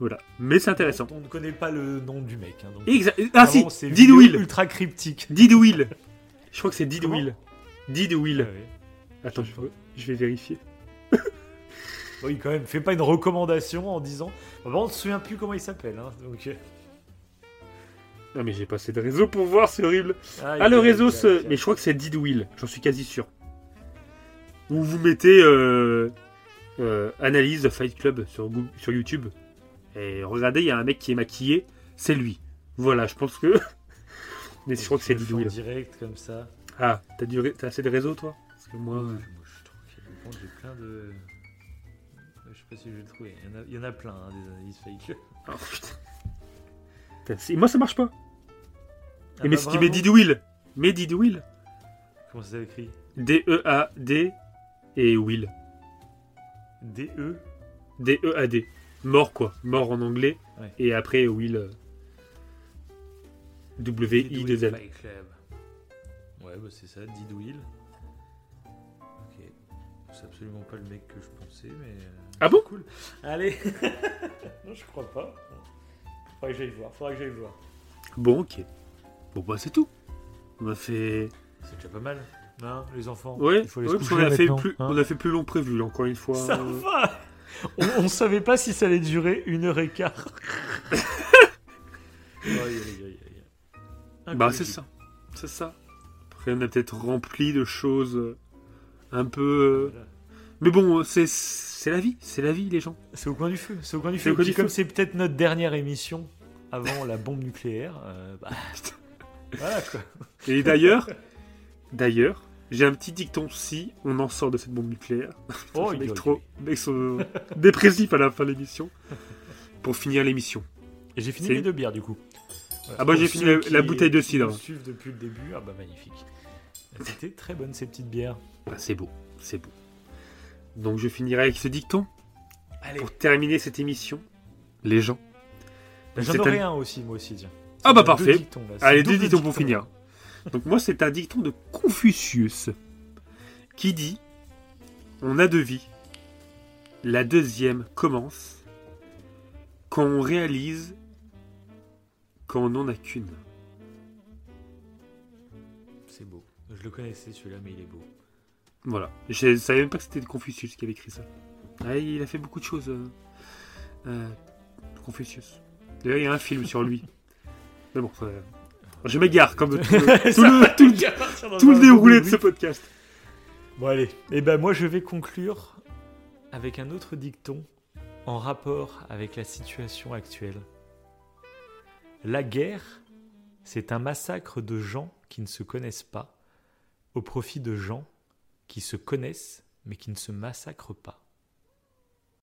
Voilà. Mais c'est intéressant. On ne connaît pas le nom du mec. hein, donc Exa- ah si, vraiment, c'est Did vidéo Will. ultra cryptique. Did Will. Je crois que c'est Did Comment Will. Did Will. Ouais, ouais. Attends, je, je vais vérifier. Oui, quand même, fais pas une recommandation en disant. Bon, on ne se souvient plus comment il s'appelle. Hein, donc, euh, Non, mais j'ai pas assez de réseau pour voir, c'est horrible. Ah, Ah, le réseau, mais je crois que c'est Didwill, j'en suis quasi sûr. Où vous mettez euh, euh, analyse Fight Club sur, YouTube. Et regardez, il y a un mec qui est maquillé, c'est lui. Voilà, je pense que. mais je crois que c'est direct comme ça. Ah, t'as du ré- t'as assez de réseau, toi? Parce que moi. Moi, euh, moi, je contre, j'ai plein de. Je sais pas si je vais le trouver. Il y en a, il y en a plein, hein, des analyses fake. oh, putain. C'est- moi, ça marche pas. Ah mais bah, tu bravo. mets Didwill, mets Didwill. Comment ça s'écrit? D-E-A-D et Will. D-E D-E-A-D. Mort, quoi. Mort en anglais. Ouais. Et après, Will. euh, W-I-2-L. Fight Club. Ouais, bah c'est ça, Didwill. Ok. C'est absolument pas le mec que je pensais, mais. euh, Ah bon? Cool. Allez Non, je crois pas. Faudrait que j'aille voir, faudrait que j'aille voir. Bon, ok. Bon, bah, c'est tout. On a fait. C'est déjà pas mal. Les enfants. Ouais, il faut les ouais, parce qu'on a fait, plus, on a fait plus long prévu, encore une fois. Ça Euh, va on, on savait pas si ça allait durer une heure et quart. Bah, c'est ça. C'est ça. Après, on a peut-être rempli de choses euh, un peu. euh, Voilà. Mais bon, c'est la vie. C'est la vie, les gens. C'est au coin du feu. C'est au coin du feu. coin du comme c'est peut-être notre dernière émission avant la bombe nucléaire, euh, bah, voilà quoi. Et d'ailleurs, d'ailleurs, j'ai un petit dicton si on en sort de cette bombe nucléaire. Oh, il doit- trop, sont dépressifs à la fin de l'émission. Pour finir l'émission. Et j'ai fini les deux bières du coup. Voilà. Ah bah, j'ai fini la- bouteille de cidre. suivent depuis le début, ah bah magnifique. C'était très bonne ces petites bières. Ah, c'est beau, c'est beau. Donc je finirai avec ce dicton Allez. pour terminer cette émission. Les gens. J'en C'est aurai un- aussi moi aussi tiens. Ah bah parfait. dictons, Allez, deux dictons pour finir. Donc moi, c'est un dicton de Confucius qui dit On a deux vies. La deuxième commence quand on réalise qu'on n'en a qu'une. C'est beau. Je le connaissais celui-là mais il est beau. Voilà. Je savais même pas que c'était de Confucius qui avait écrit ça. Ah, il a fait beaucoup de choses. euh, euh, Confucius. D'ailleurs, il y a un film sur lui. Mais bon, ça- je m'égare comme tout, le- tout le, tout le- tout le déroulé de ce podcast. Bon allez, et ben moi je vais conclure avec un autre dicton en rapport avec la situation actuelle. La guerre, c'est un massacre de gens qui ne se connaissent pas au profit de gens qui se connaissent mais qui ne se massacrent pas.